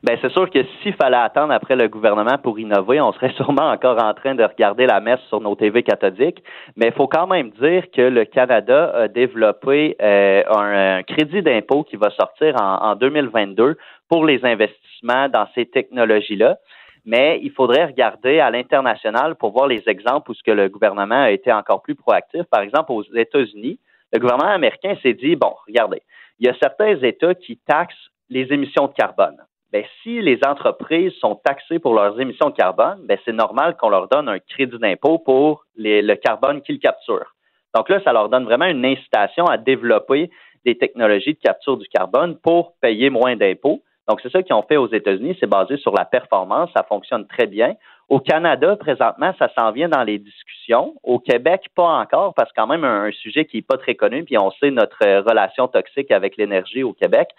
Bien, c'est sûr que s'il fallait attendre après le gouvernement pour innover, on serait sûrement encore en train de regarder la messe sur nos TV cathodiques. Mais il faut quand même dire que le Canada a développé euh, un, crédit d'impôt qui va sortir en, en 2022 pour les investissements dans ces technologies-là mais il faudrait regarder à l'international pour voir les exemples où ce que le gouvernement a été encore plus proactif. Par exemple, aux États-Unis, le gouvernement américain s'est dit, bon, regardez, il y a certains États qui taxent les émissions de carbone. Bien, si les entreprises sont taxées pour leurs émissions de carbone, bien, c'est normal qu'on leur donne un crédit d'impôt pour le carbone qu'ils capturent. Donc là, ça leur donne vraiment une incitation à développer des technologies de capture du carbone pour payer moins d'impôts. Donc, c'est ça qu'ils ont fait aux États-Unis. C'est basé sur la performance. Ça fonctionne très bien. Au Canada, présentement, ça s'en vient dans les discussions. Au Québec, pas encore, parce que quand même un, sujet qui n'est pas très connu, puis on sait notre euh, relation toxique avec l'énergie au Québec.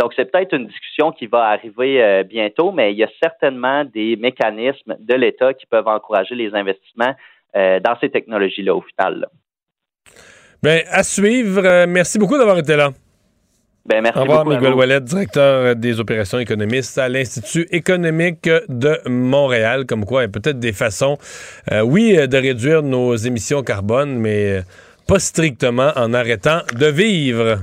Donc, c'est peut-être une discussion qui va arriver euh, bientôt, mais il y a certainement des mécanismes de l'État qui peuvent encourager les investissements euh, dans ces technologies-là au final. Bien, à suivre. merci beaucoup d'avoir été là. Ben, merci Au revoir, beaucoup, Miguel Wallet, directeur des opérations économistes à l'Institut économique de Montréal. Comme quoi, il y a peut-être des façons, euh, oui, de réduire nos émissions carbone, mais pas strictement en arrêtant de vivre.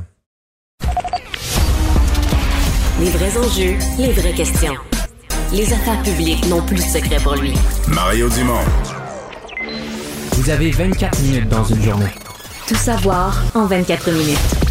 Les vrais enjeux, les vraies questions. Les affaires publiques n'ont plus de secret pour lui. Mario Dumont. Vous avez 24 minutes dans une journée. Tout savoir en 24 minutes.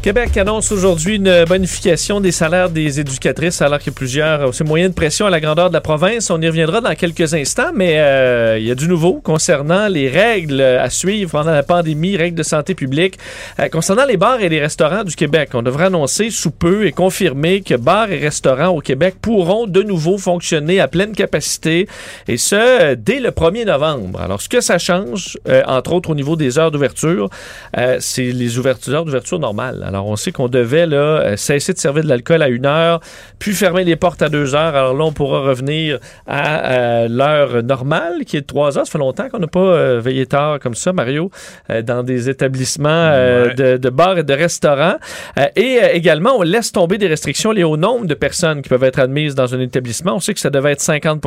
Québec annonce aujourd'hui une bonification des salaires des éducatrices alors qu'il y a plusieurs aussi moyens de pression à la grandeur de la province. On y reviendra dans quelques instants, mais euh, il y a du nouveau concernant les règles à suivre pendant la pandémie, règles de santé publique. Euh, concernant les bars et les restaurants du Québec, on devrait annoncer sous peu et confirmer que bars et restaurants au Québec pourront de nouveau fonctionner à pleine capacité et ce, dès le 1er novembre. Alors, ce que ça change, euh, entre autres au niveau des heures d'ouverture, c'est les ouvertures, heures d'ouverture normales. Alors, on sait qu'on devait là, euh, cesser de servir de l'alcool à une heure, puis fermer les portes à deux heures. Alors là, on pourra revenir à euh, l'heure normale, qui est de trois heures. Ça fait longtemps qu'on n'a pas euh, veillé tard comme ça, Mario, dans des établissements de, de, bars et de restaurants. et également, on laisse tomber des restrictions liées au nombre de personnes qui peuvent être admises dans un établissement. On sait que ça devait être 50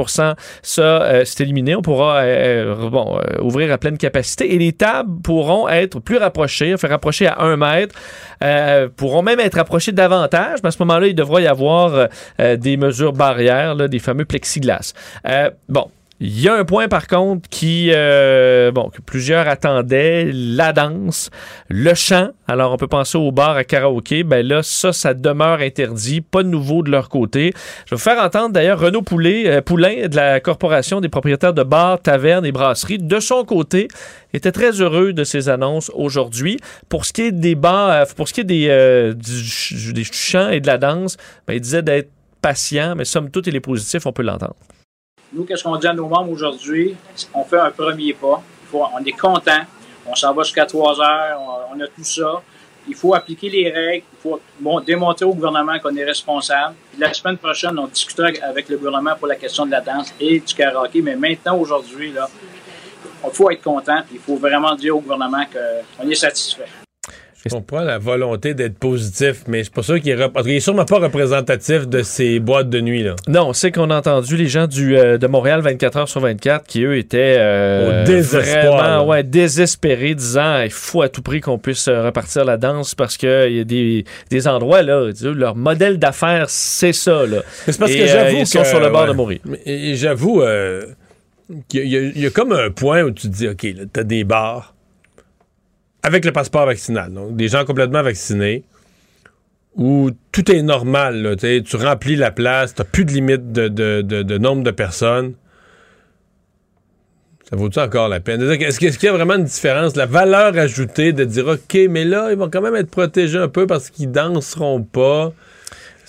Ça, c'est éliminé. On pourra bon, ouvrir à pleine capacité. Et les tables pourront être plus rapprochées, faire rapprocher à un mètre. Euh, pourront même être approchés davantage, mais à ce moment-là, il devra y avoir euh, des mesures barrières, des fameux plexiglas. Euh, bon, Il y a un point par contre qui, euh, bon, que plusieurs attendaient, la danse, le chant. Alors on peut penser au bar à karaoké. Ben là, ça, ça demeure interdit. Pas de nouveau de leur côté. Je vais vous faire entendre d'ailleurs Renaud Poulet, euh, Poulain de la Corporation des propriétaires de bars, tavernes et brasseries. De son côté, était très heureux de ces annonces aujourd'hui. Pour ce qui est des bars, euh, pour ce qui est des, euh, du, chants et de la danse, ben, il disait d'être patient, mais somme toute, il est positif, on peut l'entendre. Nous, qu'est-ce qu'on dit à nos membres aujourd'hui? On fait un premier pas. on est content. On s'en va jusqu'à 3 heures. On, a tout ça. Il faut appliquer les règles. Il faut démontrer au gouvernement qu'on est responsable. la semaine prochaine, on discutera avec le gouvernement pour la question de la danse et du karaoké. Mais maintenant, aujourd'hui, là, il faut être content. Il faut vraiment dire au gouvernement qu'on est satisfait. Je comprends la volonté d'être positif, mais je suis pas sûr qu'il est, est sûrement pas représentatif de ces boîtes de nuit. Là. Non, c'est qu'on a entendu les gens du, euh, de Montréal 24 heures sur 24 qui, eux, étaient euh, vraiment ouais, désespérés, disant il faut à tout prix qu'on puisse euh, repartir la danse parce qu'il y a des, des endroits, là, leur modèle d'affaires, c'est ça. Là. C'est parce que j'avoue qu'ils sont sur le bord de mourir. Et, j'avoue qu'il y, a comme un point où tu te dis OK, tu as des bars avec le passeport vaccinal, donc des gens complètement vaccinés, où tout est normal, tu remplis la place, tu plus de limite de, nombre de personnes. Ça vaut-tu encore la peine? Est-ce qu'il y a vraiment une différence? La valeur ajoutée de dire, OK, mais là, ils vont quand même être protégés un peu parce qu'ils danseront pas?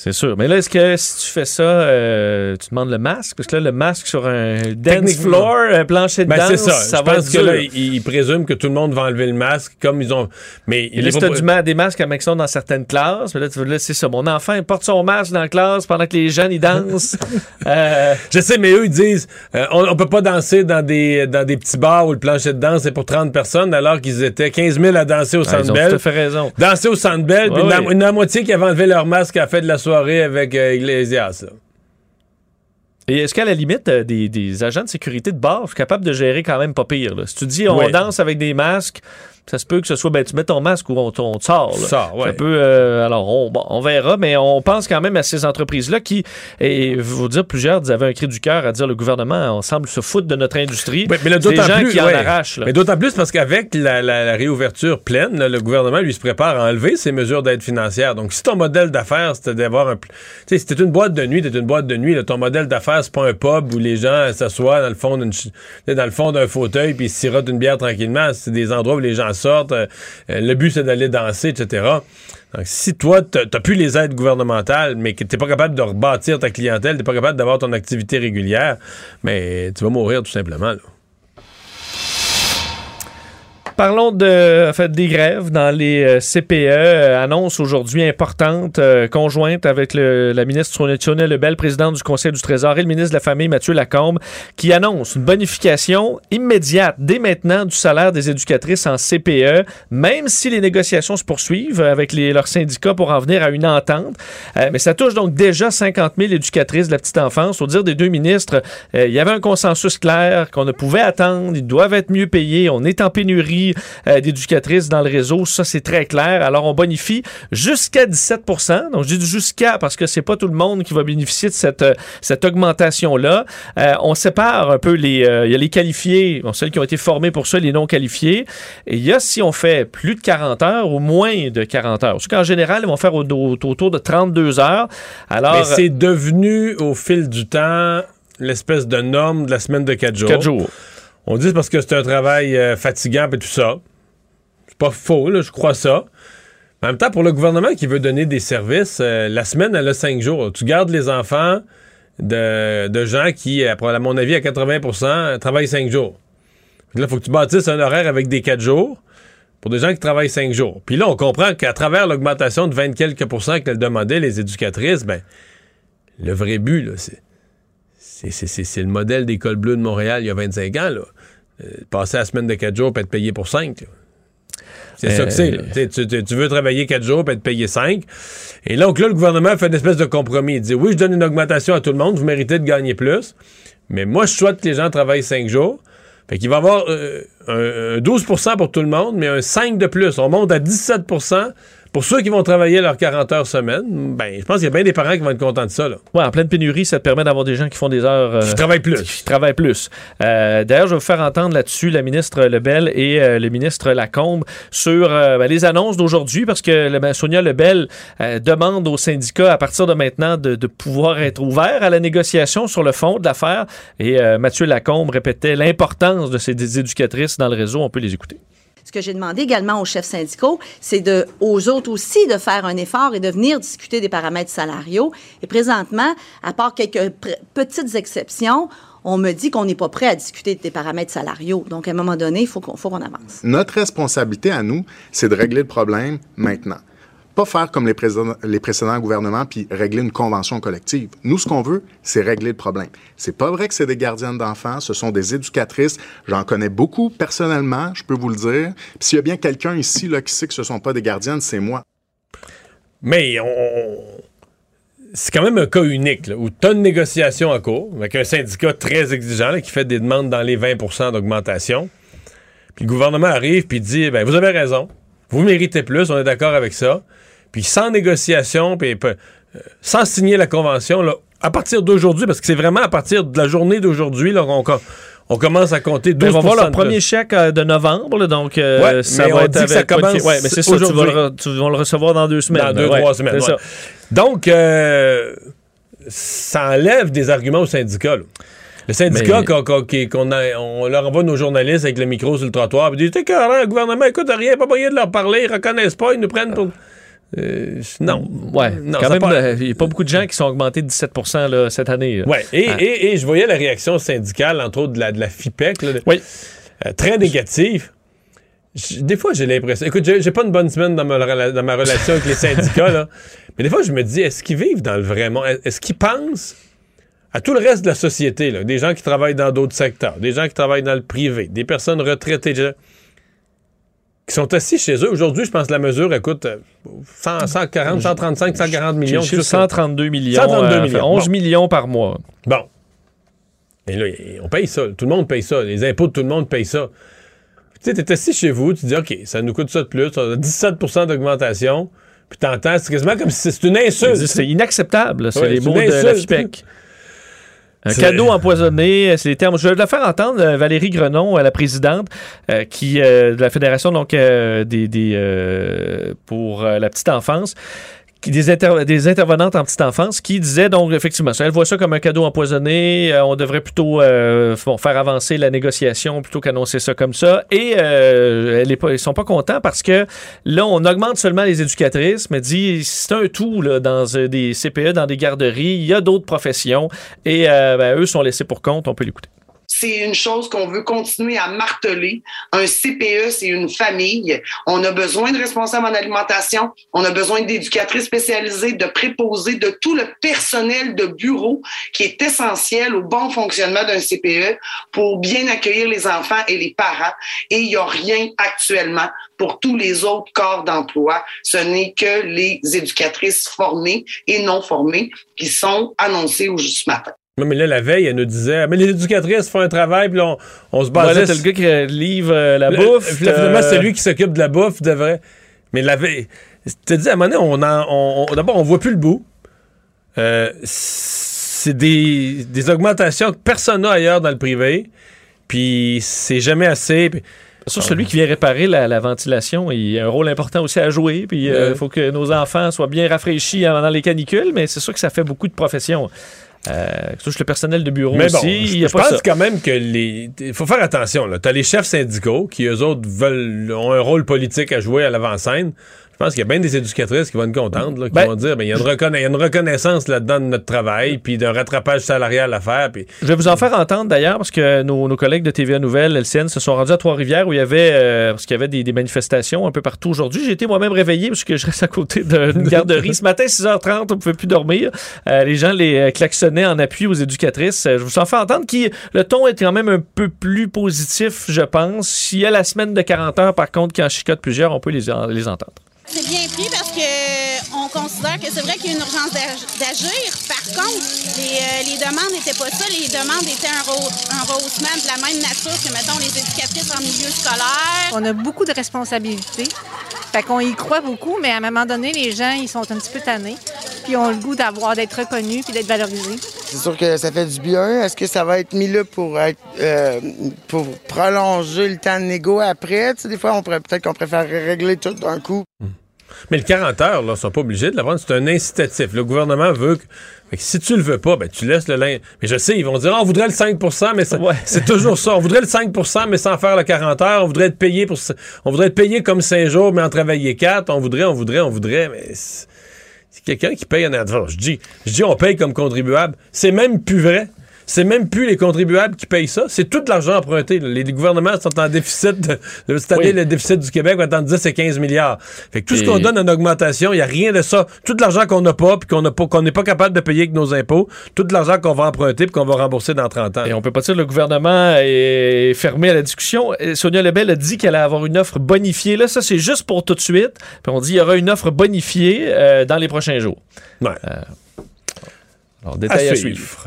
C'est sûr. Mais là, est-ce que si tu fais ça, euh, tu demandes le masque? Parce que là, le masque sur un dance floor, un plancher de ben, danse, ça. ça. Je va pense que là, ils, présument que tout le monde va enlever le masque comme ils ont. Mais il là, du des masques à sont dans certaines classes. Mais là, tu là, c'est ça. Mon enfant, il porte son masque dans la classe pendant que les jeunes, ils dansent. euh... Je sais, mais eux, ils disent euh, on, on, peut pas danser dans des, dans des petits bars où le plancher de danse est pour 30 personnes, alors qu'ils étaient 15 000 à danser au Centre Bell. Tu fait raison. Danser au Centre Bell, puis une, la moitié qui avait enlevé leur masque à la fin de la soirée avec euh, Iglesias. Et est-ce qu'à la limite, euh, des, agents de sécurité de bar sont capables de gérer quand même pas pire? Si tu dis on danse avec des masques, ça se peut que ce soit, ben, tu mets ton masque ou on, on te sort. Ça, ouais. peut, euh, alors, on, on verra, mais on pense quand même à ces entreprises-là qui, et vous dire, plusieurs avaient un cri du cœur à dire le gouvernement, on semble se foutre de notre industrie. mais là, des gens qui en arrachent. Mais d'autant plus parce qu'avec la, réouverture pleine, le gouvernement, lui, se prépare à enlever ses mesures d'aide financière. Donc, si ton modèle d'affaires, c'était d'avoir un. Tu sais, c'était une boîte de nuit, t'es une boîte de nuit, ton modèle d'affaires, c'est pas un pub où les gens s'assoient dans le fond dans le fond d'un fauteuil puis ils sirotent une bière tranquillement. C'est des endroits où les gens sortent. Euh, le but, c'est d'aller danser, etc. Donc, si toi, tu n'as plus les aides gouvernementales, mais que tu n'es pas capable de rebâtir ta clientèle, tu n'es pas capable d'avoir ton activité régulière, mais tu vas mourir tout simplement. Là. Parlons de, en fait, des grèves dans les euh, CPE. Euh, annonce aujourd'hui importante, euh, conjointe avec le, la ministre Sonia Lebel, présidente du Conseil du Trésor, et le ministre de la Famille, Mathieu Lacombe, qui annonce une bonification immédiate dès maintenant du salaire des éducatrices en CPE, même si les négociations se poursuivent avec leurs syndicats pour en venir à une entente. mais ça touche donc déjà 50 000 éducatrices de la petite enfance. Au dire des deux ministres, il y avait un consensus clair qu'on ne pouvait attendre. Ils doivent être mieux payés. On est en pénurie euh, d'éducatrices dans le réseau. Ça, c'est très clair. Alors, on bonifie jusqu'à 17 Donc, je dis jusqu'à parce que c'est pas tout le monde qui va bénéficier de cette, euh, cette augmentation-là. Euh, on sépare un peu les... Il y a les qualifiés, bon, celles qui ont été formées pour ça, les non qualifiés. Et il y a si on fait plus de 40 heures ou moins de 40 heures. Parce qu'en général, ils vont faire autour de 32 heures. Alors, Mais c'est devenu au fil du temps l'espèce de norme de la semaine de 4 jours. 4 jours. On dit parce que c'est un travail euh, fatigant et tout ça. C'est pas faux, là, je crois ça. en même temps, pour le gouvernement qui veut donner des services, euh, la semaine, elle a cinq jours. Tu gardes les enfants de, gens qui, à mon avis, à 80% travaillent cinq jours. là, il faut que tu bâtisses un horaire avec des quatre jours pour des gens qui travaillent cinq jours. Puis là, on comprend qu'à travers l'augmentation de 20 quelques qu'elles demandaient, les éducatrices, ben, le vrai but, là, c'est c'est le modèle d'école bleue de Montréal il y a 25 ans. Là. Euh, passer la semaine de 4 jours et être payé pour 5. C'est ça que c'est. Euh, tu, veux travailler 4 jours et être payé 5. Et donc là, le gouvernement fait une espèce de compromis. Il dit oui, je donne une augmentation à tout le monde, vous méritez de gagner plus. Mais moi, je souhaite que les gens travaillent 5 jours. Fait qu'il va y avoir euh, un, 12% pour tout le monde, mais un 5 de plus. On monte à 17 pour ceux qui vont travailler leurs 40 heures semaine, ben, je pense qu'il y a bien des parents qui vont être contents de ça. Là. Ouais, en pleine pénurie, ça te permet d'avoir des gens qui font des heures. euh, Qui travaillent plus. Qui travaillent plus. Euh, D'ailleurs, je vais vous faire entendre là-dessus la ministre Lebel et euh, le ministre Lacombe sur euh, ben, les annonces d'aujourd'hui, parce que ben, Sonia Lebel demande aux syndicats à partir de maintenant de, de pouvoir être ouverts à la négociation sur le fond de l'affaire. Et Mathieu Lacombe répétait l'importance de ces éducatrices dans le réseau. On peut les écouter. Ce que j'ai demandé également aux chefs syndicaux, c'est de, aux autres aussi de faire un effort et de venir discuter des paramètres salariaux. Et présentement, à part quelques petites exceptions, on me dit qu'on n'est pas prêt à discuter des paramètres salariaux. Donc, à un moment donné, il faut qu'on avance. Notre responsabilité à nous, c'est de régler le problème maintenant. Pas faire comme les, précédents- gouvernements puis régler une convention collective. Nous, ce qu'on veut, c'est régler le problème. C'est pas vrai que c'est des gardiennes d'enfants, ce sont des éducatrices. J'en connais beaucoup personnellement, je peux vous le dire. Puis s'il y a bien quelqu'un ici là, qui sait que ce sont pas des gardiennes, c'est moi. Mais on- c'est quand même un cas unique où tu négociation en cours avec un syndicat très exigeant qui fait des demandes dans les 20% d'augmentation. Puis le gouvernement arrive puis dit ben, Vous avez raison, vous méritez plus, on est d'accord avec ça. Puis sans négociation, puis euh, sans signer la convention, là, à partir d'aujourd'hui, parce que c'est vraiment à partir de la journée d'aujourd'hui là, qu'on on commence à compter 12 Ben, on va voir leur premier chèque euh, de novembre, là, donc euh, Ouais, ça mais va on être dit que ça commence Ouais, mais c'est ça, tu vas, le, tu vas le recevoir dans deux semaines. Dans deux, Ouais, trois semaines. ça. Donc, ça enlève des arguments aux syndicats. là. Le syndicat, qu'on on leur envoie nos journalistes avec le micro sur le trottoir, puis ils disent T'es carré, le gouvernement écoute rien, pas moyen de leur parler, ils reconnaissent pas, ils nous prennent pour. Euh, non. Ouais, Non, quand ça même, pas- euh, il n'y a pas beaucoup de gens qui sont augmentés de 17 là, cette année. là. Ouais, et, Ah. et- et je voyais la réaction syndicale, entre autres de la, de la FIPEC, là, de- Oui. euh, très négative. Des fois, j'ai l'impression. Écoute, j'ai pas une bonne semaine dans ma, dans ma relation avec les syndicats, là. Mais des fois, je me dis, est-ce qu'ils vivent dans le vrai monde? Est-ce qu'ils pensent à tout le reste de la société, là? Des gens qui travaillent dans d'autres secteurs, des gens qui travaillent dans le privé, des personnes retraitées, gens qui sont assis chez eux. Aujourd'hui, je pense que la mesure, écoute, euh, 100, 140, 135, 140 millions. Quelque chose comme- 132 millions. 132 euh, millions. fait 11 Bon. millions par mois. Bon. Et là, on paye ça. Tout le monde paye ça. Les impôts de tout le monde paye ça. Tu sais, t'es assis chez vous, tu dis, OK, ça nous coûte ça de plus, on a 17 d'augmentation, puis t'entends, c'est quasiment comme si c'est une insulte. C'est inacceptable, c'est Ouais, les mots de la. FIPEC. Un cadeau empoisonné, c'est les termes. Je vais la faire entendre, euh, Valérie Grenon, euh, la présidente euh, qui, euh, de la Fédération donc, euh, des, des, euh, pour la petite enfance. Des, inter- des intervenantes en petite enfance qui disaient donc effectivement ça, elle voit ça comme un cadeau empoisonné euh, on devrait plutôt euh, bon, faire avancer la négociation plutôt qu'annoncer ça comme ça. Et euh, elle est pas, sont pas contents parce que là on augmente seulement les éducatrices mais dit c'est un tout là, dans euh, des CPE dans des garderies il y a d'autres professions et euh, ben, eux sont laissés pour compte on peut l'écouter c'est une chose qu'on veut continuer à marteler. Un CPE, c'est une famille. On a besoin de responsables en alimentation. On a besoin d'éducatrices spécialisées, de préposés, de tout le personnel de bureau qui est essentiel au bon fonctionnement d'un CPE pour bien accueillir les enfants et les parents. Et il n'y a rien actuellement pour tous les autres corps d'emploi. Ce n'est que les éducatrices formées et non formées qui sont annoncées au juste matin. Non, mais là, la veille, elle nous disait, mais les éducatrices font un travail, puis là, on, on se basait t'as le gars qui euh, livre euh, la Le- bouffe puis là, finalement, euh, c'est lui qui s'occupe de la bouffe, devrait. Mais la veille. Te dis, à un moment donné, on en- on- on- d'abord, on voit plus le bout. Euh, c'est des, des augmentations que personne n'a ailleurs dans le privé. Puis c'est jamais assez. Puis- Sur celui qui vient réparer la, la ventilation, il a un rôle important aussi à jouer. Puis il Ouais. faut que nos enfants soient bien rafraîchis pendant les canicules, mais c'est sûr que ça fait beaucoup de professions. Euh, que touche le personnel de bureau Mais bon, aussi. je, il y a je pas pense ça. quand même que les. Il faut faire attention. Tu as les chefs syndicaux qui, eux autres, veulent, ont un rôle politique à jouer à l'avant-scène. Je pense qu'il y a bien des éducatrices qui vont être contentes, là, qui Ben- vont dire ben, il y, a une reconnaissance là-dedans de notre travail, puis d'un rattrapage salarial à faire. Puis Je vais vous en faire entendre d'ailleurs parce que nos, nos collègues de TVA Nouvelle, LCN, se sont rendus à Trois-Rivières où il y avait, euh, parce qu'il y avait des, des manifestations un peu partout aujourd'hui. J'ai été moi-même réveillé parce que je reste à côté d'une garderie. Ce matin, 6h30, on ne pouvait plus dormir. Euh, les gens les euh, klaxonnaient en appui aux éducatrices. Je vous en fais entendre qui, le ton est quand même un peu plus positif, je pense. S'il y a la semaine de 40 heures, par contre, qui en chicote plusieurs, on peut les, en- les entendre. C'est bien pris parce que on considère que c'est vrai qu'il y a une urgence d'ag- d'agir. Par contre, les, euh, les demandes n'étaient pas ça. Les demandes étaient un, rehaussement de la même nature que, mettons, les éducatrices en milieu scolaire. On a beaucoup de responsabilités. Fait qu'on y croit beaucoup, mais à un moment donné, les gens, ils sont un petit peu tannés, puis ont le goût d'avoir, d'être reconnus, puis d'être valorisés. C'est sûr que ça fait du bien. Est-ce que ça va être mis là pour être euh, pour prolonger le temps de négo après? Tu sais, des fois, on pourrait peut-être qu'on préfère régler tout d'un coup. Mais le 40 heures, là, ils sont pas obligés de la prendre. C'est un incitatif. Le gouvernement veut que. si tu le veux pas, ben, tu laisses le linge. Mais je sais, ils vont dire, Ah, on voudrait le 5% mais c'est toujours ça. On voudrait le 5% mais sans faire le 40 heures. On voudrait être payé pour, on voudrait être payé comme 5 jours, mais en travailler 4. On voudrait, on voudrait, on voudrait, mais c'est c'est quelqu'un qui paye en advance. Je dis, je dis, on paye comme contribuable. C'est même plus vrai. C'est même plus les contribuables qui payent ça. C'est tout l'argent emprunté. Les, gouvernements sont en déficit. De, de- cette année, Oui. le déficit du Québec va être entre 10 et 15 milliards. Fait que tout ce qu'on donne en augmentation, il n'y a rien de ça. Tout l'argent qu'on n'a pas, puis qu'on n'est pas capable de payer avec nos impôts, tout l'argent qu'on va emprunter, puis qu'on va rembourser dans 30 ans. Et on peut pas dire que le gouvernement est fermé à la discussion. Sonia Lebel a dit qu'elle allait avoir une offre bonifiée. Là, ça, c'est juste pour tout de suite. Puis on dit qu'il y aura une offre bonifiée euh, dans les prochains jours. Ouais. alors, détail à, À suivre. suivre.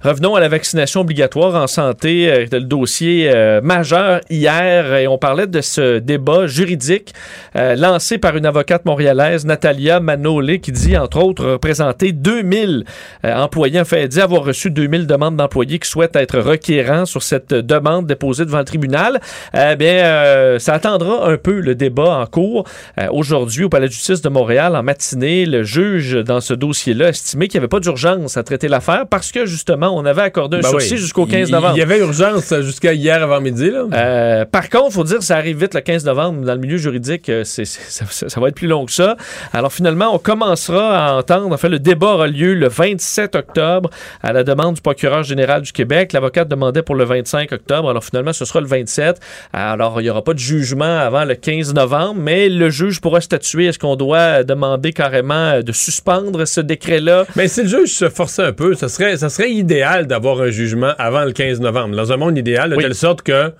Revenons à la vaccination obligatoire en santé, euh, le dossier euh, majeur hier, et on parlait de ce débat juridique euh, lancé par une avocate montréalaise, Natalia Manolé, qui dit, entre autres, représenter 2000 euh, employés, enfin, elle dit avoir reçu 2000 demandes d'employés qui souhaitent être requérants sur cette demande déposée devant le tribunal. Eh bien, ça attendra un peu le débat en cours. Aujourd'hui, au Palais de justice de Montréal, en matinée, le juge, dans ce dossier-là, estimé qu'il n'y avait pas d'urgence à traiter l'affaire parce que, justement, on avait accordé un Ben sursis oui. jusqu'au 15 Il- novembre. Il y avait urgence jusqu'à hier avant-midi, là. Euh, par contre, faut dire, ça arrive vite le 15 novembre. Dans le milieu juridique, euh, ça, ça- ça va être plus long que ça. Alors finalement, on commencera à entendre. En fait, le débat aura lieu le 27 octobre à la demande du procureur général du Québec. L'avocate demandait pour le 25 octobre. Alors finalement, ce sera le 27. Alors, il n'y aura pas de jugement avant le 15 novembre, mais le juge pourra statuer. Est-ce qu'on doit demander carrément euh, de suspendre ce décret-là? Mais si le juge se forçait un peu, ça serait, ça serait idéal d'avoir un jugement avant le 15 novembre. Dans un monde idéal, de Oui. telle sorte que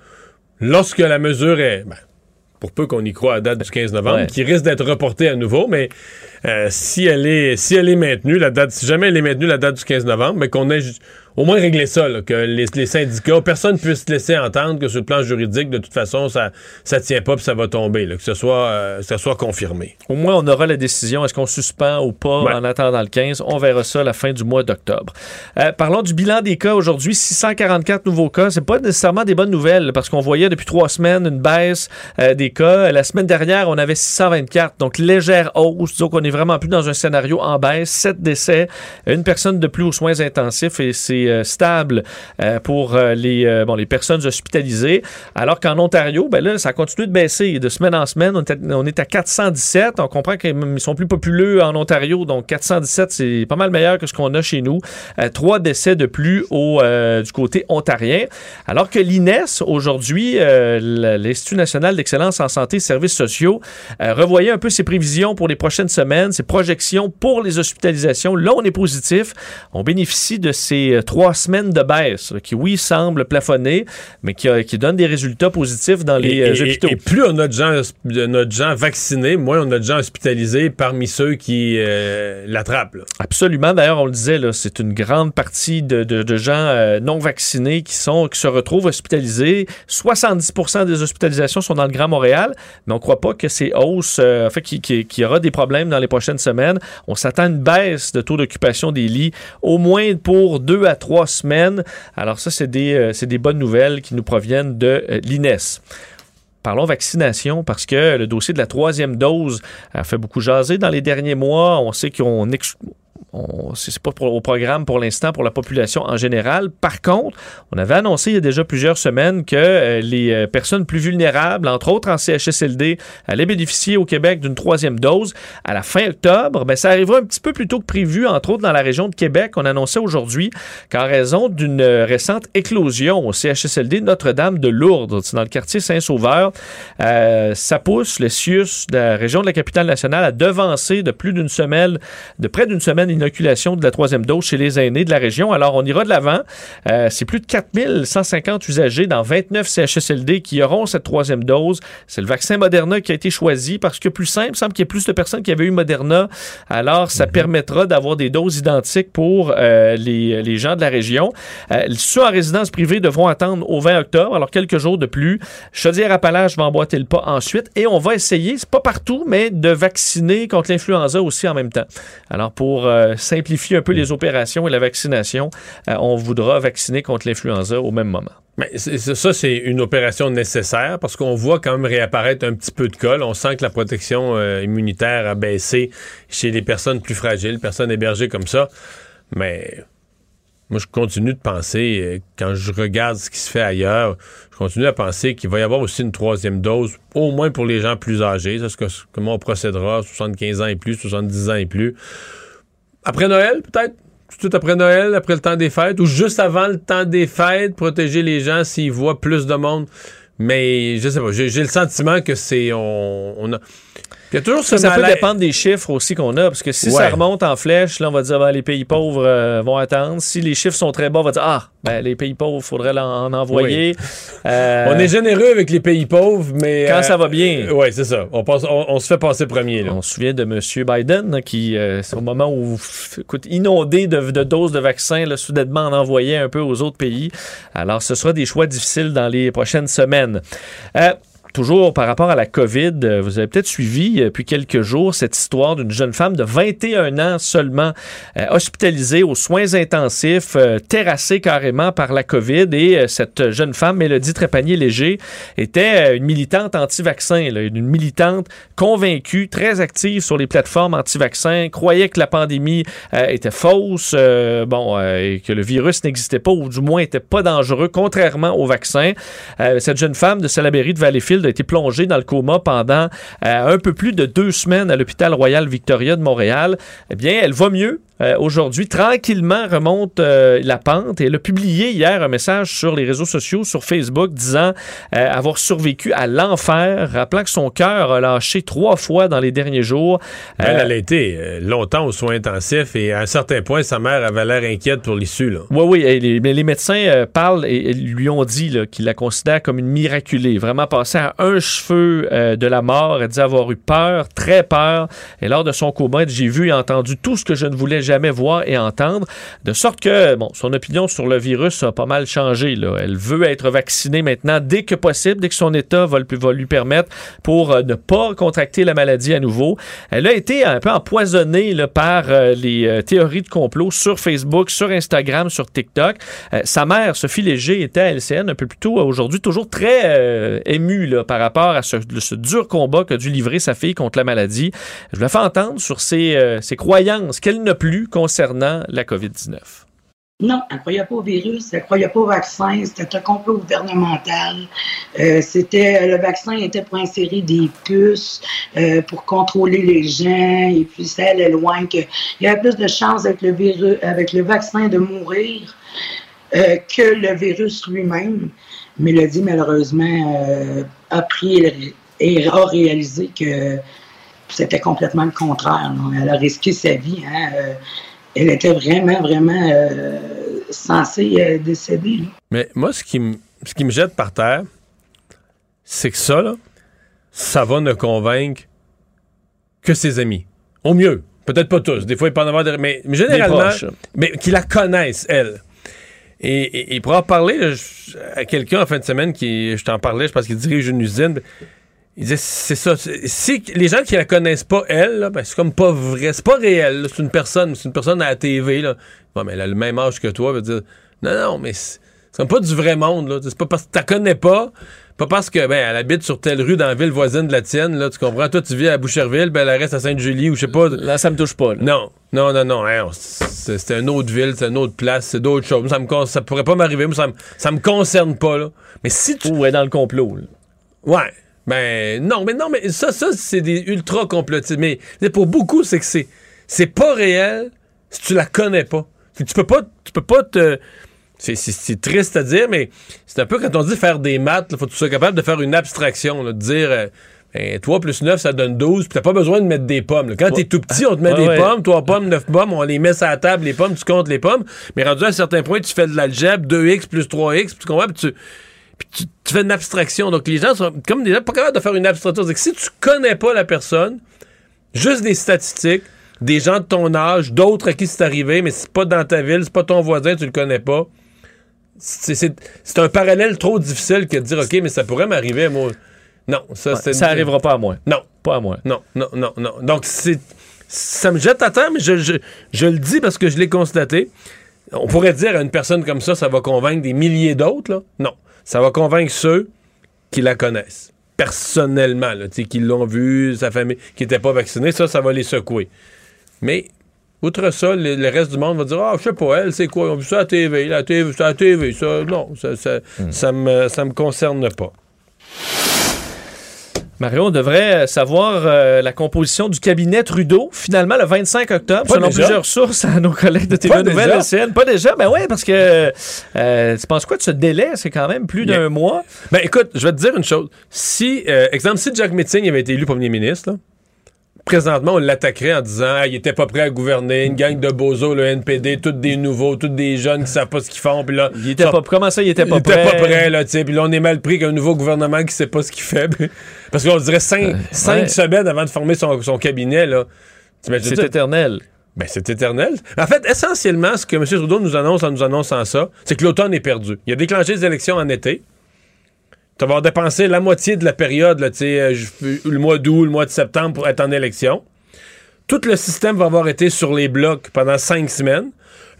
lorsque la mesure est. ben, pour peu qu'on y croit à date du 15 novembre, Ouais. qui risque d'être reportée à nouveau, mais euh, si elle est si elle est maintenue, la date, si jamais elle est maintenue la date du 15 novembre, mais qu'on ait au moins réglé ça, là, que les, les syndicats, personne puisse laisser entendre que sur le plan juridique, de toute façon, ça ça tient pas puis ça va tomber, là, que ce soit euh, que ce soit confirmé. Au moins, on aura la décision. Est-ce qu'on suspend ou pas Ouais. en attendant le 15? On verra ça à la fin du mois d'octobre. Euh, parlons du bilan des cas aujourd'hui. 644 nouveaux cas. C'est pas nécessairement des bonnes nouvelles parce qu'on voyait depuis trois semaines une baisse des cas. La semaine dernière, on avait 624. Donc, légère hausse. Est vraiment plus dans un scénario en baisse. Sept décès. Une personne de plus aux soins intensifs et c'est euh, stable euh, pour euh, les, bon, les personnes hospitalisées. Alors qu'en Ontario, ben là, ça continue de baisser. De semaine en semaine, on est à, on est à 417. On comprend qu'ils sont plus populeux en Ontario, donc 417, c'est pas mal meilleur que ce qu'on a chez nous. Trois décès de plus au, du côté ontarien. Alors que l'INES, aujourd'hui, l'Institut national d'excellence en santé et services sociaux, revoyait un peu ses prévisions pour les prochaines semaines, ses projections pour les hospitalisations. Là, on est positif. On bénéficie de ces euh, trois semaines de baisse, là, qui, oui, semblent plafonner, mais qui, euh, qui donnent des résultats positifs dans les Et, euh, et- hôpitaux. et plus on a de gens, de notre gens vaccinés, moins on a de gens hospitalisés parmi ceux qui euh, l'attrapent. Absolument. D'ailleurs, on le disait, là, c'est une grande partie de, de- de gens euh, non vaccinés qui, sont, qui se retrouvent hospitalisés. 70% des hospitalisations sont dans le Grand Montréal, mais on ne croit pas que ces hausses, euh, en fait, qu'il qui, qu'il y aura des problèmes dans les prochaines semaines. On s'attend à une baisse de taux d'occupation des lits, au moins pour deux à trois semaines. Alors ça, c'est des, euh, bonnes nouvelles qui nous proviennent de euh, l'INES. Parlons vaccination parce que le dossier de la troisième dose a fait beaucoup jaser dans les derniers mois. On sait qu'on ex- c'est pas au programme pour l'instant pour la population en général. Par contre, on avait annoncé il y a déjà plusieurs semaines que euh, les euh, personnes plus vulnérables, entre autres en CHSLD, allaient bénéficier au Québec d'une troisième dose à la fin octobre. Ben, ça arrivera un petit peu plus tôt que prévu, entre autres dans la région de Québec. On annonçait aujourd'hui qu'en raison d'une euh, récente éclosion au CHSLD Notre-Dame de Lourdes, dans le quartier Saint-Sauveur, ça pousse le CIUS de la région de la capitale nationale à devancer de plus d'une semaine, de près d'une semaine et l'inoculation de la troisième dose chez les aînés de la région. Alors, on ira de l'avant. Euh, c'est plus de 4150 usagers dans 29 CHSLD qui auront cette troisième dose. C'est le vaccin Moderna qui a été choisi parce que plus simple, il semble qu'il y ait plus de personnes qui avaient eu Moderna. Alors, ça permettra d'avoir des doses identiques pour euh, les, les, gens de la région. Euh, ceux en résidence privée devront attendre au 20 octobre, alors quelques jours de plus. Chaudière-Appalaches va emboîter le pas ensuite et on va essayer, c'est pas partout, mais de vacciner contre l'influenza aussi en même temps. Alors, pour euh, simplifier un peu les opérations et la vaccination, euh, on voudra vacciner contre l'influenza au même moment. Mais ça, c'est une opération nécessaire parce qu'on voit quand même réapparaître un petit peu de cas. On sent que la protection euh, immunitaire a baissé chez les personnes plus fragiles, personnes hébergées comme ça. Mais moi, je continue de penser, euh, quand je regarde ce qui se fait ailleurs, je continue à penser qu'il va y avoir aussi une troisième dose, au moins pour les gens plus âgés. C'est ce que, comment on procédera, 75 ans et plus, 70 ans et plus. Après Noël, peut-être? tout après Noël, après le temps des fêtes, ou juste avant le temps des fêtes, protéger les gens s'ils voient plus de monde. Mais je sais pas, j'ai le sentiment que c'est on, a toujours ça peut dépendre des chiffres aussi qu'on a, parce que si ça remonte en flèche, là, on va dire ben, les pays pauvres euh, vont attendre. Si les chiffres sont très bas, on va dire ah, ben, les pays pauvres, il faudrait en, envoyer. Euh, on est généreux avec les pays pauvres, mais. Quand ça va bien. Euh, oui, c'est ça. On, on, se fait passer premier. On se souvient de M. Biden, qui, c'est au moment où, écoute, inondé de, de doses de vaccins, là, soudainement en envoyait un peu aux autres pays. Alors, ce sera des choix difficiles dans les prochaines semaines. Toujours par rapport à la COVID, euh, vous avez peut-être suivi euh, depuis quelques jours cette histoire d'une jeune femme de 21 ans seulement euh, hospitalisée aux soins intensifs, terrassée carrément par la COVID. Et cette jeune femme, Mélodie Trépanier-Léger, était une militante anti-vaccin, une militante convaincue, très active sur les plateformes anti-vaccins, croyait que la pandémie était fausse, bon, et que le virus n'existait pas ou du moins était pas dangereux, contrairement au vaccin. cette jeune femme de Salaberry de Valleyfield a été plongé dans le coma pendant euh, un peu plus de deux semaines à l'hôpital Royal Victoria de Montréal. Eh bien, elle va mieux. Euh, aujourd'hui, tranquillement remonte euh, la pente. Et elle a publié hier un message sur les réseaux sociaux, sur Facebook, disant euh, avoir survécu à l'enfer, rappelant que son cœur a lâché trois fois dans les derniers jours. Elle, elle a été longtemps aux soins intensifs et à un certain point, sa mère avait l'air inquiète pour l'issue. Oui, oui. Et les, médecins parlent et, lui ont dit qu'il la considère comme une miraculée, vraiment passée à un cheveu de la mort. Elle dit avoir eu peur, très peur. Et lors de son coma, j'ai vu et entendu tout ce que je ne voulais jamais voir et entendre. De sorte que, bon, son opinion sur le virus a pas mal changé. Là. Elle veut être vaccinée maintenant dès que possible, dès que son état va, lui permettre pour euh, ne pas contracter la maladie à nouveau. Elle a été un peu empoisonnée là, par euh, les euh, théories de complot sur Facebook, sur Instagram, sur TikTok. sa mère, Sophie Léger, était à LCN un peu plus tôt aujourd'hui, toujours très émue là, par rapport à ce, dur combat qu'a dû livrer sa fille contre la maladie. Je la fais entendre sur ses, ses croyances qu'elle n'a plus concernant la COVID-19? Non, elle ne croyait pas au virus, elle ne croyait pas au vaccin, c'était un complot gouvernemental. Euh, le vaccin était pour insérer des puces euh, pour contrôler les gens et puis ça allait loin que il y avait plus de chances avec le virus avec le vaccin de mourir euh, que le virus lui-même. Mélodie malheureusement a pris et a réalisé que c'était complètement le contraire. Elle a risqué sa vie. Hein, elle était vraiment, vraiment euh, censée euh, décéder. Mais moi, ce qui, me, ce qui me jette par terre, c'est que ça, là, ça va ne convaincre que ses amis. Au mieux. Peut-être pas tous. Des fois, il peut en avoir des... Mais, généralement, mais qui la connaissent, elle. Et, et, pour en parler à quelqu'un en fin de semaine, qui, je t'en parlais, je pense qu'il dirige une usine, il disait, c'est ça. Si les gens qui la connaissent pas, elle, ben, c'est comme pas vrai. C'est pas réel. C'est une personne. C'est une personne à la TV. Là. mais elle a le même âge que toi. Veut dire, non, non, mais c'est comme pas du vrai monde. C'est pas parce que tu connais pas. Pas parce que ben elle habite sur telle rue dans la ville voisine de la tienne, là, tu comprends? Toi, tu vis à Boucherville, ben elle reste à Sainte-Julie ou je sais pas. Là, ça me touche pas. Non, non, non, non. c'est une autre ville, c'est une autre place, c'est d'autres choses. Ça, me, ça pourrait pas m'arriver, ça me, ça me concerne pas. Là. Mais si tu. Ou est dans le complot. Ouais. Ben non, mais non, mais ça, ça c'est des ultra complotistes. Mais pour beaucoup, c'est que c'est c'est pas réel si tu la connais pas. Tu peux pas, tu peux pas te. C'est triste à dire, mais c'est un peu quand on dit faire des maths, il faut que tu sois capable de faire une abstraction, de dire. Euh, Ben, 3 plus 9, ça donne 12. Puis t'as pas besoin de mettre des pommes. là. Quand t'es tout petit, on te met des ouais. pommes. 3 pommes, 9 pommes, on les met sur la table, les pommes, tu comptes les pommes. Mais rendu à un certain point, tu fais de l'algèbre, 2x plus 3x, puis tu comprends, puis tu, puis tu, tu fais une abstraction. Donc les gens sont comme des gens pas capables de faire une abstraction. C'est que si tu connais pas la personne, juste des statistiques, des gens de ton âge, d'autres à qui c'est arrivé, mais c'est pas dans ta ville, c'est pas ton voisin, tu le connais pas. C'est un parallèle trop difficile que de dire, OK, mais ça pourrait m'arriver, moi. Non, ça, Ouais, ça arrivera pas à moi. Non. Pas à moi. Non, non, non, non. Donc, c'est. Ça me jette à terre, mais je, je- je le dis parce que je l'ai constaté. On pourrait dire à une personne comme ça, ça va convaincre des milliers d'autres, là. Non. Ça va convaincre ceux qui la connaissent. Personnellement, là, tu sais, qui l'ont vu, sa famille, qui n'était pas vaccinée, ça, ça va les secouer. Mais, outre ça, le, le reste du monde va dire Ah, je sais pas, elle, c'est quoi? Ils ont vu ça à la TV, la TV, ça à la TV, ça. Non, ça, ça, ça me, ça me concerne pas. Mario, on devrait euh, savoir euh, la composition du cabinet Trudeau, finalement, le 25 octobre, Pas selon déjà? plusieurs sources à nos collègues de Pas TVA Nouvelle? LCN. Pas déjà? Ben oui, parce que euh, tu penses quoi de ce délai? C'est quand même plus d'un mois. Ben écoute, je vais te dire une chose. Si, euh, exemple, si Jack Metzing avait été élu premier ministre, là, présentement, on l'attaquerait en disant ah, il était pas prêt à gouverner, une gang de bozos, le NPD, tous des nouveaux, tous des jeunes qui savent pas ce qu'ils font. Puis là, Il était pas, comment ça, il était pas il prêt? était pas prêt, là. Puis là, on est mal pris qu'un nouveau gouvernement qui sait pas ce qu'il fait. Parce qu'on dirait cinq, cinq ouais. semaines avant de former son, son cabinet, là. C'est éternel. Ben, c'est éternel. En fait, essentiellement, ce que M. Trudeau nous annonce en nous annonçant ça, c'est que l'automne est perdu. Il a déclenché les élections en été. Tu vas avoir dépensé la moitié de la période, là, tu sais, euh, le mois d'août, le mois de septembre pour être en élection. Tout le système va avoir été sur les blocs pendant cinq semaines.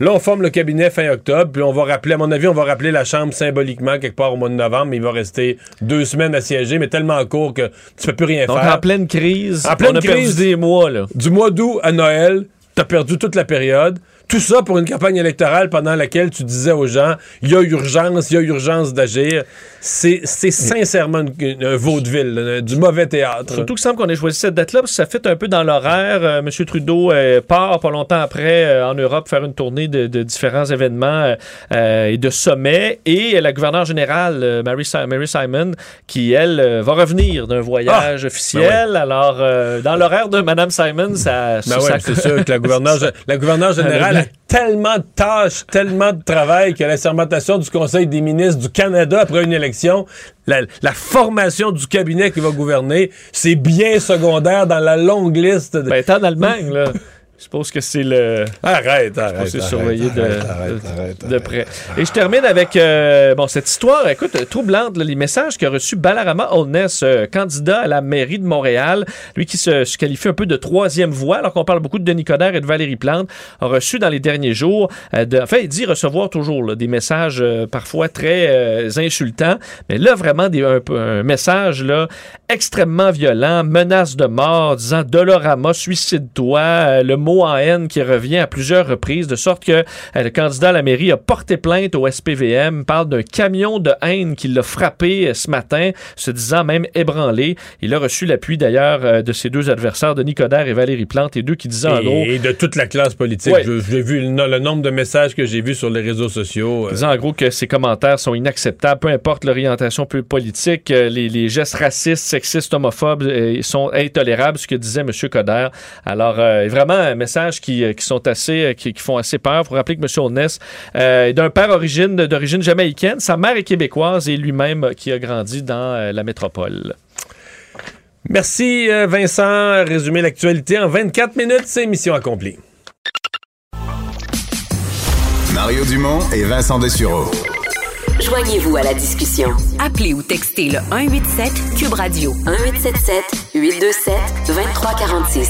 Là, on forme le cabinet fin octobre, puis on va rappeler, à mon avis, on va rappeler la Chambre symboliquement quelque part au mois de novembre, mais il va rester deux semaines à siéger, mais tellement court que tu peux plus rien Donc, faire. en pleine crise, En pleine on a perdu crise. des mois, là. Du mois d'août à Noël, t'as perdu toute la période. Tout ça pour une campagne électorale pendant laquelle tu disais aux gens il y a urgence, il y a urgence d'agir. C'est sincèrement une- un vaudeville, là, du mauvais théâtre. Surtout qu'il semble qu'on ait choisi cette date-là parce que ça fait un peu dans l'horaire. Euh, M. Trudeau euh, part pas longtemps après euh, en Europe faire une tournée de, de différents événements euh, et de sommets. Et la gouverneure générale, Mary, Si- Mary Simon, qui, elle, va revenir d'un voyage officiel. Alors, dans l'horaire de Mme Simon, ça... Ben ouais, c'est sûr que la gouverneure, la gouverneure générale a tellement de tâches, tellement de travail que la sermentation du Conseil des ministres du Canada après une élection, la, la formation du cabinet qui va gouverner, c'est bien secondaire dans la longue liste. De... Ben, t'es en Allemagne, là. Je suppose que c'est le... Arrête, arrête. C'est arrête, surveillé de, arrête, arrête, de- près. Et je termine avec euh, bon, cette histoire, écoute, troublante, là, les messages qu'a reçu Balarama Holness, euh, candidat à la mairie de Montréal, lui qui se, se qualifie un peu de troisième voie, alors qu'on parle beaucoup de Denis Coderre et de Valérie Plante, a reçu dans les derniers jours, euh, de, enfin, il dit recevoir toujours là, des messages euh, parfois très euh, insultants, mais là, vraiment des, un, un message là, extrêmement violent, menace de mort, disant Dolorama, suicide-toi, euh, le mot en haine qui revient à plusieurs reprises, de sorte que euh, le candidat à la mairie a porté plainte au SPVM, parle d'un camion de haine qui l'a frappé euh, ce matin, se disant même ébranlé. Il a reçu l'appui d'ailleurs euh, de ses deux adversaires, Denis Coderre et Valérie Plante, et deux qui disaient en gros... Et, de toute la classe politique. Ouais. J'ai vu le, no- le nombre de messages que j'ai vus sur les réseaux sociaux. disant en gros que ces commentaires sont inacceptables, peu importe l'orientation politique, les, les gestes racistes, sexistes, homophobes sont intolérables, ce que disait M. Coder. Alors, vraiment un message qui, euh, qui sont assez, euh, qui, qui font assez peur. Faut rappeler que M. Holness euh, est d'un père origine, d'origine jamaïcaine, sa mère est québécoise et lui-même qui a grandi dans euh, la métropole. Merci Vincent. Résumer l'actualité en 24 minutes, c'est mission accomplie. Mario Dumont et Vincent Dessureau. Joignez-vous à la discussion. Appelez ou textez le 187 Cube Radio 1877 827 2346.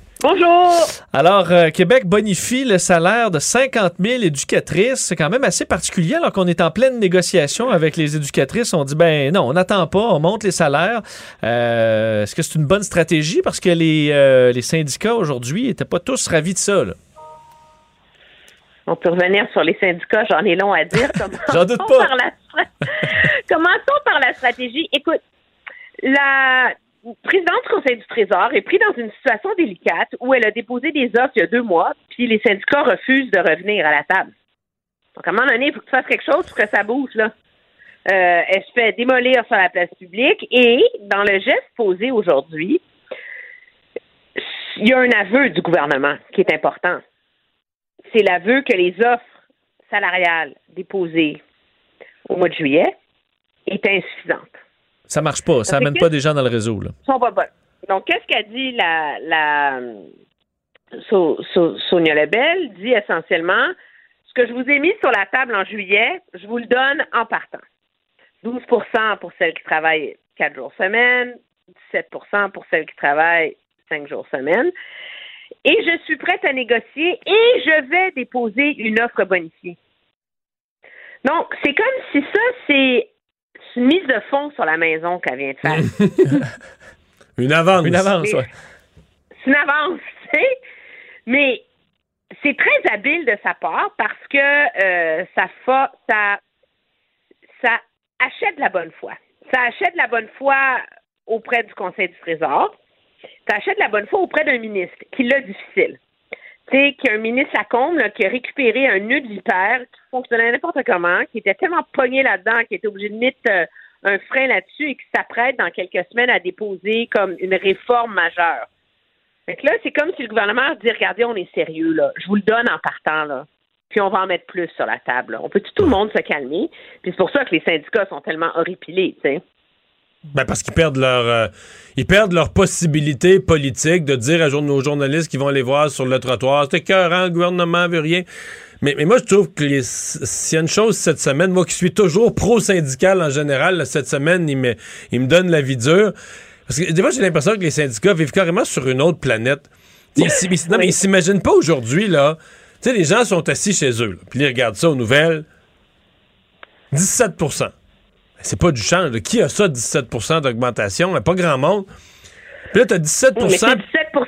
Bonjour! Alors, euh, Québec bonifie le salaire de 50 000 éducatrices. C'est quand même assez particulier alors qu'on est en pleine négociation avec les éducatrices. On dit, ben non, on n'attend pas, on monte les salaires. Euh, Est-ce que c'est une bonne stratégie? Parce que les, euh, les syndicats aujourd'hui n'étaient pas tous ravis de ça. là. On peut revenir sur les syndicats, j'en ai long à dire. J'en doute pas. par la stra- Commençons par la stratégie? Écoute, la présidente du Conseil du Trésor est prise dans une situation délicate où elle a déposé des offres il y a deux mois, puis les syndicats refusent de revenir à la table. Donc, à un moment donné, il faut que tu fasses quelque chose pour que ça bouge, là. Euh, elle se fait démolir sur la place publique et, dans le geste posé aujourd'hui, il y a un aveu du gouvernement qui est important. C'est l'aveu que les offres salariales déposées au mois de juillet est insuffisante. Ça marche pas. Ça amène pas des gens dans le réseau. Là. sont pas bonnes. Donc, qu'est-ce qu'a dit la, la So- So- Sonia Lebel? Dit essentiellement ce que je vous ai mis sur la table en juillet, je vous le donne en partant. 12% pour celles qui travaillent quatre jours semaine, 17% pour celles qui travaillent cinq jours semaine. Et je suis prête à négocier et je vais déposer une offre bonifiée. Donc, c'est comme si ça, c'est mise de fonds sur la maison qu'elle vient de faire. Une avance. Une avance, ouais. c'est une avance, tu sais. Mais c'est très habile de sa part parce que euh, ça, fa- ça, ça achète la bonne foi. Ça achète la bonne foi auprès du Conseil du Trésor. Ça achète la bonne foi auprès d'un ministre qui l'a difficile. Sais, qu'il y a un ministre Lacombe là, qui a récupéré un nœud de vipère qui fonctionnait n'importe comment, qui était tellement pogné là-dedans qu'il était obligé de mettre euh, un frein là-dessus et qui s'apprête dans quelques semaines à déposer comme une réforme majeure. Fait que là, c'est comme si le gouvernement dit regardez, on est sérieux, là. Je vous le donne en partant, là. Puis on va en mettre plus sur la table. On peut tout le monde se calmer? Puis c'est pour ça que les syndicats sont tellement horripilés, tu sais. Ben parce qu'ils perdent leur euh, ils perdent leur possibilité politique de dire à nos journalistes qui vont les voir sur le trottoir c'était écœurant, le gouvernement veut rien. Mais, mais moi, je trouve que s'il y a une chose cette semaine, moi qui suis toujours pro-syndical en général, cette semaine, il me, me donne la vie dure. Parce que des fois, j'ai l'impression que les syndicats vivent carrément sur une autre planète. Ils, ils non, mais ils s'imaginent pas aujourd'hui, là. Tu sais, les gens sont assis chez eux, puis ils regardent ça aux nouvelles. 17 c'est pas du change. Qui a ça, 17% d'augmentation? Pas grand monde. Puis là, t'as 17 Oui, mais c'est 17%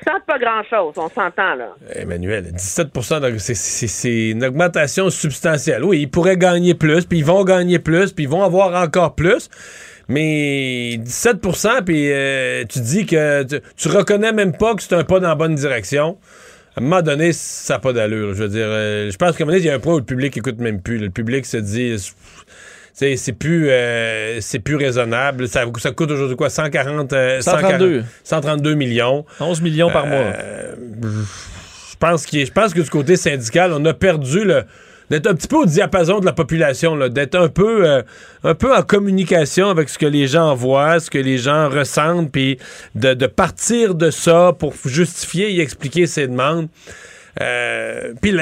c'est pas grand-chose, on s'entend, là. Emmanuel, 17 d'aug- c'est- une augmentation substantielle. Oui, ils pourraient gagner plus, puis ils vont gagner plus, puis ils vont avoir encore plus. Mais 17% puis euh, tu dis que tu, tu reconnais même pas que c'est un pas dans la bonne direction. À un moment donné, ça n'a pas d'allure. Je veux dire, euh, je pense qu'à un moment donné, il y a un point où le public écoute même plus. là. Le public se dit, c'est plus, euh, c'est plus raisonnable. Ça, ça coûte aujourd'hui quoi? 140, euh, 132. 132 millions. 11 millions par mois. Euh, je pense, je pense que du côté syndical, on a perdu le d'être un petit peu au diapason de la population, d'être un peu, euh, un peu en communication avec ce que les gens voient, ce que les gens ressentent, puis de, de partir de ça pour justifier et expliquer ses demandes. Euh, puis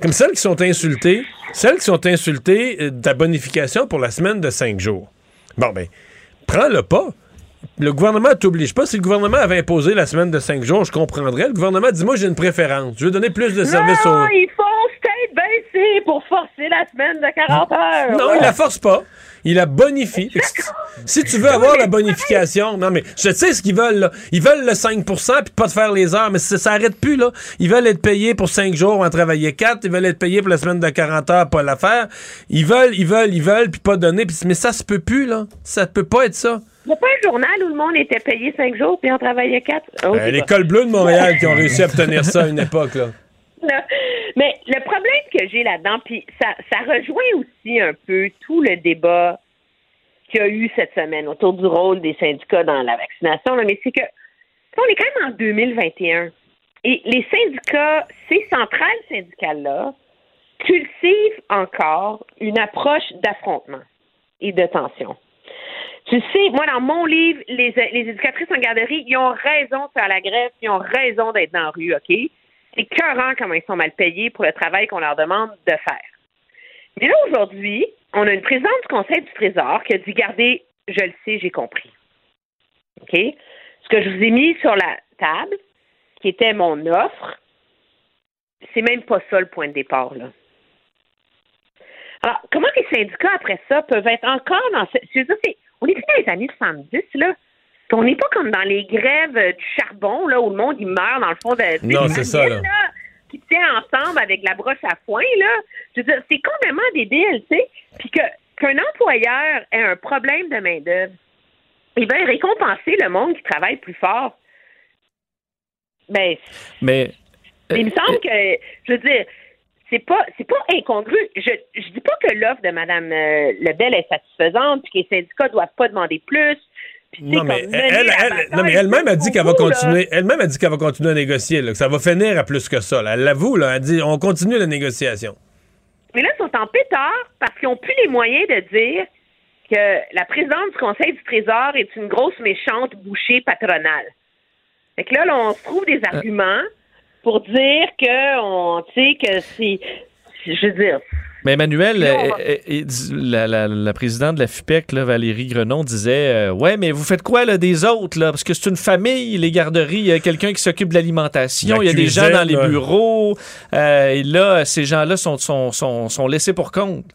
comme celles qui sont insultées, celles qui sont insultées euh, de la bonification pour la semaine de cinq jours. Bon, ben, prends-le pas. Le gouvernement t'oblige pas. Si le gouvernement avait imposé la semaine de cinq jours, je comprendrais. Le gouvernement dit, moi, j'ai une préférence. Je veux donner plus de services non, aux... ils font peut-être baisser pour forcer la semaine de 40 heures. Non, il la force pas. Il la bonifie. Fait que si- tu veux avoir la bonification, non mais je sais ce qu'ils veulent. Là. Ils veulent le 5% puis pas te faire les heures, mais ça s'arrête plus là. Ils veulent être payés pour 5 jours, en travailler 4. Ils veulent être payés pour la semaine de 40 heures, pas la faire. Ils veulent, ils veulent, ils veulent, puis pas donner. Puis- mais ça se peut plus là. Ça peut pas être ça. Il n'y a pas un journal où le monde était payé 5 jours puis on travaillait 4. Euh, les cols bleus de Montréal qui ont réussi à obtenir ça à une époque là. Mais le problème que j'ai là-dedans, puis ça, ça rejoint aussi un peu tout le débat qu'il y a eu cette semaine autour du rôle des syndicats dans la vaccination, mais c'est que on est quand même en 2021 et les syndicats, ces centrales syndicales-là, cultivent encore une approche d'affrontement et de tension. Tu sais, moi, dans mon livre, les, les éducatrices en garderie, ils ont raison de faire la grève, ils ont raison d'être dans la rue, OK? C'est écœurant comment ils sont mal payés pour le travail qu'on leur demande de faire. Mais là, aujourd'hui, on a une présidente du Conseil du Trésor qui a dit Gardez, je le sais, j'ai compris. OK? Ce que je vous ai mis sur la table, qui était mon offre, c'est même pas ça le point de départ, là. Alors, comment les syndicats, après ça, peuvent être encore dans dire, c'est- on est plus dans les années 70, là. On n'est pas comme dans les grèves euh, du charbon, là, où le monde, il meurt dans le fond de. Non, c'est ça, là. Qui tiennent ensemble avec la broche à foin, là. Je veux dire, c'est complètement débile, tu sais. Puis que, qu'un employeur ait un problème de main-d'œuvre, il va récompenser le monde qui travaille plus fort. Ben, Mais. il me semble que, je veux dire, c'est pas c'est pas incongru. Je je dis pas que l'offre de Mme euh, Lebel est satisfaisante, puis que les syndicats doivent pas demander plus. Non, mais elle, non, mais elle-même a dit qu'elle va continuer. Elle-même a dit qu'elle va continuer à négocier, là, que ça va finir à plus que ça. là. Elle l'avoue, là. Elle dit on continue la négociation. Mais là, ils sont en pétard parce qu'ils n'ont plus les moyens de dire que la présidente du Conseil du Trésor est une grosse méchante bouchée patronale. Fait que là, là, on se trouve des arguments pour dire que on que c'est je veux dire Mais Emmanuel, euh, va- euh, euh, la, la- la présidente de la FIPEC, là, Valérie Grenon, disait euh, Ouais, mais vous faites quoi là, des autres là? Parce que c'est une famille, les garderies, il y a quelqu'un qui s'occupe de l'alimentation, La il y a des gens dans les bureaux. euh, et là, ces gens-là sont, sont, sont, sont laissés pour compte.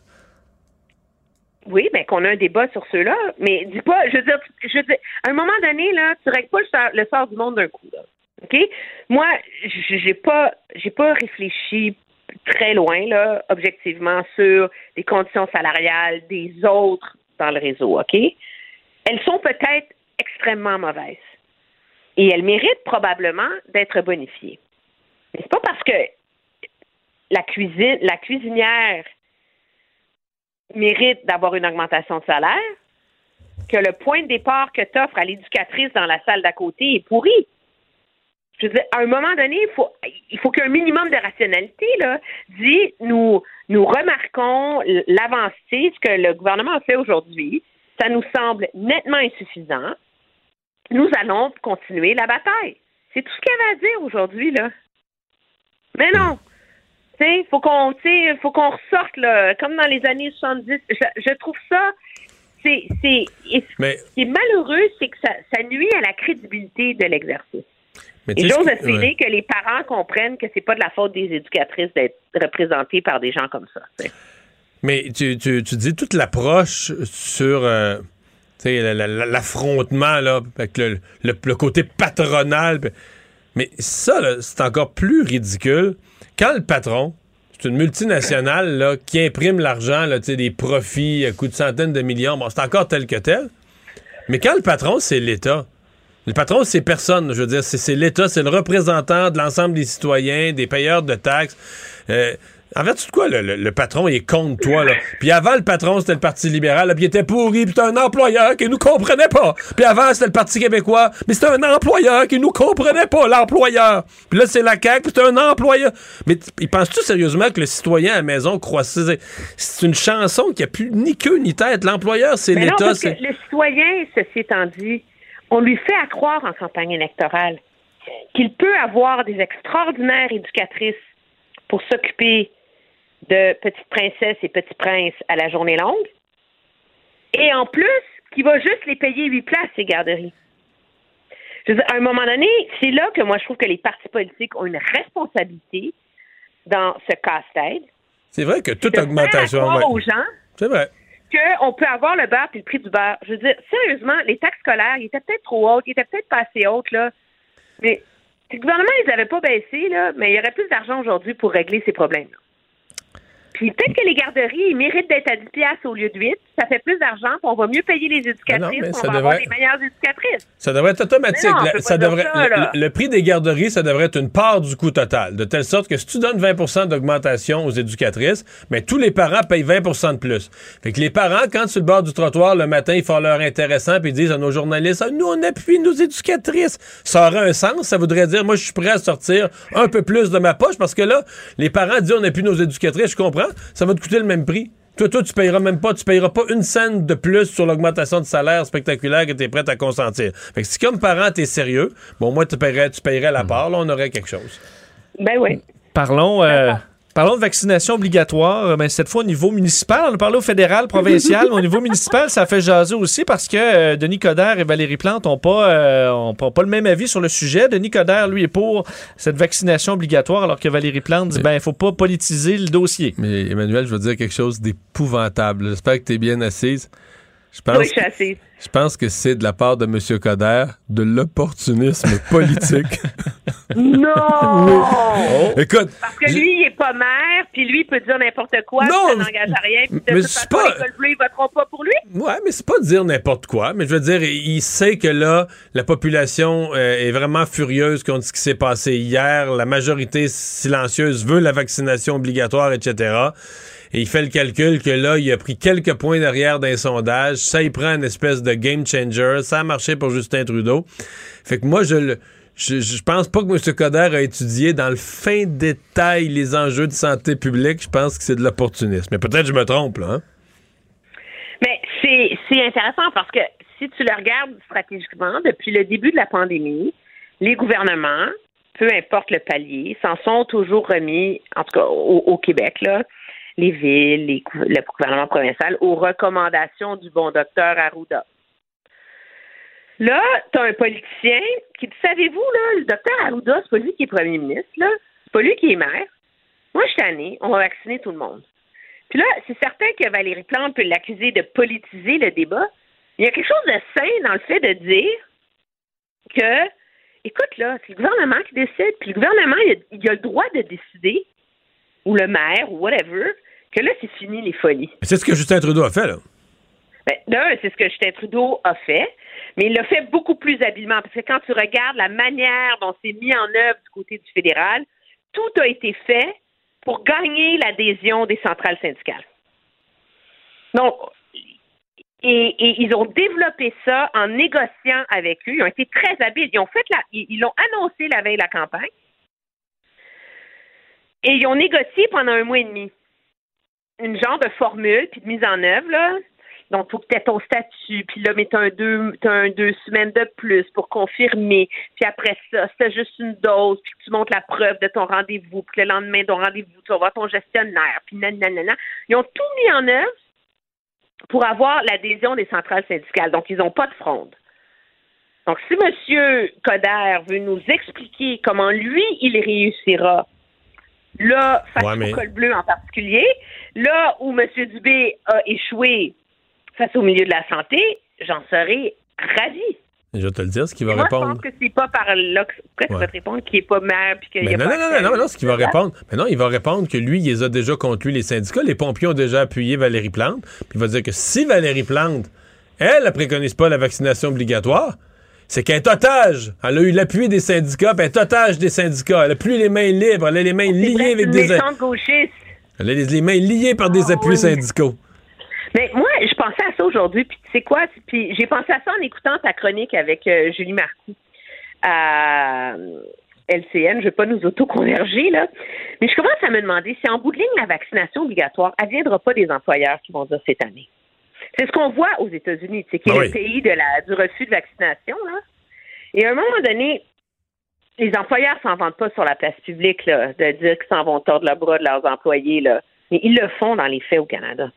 Oui, mais qu'on a un débat sur ceux-là. Mais dis pas, je veux dire, tu- je veux dire, à un moment donné, là, tu règles pas le sort, le sort du monde d'un coup, là. OK? Moi, j'ai pas, j'ai pas réfléchi très loin, là, objectivement, sur les conditions salariales des autres dans le réseau, OK? Elles sont peut-être extrêmement mauvaises. Et elles méritent probablement d'être bonifiées. Mais c'est pas parce que la cuisine, la cuisinière mérite d'avoir une augmentation de salaire, que le point de départ que tu offres à l'éducatrice dans la salle d'à côté est pourri. Je veux dire, à un moment donné, il faut, il faut qu'il y ait un minimum de rationalité. Là. Dit, nous, nous remarquons l'avancée, ce que le gouvernement a fait aujourd'hui. Ça nous semble nettement insuffisant. Nous allons continuer la bataille. C'est tout ce qu'il y avait à dire aujourd'hui, là. Mais non! Tu sais, faut qu'on, faut qu'on ressorte, là, comme dans les années 70. Je, je trouve ça, c'est, c'est, ce qui est malheureux, c'est que ça, ça nuit à la crédibilité de l'exercice. Mais Et j'ose espérer ouais. que les parents comprennent que c'est pas de la faute des éducatrices d'être représentées par des gens comme ça. Mais tu, tu, tu dis toute l'approche sur euh, l'affrontement, là, avec le, le- le côté patronal. Mais ça, c'est encore plus ridicule. Quand le patron, c'est une multinationale là, qui imprime l'argent, des profits à coût de centaines de millions, bon, c'est encore tel que tel. Mais quand le patron, c'est l'État. Le patron, c'est personne. Je veux dire, c'est c'est l'État, c'est le représentant de l'ensemble des citoyens, des payeurs de taxes. Euh, en fait, de quoi, le, le- le patron, il est contre toi, là? Puis avant, le patron, c'était le Parti libéral, là, puis il était pourri, puis c'était un employeur qui nous comprenait pas. Puis avant, c'était le Parti québécois, mais c'était un employeur qui nous comprenait pas, l'employeur. Puis là, c'est la CAQ, puis c'est un employeur. Mais penses-tu sérieusement que le citoyen à la maison croit... C'est c'est une chanson qui a plus ni queue ni tête? L'employeur, c'est Mais non, l'État, le citoyen, ceci étant dit, on lui fait à croire en campagne électorale qu'il peut avoir des extraordinaires éducatrices pour s'occuper de petites princesses et petits princes à la journée longue, et en plus, qu'il va juste les payer huit places, ces garderies. Je veux dire, à un moment donné, c'est là que moi je trouve que les partis politiques ont une responsabilité dans ce casse-tête. C'est vrai que toute augmentation... à croire ouais. aux gens C'est vrai. Qu'on peut avoir le beurre puis le prix du beurre. Je veux dire, sérieusement, les taxes scolaires, ils étaient peut-être trop hautes, ils étaient peut-être pas assez hautes, là. Mais le gouvernement, ils n'avaient pas baissé, là, mais il y aurait plus d'argent aujourd'hui pour régler ces problèmes-là. Puis peut-être que les garderies, ils méritent d'être à 10 piastres au lieu de 8. Ça fait plus d'argent, puis on va mieux payer les éducatrices, non, mais puis ça on va avoir devrait- des meilleures éducatrices. Ça devrait être automatique. Non, on La- ça devrait, ça, là. le, le prix des garderies, ça devrait être une part du coût total. De telle sorte que si tu donnes 20% d'augmentation aux éducatrices, mais tous les parents payent 20% de plus. Fait que les parents, quand sur le bord du trottoir le matin, ils font leur intéressant puis ils disent à nos journalistes, Ah, nous, on appuie nos éducatrices. Ça aurait un sens. Ça voudrait dire, moi, je suis prêt à sortir un peu plus de ma poche parce que là, les parents disent, on appuie nos éducatrices. Je comprends. Ça va te coûter le même prix. Toi, toi, tu payeras même pas, tu payeras pas une scène de plus sur l'augmentation de salaire spectaculaire que tu es prêt à consentir. Fait que si comme parent, tu es sérieux, bon, moi, tu paierais, tu paierais la part, là, on aurait quelque chose. Ben oui. Parlons, euh, parlons de vaccination obligatoire, euh, mais cette fois au niveau municipal. On a parlé au fédéral, provincial, mais au niveau municipal, ça fait jaser aussi parce que euh, Denis Coderre et Valérie Plante n'ont pas, euh, ont pas, pas le même avis sur le sujet. Denis Coderre, lui, est pour cette vaccination obligatoire, alors que Valérie Plante dit, ben, il faut pas politiser le dossier. Mais Emmanuel, je veux dire quelque chose d'épouvantable. J'espère que tu es bien assise. Je pense, Oui, je suis assise. je pense que c'est de la part de M. Coder de l'opportunisme politique. Non! Oh. Écoute, Parce que lui, il est pas maire, puis lui, il peut dire n'importe quoi, Non, ça n'engage à rien, puis de mais toute façon, pas- l'école bleue, ils voteront pas pour lui. Ouais, mais c'est pas dire n'importe quoi. Mais je veux dire, il sait que là, la population euh, est vraiment furieuse contre ce qui s'est passé hier. La majorité silencieuse veut la vaccination obligatoire, etc. Et il fait le calcul que là, il a pris quelques points derrière d'un sondage. Ça, il prend une espèce de game changer. Ça a marché pour Justin Trudeau. Fait que moi, je le. Je, pense pas que M. Coder a étudié dans le fin détail les enjeux de santé publique. Je pense que c'est de l'opportunisme. Mais peut-être je me trompe, hein? Mais c'est c'est intéressant parce que si tu le regardes stratégiquement, depuis le début de la pandémie, les gouvernements, peu importe le palier, s'en sont toujours remis, en tout cas au, au Québec, là, les villes, les le gouvernement provincial, aux recommandations du bon docteur Arruda. Là, tu as un politicien qui dit Savez-vous, là, le docteur Arruda, c'est pas lui qui est premier ministre, là. C'est pas lui qui est maire. Moi, je suis tannée, on va vacciner tout le monde. Puis là, c'est certain que Valérie Plante peut l'accuser de politiser le débat. Il y a quelque chose de sain dans le fait de dire que, écoute, là, c'est le gouvernement qui décide, puis le gouvernement, il a le droit de décider, ou le maire, ou whatever, que là, c'est fini les folies. C'est ce que Justin Trudeau a fait, là. Ben, d'un, c'est ce que Justin Trudeau a fait, mais il l'a fait beaucoup plus habilement, parce que quand tu regardes la manière dont c'est mis en œuvre du côté du fédéral, tout a été fait pour gagner l'adhésion des centrales syndicales. Donc, et, et ils ont développé ça en négociant avec eux. Ils ont été très habiles. Ils ont fait la, ils ils l'ont annoncé la veille de la campagne. Et ils ont négocié pendant un mois et demi. Une genre de formule, puis de mise en œuvre, là. Donc, faut que tu aies ton statut, puis là, mais tu as un deux, semaines de plus pour confirmer. Puis après ça, c'est juste une dose, puis tu montres la preuve de ton rendez-vous, puis le lendemain de ton rendez-vous, tu vas voir ton gestionnaire, puis nanana. Ils ont tout mis en œuvre pour avoir l'adhésion des centrales syndicales. Donc, ils n'ont pas de fronde. Donc, si M. Coder veut nous expliquer comment lui, il réussira, là, face Ouais, mais- au col bleu en particulier, là où M. Dubé a échoué face au milieu de la santé, j'en serais ravi. Je vais te le dire, ce qu'il va Moi, répondre. je pense que c'est pas par là que pourquoi tu Ouais. vas te répondre qu'il n'est pas maire puis qu'il n'y a non, pas non, non, non, non, ce qu'il va répondre. Mais non, il va répondre que lui, il les a déjà contre lui, les syndicats. Les pompiers ont déjà appuyé Valérie Plante. Puis il va dire que si Valérie Plante, elle, ne préconise pas la vaccination obligatoire, c'est qu'elle est otage. Elle a eu l'appui des syndicats, puis elle est otage des syndicats. Elle a plus les mains libres, elle a les mains liées avec des. Elle a les, les mains liées par des Ah, appuis oui. syndicaux. Mais moi, je pensais à ça aujourd'hui, puis tu sais quoi? Puis j'ai pensé à ça en écoutant ta chronique avec euh, Julie Marcoux à euh, LCN. Je ne vais pas nous autoconverger, là. Mais je commence à me demander si en bout de ligne, la vaccination obligatoire, elle ne viendra pas des employeurs qui vont dire cette année. C'est ce qu'on voit aux États-Unis, c'est qui est Ah le oui. pays de la, du refus de vaccination, là. Et à un moment donné, les employeurs s'en vendent pas sur la place publique, là, de dire qu'ils s'en vont tordre le bras de leurs employés, là. Mais ils le font dans les faits au Canada.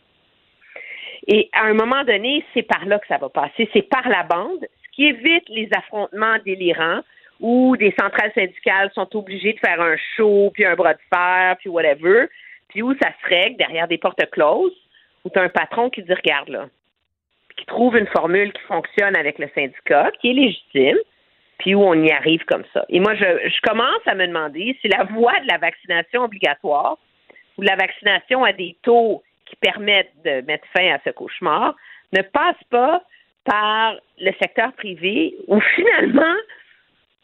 Et à un moment donné, c'est par là que ça va passer. C'est par la bande, ce qui évite les affrontements délirants où des centrales syndicales sont obligées de faire un show, puis un bras de fer, puis whatever, puis où ça se règle derrière des portes closes, où tu as un patron qui dit regarde là, qui trouve une formule qui fonctionne avec le syndicat, qui est légitime, puis où on y arrive comme ça. Et moi, je, je commence à me demander si la voie de la vaccination obligatoire ou de la vaccination à des taux qui permettent de mettre fin à ce cauchemar ne passe pas par le secteur privé où finalement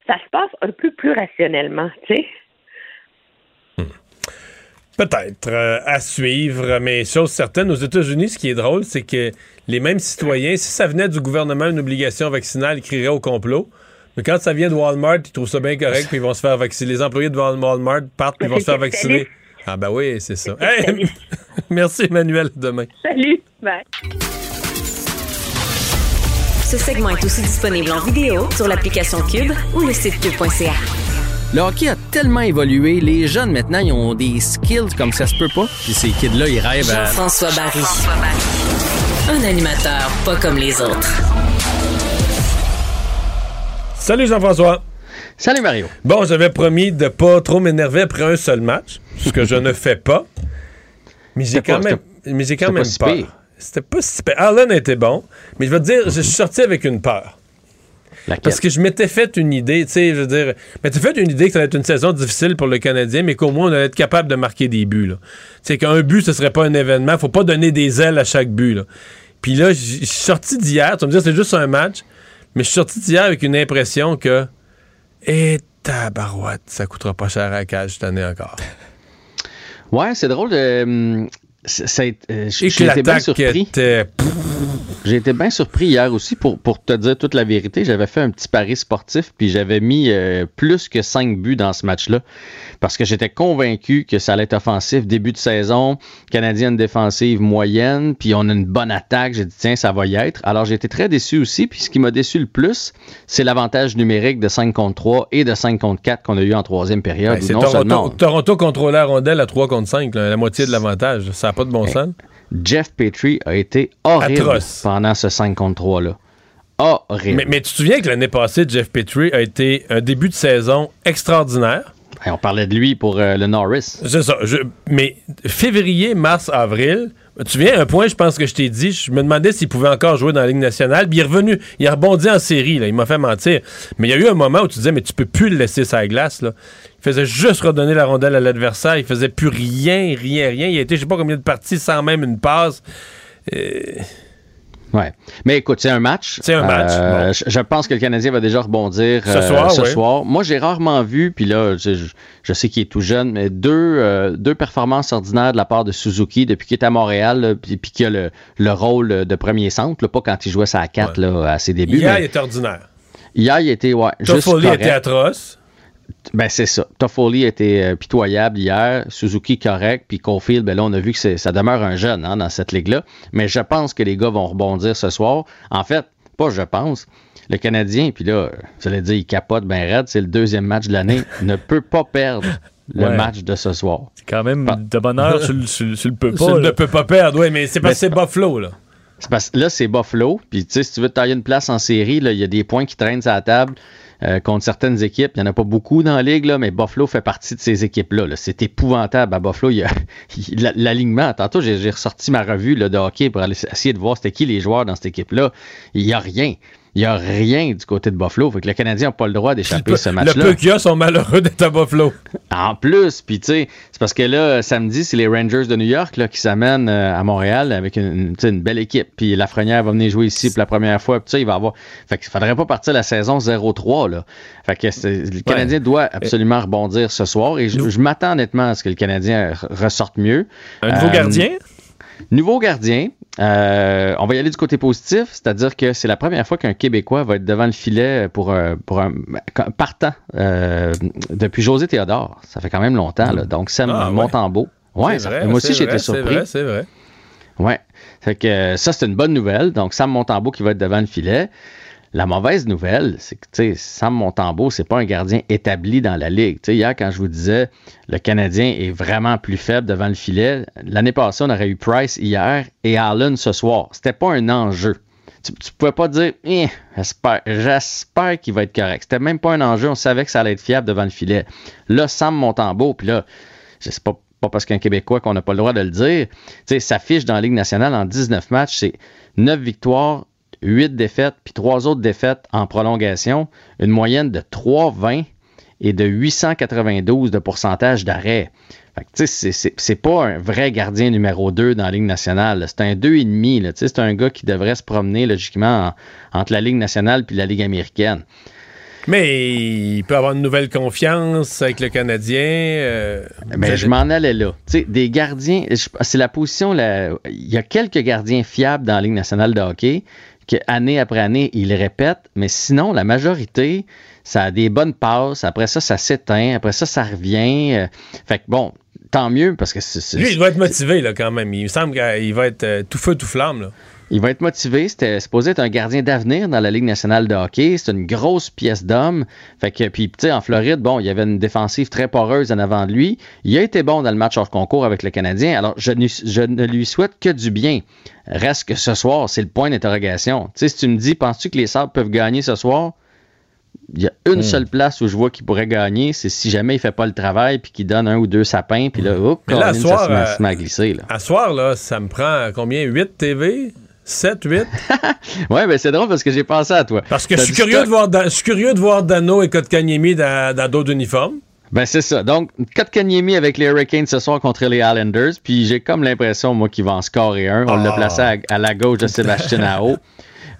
ça se passe un peu plus rationnellement, tu sais. Peut-être euh, à suivre, mais chose certaine, aux États-Unis, ce qui est drôle, c'est que les mêmes citoyens, si ça venait du gouvernement, une obligation vaccinale, ils crieraient au complot. Mais quand ça vient de Walmart, ils trouvent ça bien correct, puis ils vont se faire vacciner. Les employés de Wal- Walmart partent, puis ils vont se faire vacciner. Ah ben oui, c'est ça. Hey, merci Emmanuel, demain. Salut! Bye. Ce segment est aussi disponible en vidéo sur l'application Cube ou le site cube.ca. Le hockey a tellement évolué, les jeunes maintenant, ils ont des skills comme ça se peut pas. Puis ces kids-là, ils rêvent à... Jean-François Barry. Un animateur pas comme les autres. Salut Jean-François. Salut Mario. Bon, j'avais promis de pas trop m'énerver après un seul match, ce que je ne fais pas. Mais j'ai quand pas- même, mais j'ai quand c'était même peur. pire. c'était pas si pire. Allen était bon, mais je vais te dire, je suis sorti avec une peur. Parce que je m'étais fait une idée, tu sais, je veux dire, je m'étais fait une idée que ça allait être une saison difficile pour le Canadien, mais qu'au moins on allait être capable de marquer des buts. Tu sais, qu'un but, ce serait pas un événement. Faut pas donner des ailes à chaque but. Là. Puis là, je suis sorti d'hier, tu vas me dire, c'est juste un match, mais je suis sorti d'hier avec une impression que, et tabarouette, ça coûtera pas cher à la cage cette année encore. Ouais, c'est drôle. de ça, euh, j'ai été bien surpris. J'ai été bien surpris hier aussi pour, pour te dire toute la vérité. J'avais fait un petit pari sportif puis j'avais mis euh, plus que 5 buts dans ce match-là parce que j'étais convaincu que ça allait être offensif. Début de saison, canadienne défensive moyenne, puis on a une bonne attaque. J'ai dit tiens, ça va y être. Alors j'ai été très déçu aussi. Puis ce qui m'a déçu le plus, c'est l'avantage numérique de 5 contre 3 et de 5 contre 4 qu'on a eu en troisième période. Ben, c'est Toronto, Toronto contrôlait la rondelle à 3 contre 5, la moitié de l'avantage. Ça n'a pas de bon sens. Jeff Petrie a été horrible pendant ce 5 contre 3-là. Horrible. Mais, tu te souviens que l'année passée, Jeff Petrie a été un début de saison extraordinaire? on parlait de lui pour euh, le Norris. C'est ça. mais février, mars, avril, tu viens, un point, je pense que je t'ai dit, je me demandais s'il pouvait encore jouer dans la Ligue nationale. Puis il est revenu, il a rebondi en série, là, il m'a fait mentir. Mais il y a eu un moment où tu disais, mais tu peux plus le laisser sa glace. Là. Il faisait juste redonner la rondelle à l'adversaire, il faisait plus rien, rien, rien. Il a été, je sais pas combien de parties sans même une passe. Euh, Ouais. Mais écoute, c'est un match. C'est un match. Euh, je, pense que le Canadien va déjà rebondir ce, euh, soir, Moi, j'ai rarement vu, puis là, je, sais qu'il est tout jeune, mais deux, euh, deux performances ordinaires de la part de Suzuki depuis qu'il est à Montréal, puis, qu'il a le, le, rôle de premier centre, pas quand il jouait ça à 4 là, à ses débuts. Hier, il était ordinaire. Hier, il était, ouais. Toffoli était atroce. Ben, c'est ça. Toffoli était euh, pitoyable hier, Suzuki correct, puis Caulfield, ben là, on a vu que ça demeure un jeune hein, dans cette ligue-là. Mais je pense que les gars vont rebondir ce soir. En fait, pas je pense. Le Canadien, puis là, vous allez dire, il capote ben raide, c'est le deuxième match de l'année, ne peut pas perdre le match de ce soir. C'est quand même de bonheur sur, le peut pas. ne peut pas perdre, oui, mais c'est parce que c'est Buffalo, là. Parce, là, c'est Buffalo. Puis, tu sais, si tu veux tailler une place en série, il y a des points qui traînent sur la table. Euh, contre certaines équipes. Il n'y en a pas beaucoup dans la ligue, là, mais Buffalo fait partie de ces équipes-là. C'est épouvantable à Buffalo. L'alignement, tantôt j'ai ressorti ma revue là, de hockey pour essayer de voir c'était qui les joueurs dans cette équipe-là. Il n'y a rien. Il n'y a rien du côté de Buffalo. Fait que le Canadien n'a pas le droit d'échapper ce match-là. Le peu qu'il y a sont malheureux d'être à Buffalo. En plus, puis tu sais, c'est parce que là, samedi, c'est les Rangers de New York là, qui s'amènent euh, à Montréal avec une, une, belle équipe. Puis Lafrenière va venir jouer ici pour la première fois. Puis il va avoir. Fait qu'il faudrait pas partir la saison 0-3. Là. Fait que le Canadien doit absolument rebondir ce soir. Et je, m'attends honnêtement à ce que le Canadien ressorte mieux. Un nouveau euh, gardien? Nouveau gardien. Euh, on va y aller du côté positif, c'est-à-dire que c'est la première fois qu'un Québécois va être devant le filet pour, pour un partant euh, depuis José Théodore. Ça fait quand même longtemps, là. donc Sam ah, Montembeau. Ouais, moi aussi j'étais surpris. C'est vrai, c'est vrai. Ouais. Fait que ça, c'est une bonne nouvelle. Donc Sam Montembeau qui va être devant le filet. La mauvaise nouvelle, c'est que Sam Montembeau, c'est pas un gardien établi dans la ligue. hier, quand je vous disais le Canadien est vraiment plus faible devant le filet, l'année passée, on aurait eu Price hier et Allen ce soir. C'était pas un enjeu. Tu, ne pouvais pas dire eh, j'espère qu'il va être correct. C'était même pas un enjeu. On savait que ça allait être fiable devant le filet. Là, Sam Montembeau, puis là, je sais pas, parce qu'un Québécois qu'on n'a pas le droit de le dire, sa fiche dans la Ligue nationale en 19 matchs, c'est 9 victoires, 8 défaites, puis 3 autres défaites en prolongation, une moyenne de 3,20 et de 892 de pourcentage d'arrêt. C'est pas un vrai gardien numéro 2 dans la Ligue nationale. C'est un 2,5. C'est un gars qui devrait se promener logiquement entre la Ligue nationale et la Ligue américaine. Mais il peut avoir une nouvelle confiance avec le Canadien. Euh, ben, je m'en allais là. des gardiens, c'est la position. il y a quelques gardiens fiables dans la Ligue nationale de hockey, année après année, il répète, mais sinon, la majorité, ça a des bonnes passes. Après ça, ça s'éteint. Après ça, ça revient. Euh, fait que bon, tant mieux parce que c'est. Lui, il doit être motivé là, quand même. Il me semble qu'il va être euh, tout feu, tout flamme. Là. Il va être motivé. C'était supposé être un gardien d'avenir dans la Ligue nationale de hockey. C'est une grosse pièce d'homme. Fait que, puis, tu sais, en Floride, bon, il y avait une défensive très poreuse en avant de lui. Il a été bon dans le match hors concours avec le Canadien. Alors, je ne, je ne lui souhaite que du bien. Reste que ce soir, c'est le point d'interrogation. Tu sais, si tu me dis, penses-tu que les Sabres peuvent gagner ce soir? il y a une Hmm. seule place où je vois qu'il pourrait gagner, c'est si jamais il fait pas le travail puis qu'il donne un ou deux sapins, puis là, oh, à Colin, soir, ça se euh, se met à glisser. Là. À soir, là, ça me prend combien? 8 TV? 7, 8? Ouais, ben c'est drôle parce que j'ai pensé à toi. Parce que je suis curieux stock- de voir, Dan- je suis curieux de voir Dano et Kotkaniemi dans dans d'autres uniformes. Ben c'est ça. Donc, Kotkaniemi avec les Hurricanes ce soir contre les Islanders. Puis j'ai comme l'impression, moi, qu'il va en scorer un. On l'a Ah. placé à, à la gauche de Sébastien Ao.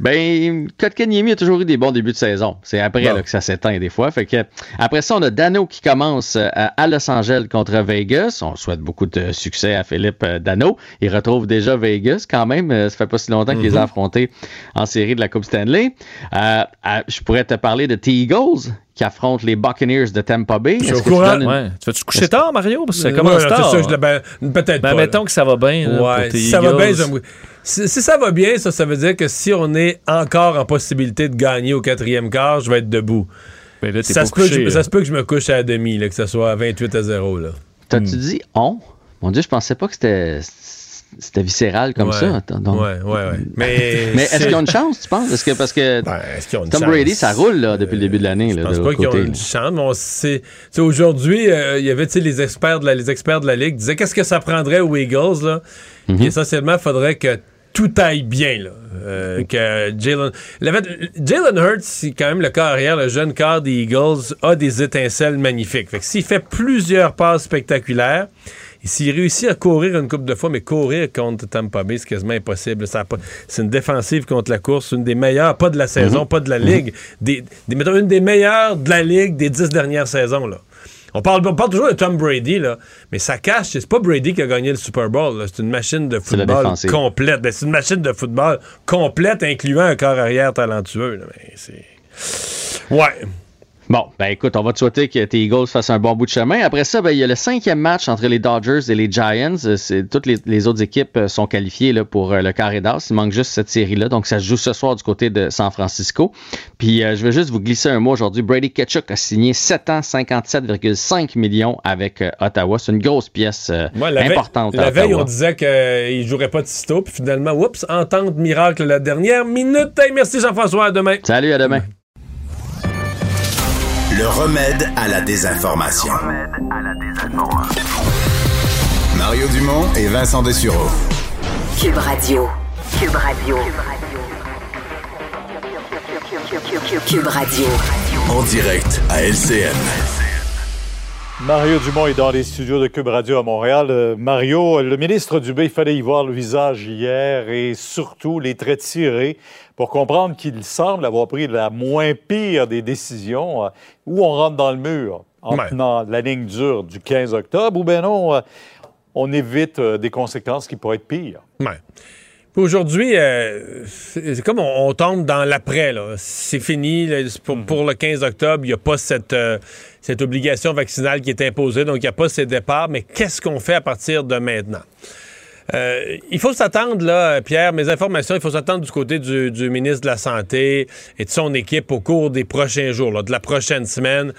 Ben, Kotkaniemi a toujours eu des bons débuts de saison. C'est après Bon. là, que ça s'éteint des fois. Fait que après ça, on a Dano qui commence euh, à, Los Angeles contre Vegas. On souhaite beaucoup de succès à Philippe euh, Dano. Il retrouve déjà Vegas quand même. Euh, Ça fait pas si longtemps qu'il les a Mhm. affrontés en série de la Coupe Stanley. Euh, je pourrais te parler de T-Eagles qui affrontent les Buccaneers de Tampa Bay. Je suis Est-ce au que tu courant. donnes une- Ouais. Tu vas-tu coucher tard, Mario? Parce que ça commence ouais, tard. c'est ça, je l'ai- ben, peut-être Ben, pas. mettons là. que ça va bien. là, Ouais, pour tes si ça va bien, si, si ça va bien, ça, ça veut dire que si on est encore en possibilité de gagner au quatrième quart, je vais être debout. Ben là, ça, pas se peut je, ça se peut que je me couche à la demi, là, que ce soit à 28 à 0. Là. T'as-tu dit on? Mon Dieu, je pensais pas que c'était c'était viscéral comme Ouais. ça. Donc- Ouais, ouais. Mais, Mais est-ce qu'ils ont une chance, tu penses? Est-ce que parce que Ben, Tom chance? Brady, ça roule là, depuis le début de l'année. là, Je pense de pas qu'ils ont une chance, Aujourd'hui, euh, il y avait les experts de la, les experts de la Ligue disaient qu'est-ce que ça prendrait aux Eagles, là? Mhm. Essentiellement, il faudrait que tout aille bien, là. Euh, que Jalen. Jalen Hurts, quand même le corps arrière, le jeune corps des Eagles, a des étincelles magnifiques. Fait que s'il fait plusieurs passes spectaculaires, s'il réussit à courir une coupe de fois, mais courir contre Tampa Bay, c'est quasiment impossible. C'est une défensive contre la course, une des meilleures, pas de la saison, Mhm. pas de la Ligue, des, des- mettons, une des meilleures de la Ligue des dix dernières saisons. Là. On parle, on parle toujours de Tom Brady, là, mais ça cache, c'est pas Brady qui a gagné le Super Bowl. C'est une machine de football complète. Ben, c'est une machine de football complète, incluant un corps arrière talentueux. là. Mais. Ouais. Bon, ben écoute, on va te souhaiter que tes Eagles fassent un bon bout de chemin. Après ça, ben, il y a le cinquième match entre les Dodgers et les Giants. Euh, toutes les, les autres équipes euh, sont qualifiées là, pour euh, le carré d'as. Il manque juste cette série-là. Donc, ça se joue ce soir du côté de San Francisco. Puis, euh, je vais juste vous glisser un mot aujourd'hui. Brady Ketchuk a signé 7 ans, 57,5 millions avec euh, Ottawa. C'est une grosse pièce euh, Moi, la veille- importante. à La veille, on disait qu'il jouerait pas de sitôt, puis finalement, oups, entente miracle la dernière minute. Hey, merci Jean-François, à demain. Salut, à demain. Le remède à la désinformation. Mario Dumont et Vincent Dessureau. Cube Radio. Cube Radio. Cube Radio. En direct à LCN. Mario Dumont est dans les studios de Cube Radio à Montréal. Euh, Mario, le ministre Dubé, il fallait y voir le visage hier et surtout les traits tirés pour comprendre qu'il semble avoir pris la moins pire des décisions euh, où on rentre dans le mur en Ouais. tenant la ligne dure du 15 octobre? Ou bien non, euh, on évite euh, des conséquences qui pourraient être pires. Ouais. Aujourd'hui, euh, c'est comme on, on tombe dans l'après. là. C'est fini. là. C'est Pour, pour le 15 octobre, il n'y a pas cette, euh, cette obligation vaccinale qui est imposée, donc il n'y a pas ces départs. Mais qu'est-ce qu'on fait à partir de maintenant? Euh, il faut s'attendre, là, Pierre, mes informations, il faut s'attendre du côté du, du ministre de la Santé et de son équipe au cours des prochains jours, là, de la prochaine semaine,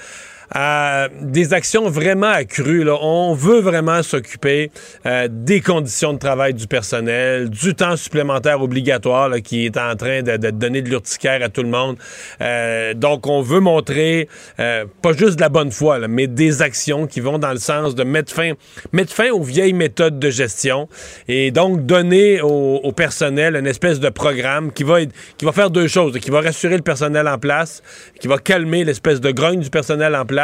à des actions vraiment accrues. Là. On veut vraiment s'occuper euh, des conditions de travail du personnel, du temps supplémentaire obligatoire là, qui est en train de, de donner de l'urticaire à tout le monde. Euh, donc, on veut montrer euh, pas juste de la bonne foi, là, mais des actions qui vont dans le sens de mettre fin, mettre fin aux vieilles méthodes de gestion et donc donner au, au personnel une espèce de programme qui va, être- qui va faire deux choses, qui va rassurer le personnel en place, qui va calmer l'espèce de grogne du personnel en place,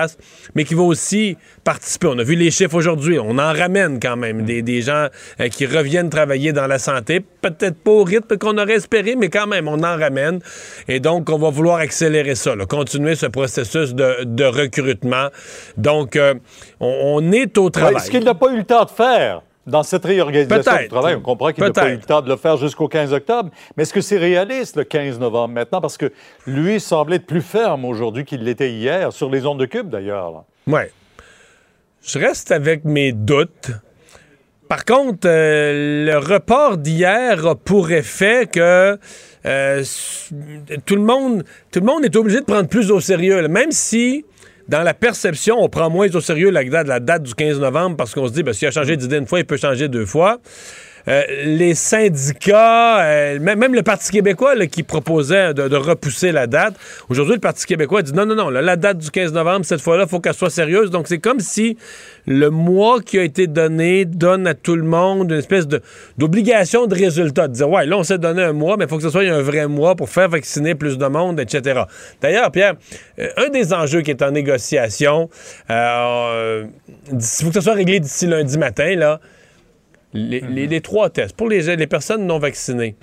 mais qui va aussi participer. On a vu les chiffres aujourd'hui, on en ramène quand même des, des gens euh, qui reviennent travailler dans la santé, peut-être pas au rythme qu'on aurait espéré, mais quand même, on en ramène. Et donc, on va vouloir accélérer ça, là, continuer ce processus de, de recrutement. Donc, euh, on, on est au travail. Ouais, ce qu'il n'a pas eu le temps de faire dans cette réorganisation du travail, on comprend qu'il n'a pas eu le temps de le faire jusqu'au 15 octobre, mais est-ce que c'est réaliste le 15 novembre maintenant? Parce que lui semble être plus ferme aujourd'hui qu'il l'était hier, sur les ondes de cube d'ailleurs. Ouais. Je reste avec mes doutes. Par contre, euh, le report d'hier a pour effet que euh, tout, le monde, tout le monde est obligé de prendre plus au sérieux. là. Même si, dans la perception, on prend moins au sérieux la date, du 15 novembre parce qu'on se dit, ben, s'il a changé d'idée une fois, il peut changer deux fois. Euh, les syndicats, euh, même, le Parti québécois qui proposait de, repousser la date. Aujourd'hui, le Parti québécois dit non, non, non, la date du 15 novembre, cette fois-là, il faut qu'elle soit sérieuse. Donc, c'est comme si le mois qui a été donné donne à tout le monde une espèce d'obligation de, résultat. De dire, ouais, là, on s'est donné un mois, mais il faut que ce soit un vrai mois pour faire vacciner plus de monde, etc. D'ailleurs, Pierre, euh, un des enjeux qui est en négociation, il faut que ce soit réglé d'ici lundi matin, là, les, les- les trois tests. Pour les, les personnes non vaccinées,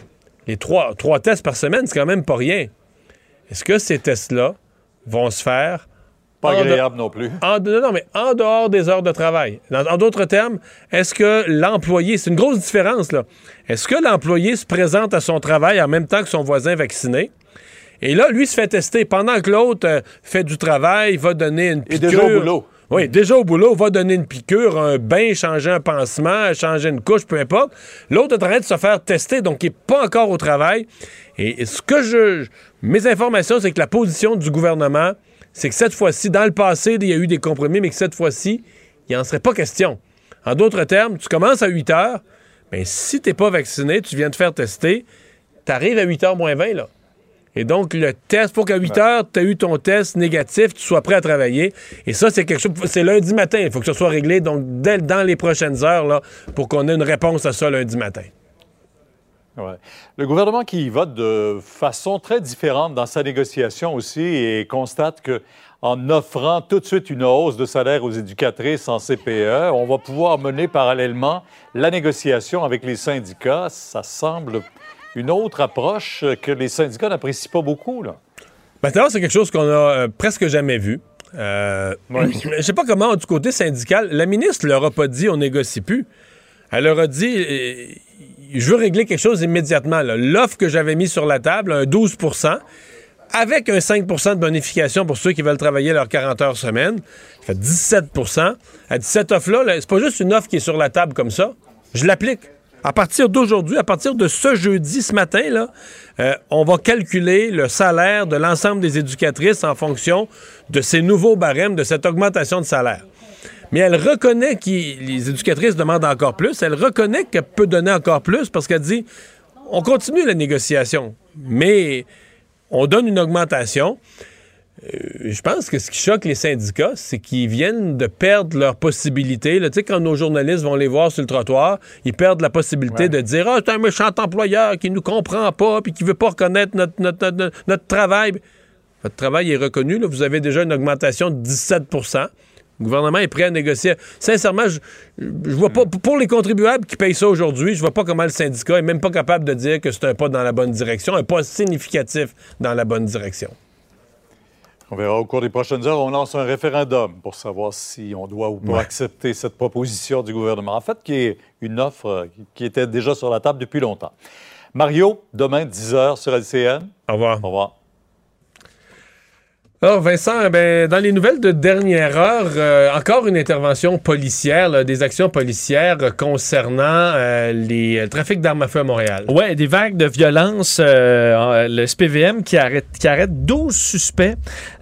les trois, trois tests par semaine, c'est quand même pas rien. Est-ce que ces tests-là vont se faire Pas de- agréable non plus. en, non, non, mais en dehors des heures de travail. Dans- en d'autres termes, est-ce que l'employé, c'est une grosse différence, là. Est-ce que l'employé se présente à son travail en même temps que son voisin vacciné? Et là, lui se fait tester pendant que l'autre euh, fait du travail, va donner une piqûre. déjà au boulot. Oui, déjà au boulot, va donner une piqûre, un bain, changer un pansement, changer une couche, peu importe. L'autre est en train de se faire tester, donc il n'est pas encore au travail. Et ce que je. Mes informations, c'est que la position du gouvernement, c'est que cette fois-ci, dans le passé, il y a eu des compromis, mais que cette fois-ci, il n'en serait pas question. En d'autres termes, tu commences à 8 heures, mais si tu n'es pas vacciné, tu viens te faire tester, tu arrives à 8 h moins 20, là. Et donc, le test, faut qu'à 8 heures, tu as eu ton test négatif, tu sois prêt à travailler. Et ça, c'est quelque chose, c'est lundi matin. Il faut que ça soit réglé, donc, dès, dans les prochaines heures, là, pour qu'on ait une réponse à ça lundi matin. Ouais. Le gouvernement qui vote de façon très différente dans sa négociation aussi et constate que en offrant tout de suite une hausse de salaire aux éducatrices en CPE, on va pouvoir mener parallèlement la négociation avec les syndicats. Ça semble une autre approche que les syndicats n'apprécient pas beaucoup. Là. Maintenant, c'est quelque chose qu'on a euh, presque jamais vu. Euh, Je sais pas comment, du côté syndical, la ministre leur a pas dit on négocie plus. Elle leur a dit euh, je veux régler quelque chose immédiatement. L'offre que j'avais mise sur la table, un 12% avec un 5% de bonification pour ceux qui veulent travailler leurs 40 heures semaine, ça fait 17% Elle dit cette offre-là, là, c'est pas juste une offre qui est sur la table comme ça. Je l'applique. À partir d'aujourd'hui, à partir de ce jeudi, ce matin, là, euh, on va calculer le salaire de l'ensemble des éducatrices en fonction de ces nouveaux barèmes, de cette augmentation de salaire. Mais elle reconnaît que les éducatrices demandent encore plus. Elle reconnaît qu'elle peut donner encore plus parce qu'elle dit on continue la négociation, mais on donne une augmentation. Euh, je pense que ce qui choque les syndicats, c'est qu'ils viennent de perdre leur possibilité. là. Tu sais, quand nos journalistes vont les voir sur le trottoir, ils perdent la possibilité de dire Ah, c'est un méchant employeur qui nous comprend pas puis qui veut pas reconnaître notre, notre, notre- notre travail. Votre travail est reconnu. là. Vous avez déjà une augmentation de 17% le gouvernement est prêt à négocier. Sincèrement, je, je vois pas. Pour les contribuables qui payent ça aujourd'hui, je vois pas comment le syndicat est même pas capable de dire que c'est un pas dans la bonne direction, un pas significatif dans la bonne direction. On verra au cours des prochaines heures. On lance un référendum pour savoir si on doit ou pas Ouais. accepter cette proposition du gouvernement. En fait, qui est une offre euh, qui était déjà sur la table depuis longtemps. Mario, demain, 10 h sur LCN. Au revoir. Au revoir. Alors, Vincent, ben, dans les nouvelles de dernière heure, euh, encore une intervention policière, des actions policières euh, concernant euh, les, le trafic d'armes à feu à Montréal. Ouais, des vagues de violence. euh, en- le SPVM qui arrête, qui arrête 12 suspects,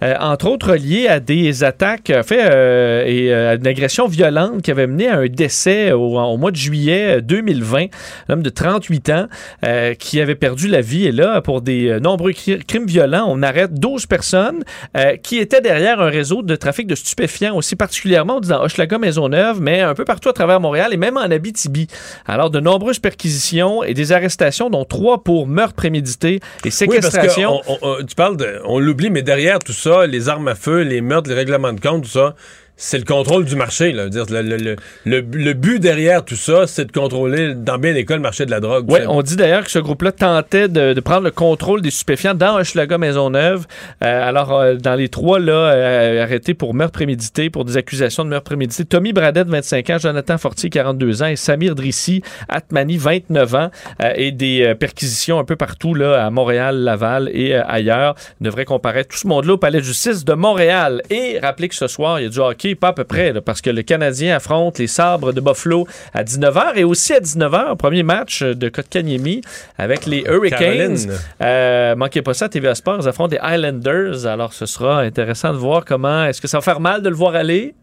euh, entre autres liés à des attaques euh, euh, et euh, à une agression violente qui avait mené à un décès au, mois de juillet euh, 2020. Un homme de 38 ans euh, qui avait perdu la vie. Et là, pour des euh, nombreux cri- crimes violents, on arrête 12 personnes euh, qui étaient derrière un réseau de trafic de stupéfiants, aussi particulièrement dans Hochelaga, Maisonneuve, mais un peu partout à travers Montréal et même en Abitibi. Alors, de nombreuses perquisitions et des arrestations, dont trois pour meurtre prémédité et séquestration. Oui, parce que on- on- tu parles de. On l'oublie, mais derrière tout ça, les armes à feu, les meurtres, les règlements de compte, tout ça, c'est le contrôle du marché. Là. Dire, le, le- le- le- le but derrière tout ça, c'est de contrôler dans bien des cas le marché de la drogue. Oui, on dit d'ailleurs que ce groupe-là tentait de, de prendre le contrôle des stupéfiants dans Hochelaga Maisonneuve. Euh, alors, euh, dans les trois, là, euh, arrêtés pour meurtre prémédité, pour des accusations de meurtre prémédité, Tommy Bradette, 25 ans, Jonathan Fortier, 42 ans, et Samir Drissi, Atmani, 29 ans, euh, et des perquisitions un peu partout, là, à Montréal, Laval et ailleurs. devrait comparaître tout ce monde-là au Palais de justice de Montréal. Et rappelez que ce soir, il y a du hockey, pas à peu près, là, parce que le Canadien affronte les Sabres de Buffalo à 19h, et aussi à 19h, premier match de Kotkaniemi avec les Hurricanes. Caroline. Euh, manquez pas ça, TVA Sports, ils affrontent les Islanders. Alors, ce sera intéressant de voir comment. Est-ce que ça va faire mal de le voir aller?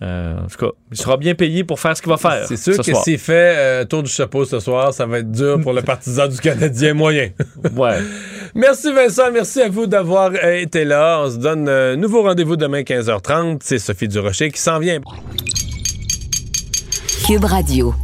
Euh, en tout cas, il sera bien payé pour faire ce qu'il va faire. C'est sûr ce que s'il fait euh, tour du chapeau ce soir, ça va être dur pour le partisan du Canadien moyen. ouais. Merci Vincent, merci à vous d'avoir euh, été là. On se donne un nouveau rendez-vous demain 15h30. C'est Sophie Durocher qui s'en vient. Cube Radio.